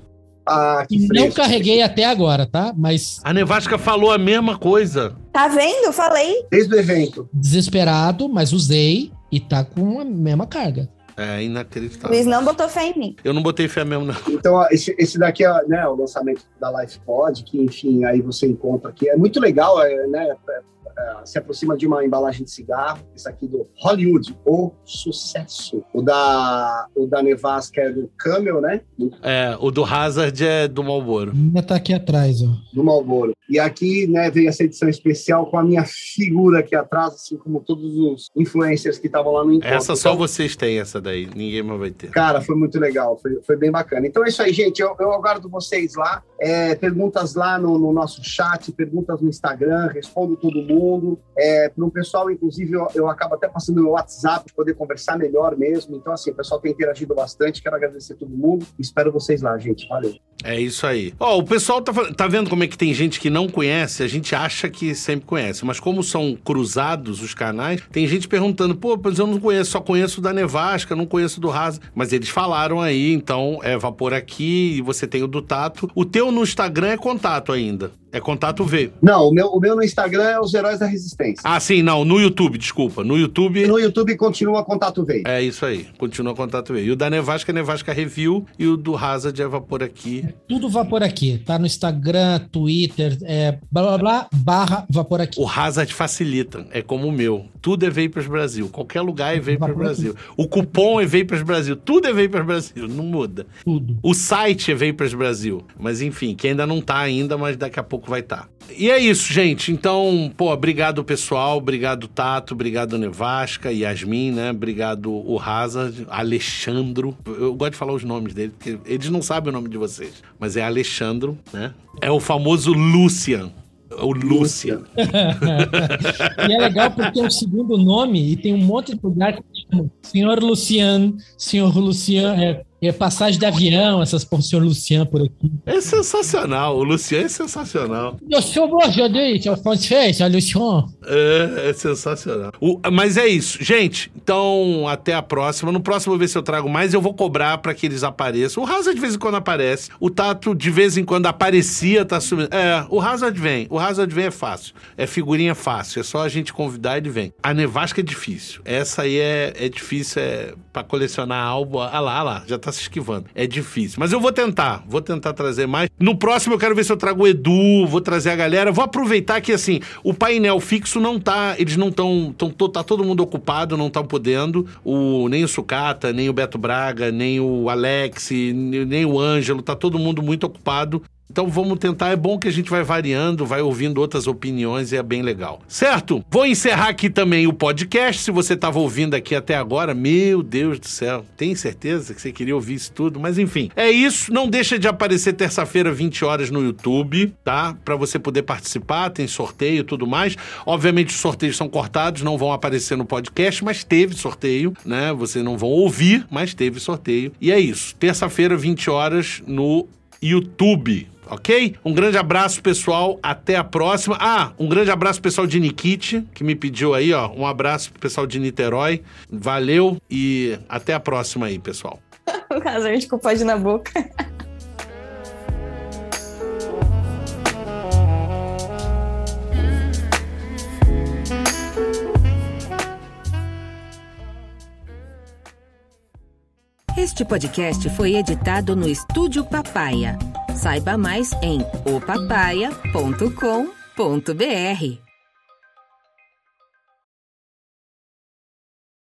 Ah, que Não carreguei até agora, tá? Mas. A Nevasca falou a mesma coisa. Tá vendo? Falei. Desde o evento. Desesperado, mas usei e tá com a mesma carga. É inacreditável. Luiz não botou fé em mim. Eu não botei fé mesmo, não. Então, ó, esse, esse daqui é né, o lançamento da LifePod, que, enfim, aí você encontra aqui. É muito legal, é, né? É, se aproxima de uma embalagem de cigarro, esse aqui do Hollywood, o sucesso. O da, o da Nevasca é do Camel, né? É, o do Hazard é do Marlboro. Ainda tá aqui atrás, ó. Do Marlboro. E aqui, né, veio essa edição especial com a minha figura aqui atrás, assim como todos os influencers que estavam lá no encontro. Essa só então, vocês têm, essa daí. Ninguém mais vai ter. Cara, foi muito legal. Foi, foi bem bacana. Então é isso aí, gente. Eu, eu aguardo vocês lá. É, perguntas lá no, no nosso chat, perguntas no Instagram, respondo todo mundo mundo. É, para o pessoal, inclusive, eu, eu, acabo até passando no WhatsApp para poder conversar melhor mesmo. Então, assim, o pessoal tem interagido bastante. Quero agradecer a todo mundo. Espero vocês lá, gente. Valeu. É isso aí. Ó, oh, o pessoal tá, tá vendo como é que tem gente que não conhece? A gente acha que sempre conhece, mas como são cruzados os canais, tem gente perguntando, pô, mas eu não conheço, só conheço da Nevasca, não conheço do Rasa. Mas eles falaram aí, então é Vapor aqui e você tem o do Tato. O teu no Instagram é contato ainda. É contato V. Não, o meu, o meu no Instagram é os Heróis da Resistência. Ah, sim, não, no YouTube, desculpa. No YouTube. No YouTube continua contato V. É isso aí, continua contato V. E o da Nevasca é Nevasca Review e o do Hazard é Vapor aqui. É tudo Vapor aqui. Tá no Instagram, Twitter, é blá blá blá, barra Vapor aqui. O Hazard facilita, é como o meu. Tudo é Vapers Brasil. Qualquer lugar é Vapers Brasil. O cupom é Vapers Brasil. Tudo é Vapers Brasil, não muda. Tudo. O site é Vapers Brasil. Mas enfim, que ainda não tá ainda, mas daqui a pouco pouco vai estar. Tá. E é isso, gente. Então, pô, obrigado pessoal, obrigado Tato, obrigado Nevasca, Yasmin, né? Obrigado o Hazard, Alexandro. Eu gosto de falar os nomes dele, porque eles não sabem o nome de vocês, mas é Alexandro, né? É o famoso Lucian. O Lucian. *laughs* e é legal porque é o segundo nome e tem um monte de lugar que chama Senhor Lucian, Senhor Lucian, é E passagem de avião, essas por senhor Luciano por aqui. É sensacional. O Luciano é sensacional. Eu sou o ajudante, o francês, o Luciano. É, é sensacional. O, mas é isso. Gente, então até a próxima. No próximo eu vou ver se eu trago mais. Eu vou cobrar para que eles apareçam. O Hazard de vez em quando aparece. O Tato de vez em quando aparecia, tá sumindo. É, o Hazard vem. O Hazard vem é fácil. É figurinha fácil. É só a gente convidar e ele vem. A nevasca é difícil. Essa aí é, é difícil é, para colecionar álbum. Ah lá, ah lá, já tá se esquivando. É difícil. Mas eu vou tentar. Vou tentar trazer mais. No próximo eu quero ver se eu trago o Edu, vou trazer a galera. Vou aproveitar que, assim, o painel fixo não tá. Eles não estão. Tá todo mundo ocupado, não estão podendo. O, nem o Sucata, nem o Beto Braga, nem o Alex, nem o Ângelo. Tá todo mundo muito ocupado. Então vamos tentar, é bom que a gente vai variando, vai ouvindo outras opiniões e é bem legal. Certo? Vou encerrar aqui também o podcast. Se você estava ouvindo aqui até agora, meu Deus do céu, tem certeza que você queria ouvir isso tudo? Mas enfim, é isso. Não deixa de aparecer terça-feira, 20 horas no YouTube, tá? Para você poder participar, tem sorteio e tudo mais. Obviamente os sorteios são cortados, não vão aparecer no podcast, mas teve sorteio, né? Vocês não vão ouvir, mas teve sorteio. E é isso. Terça-feira, 20 horas no YouTube ok? Um grande abraço, pessoal. Até a próxima. Ah, um grande abraço pessoal de Nikit, que me pediu aí, ó. Um abraço pro pessoal de Niterói. Valeu e até a próxima aí, pessoal. *laughs* o Hazard com pode na boca. *laughs* Este podcast foi editado no Estúdio Papaya. Saiba mais em opapaya.com.br.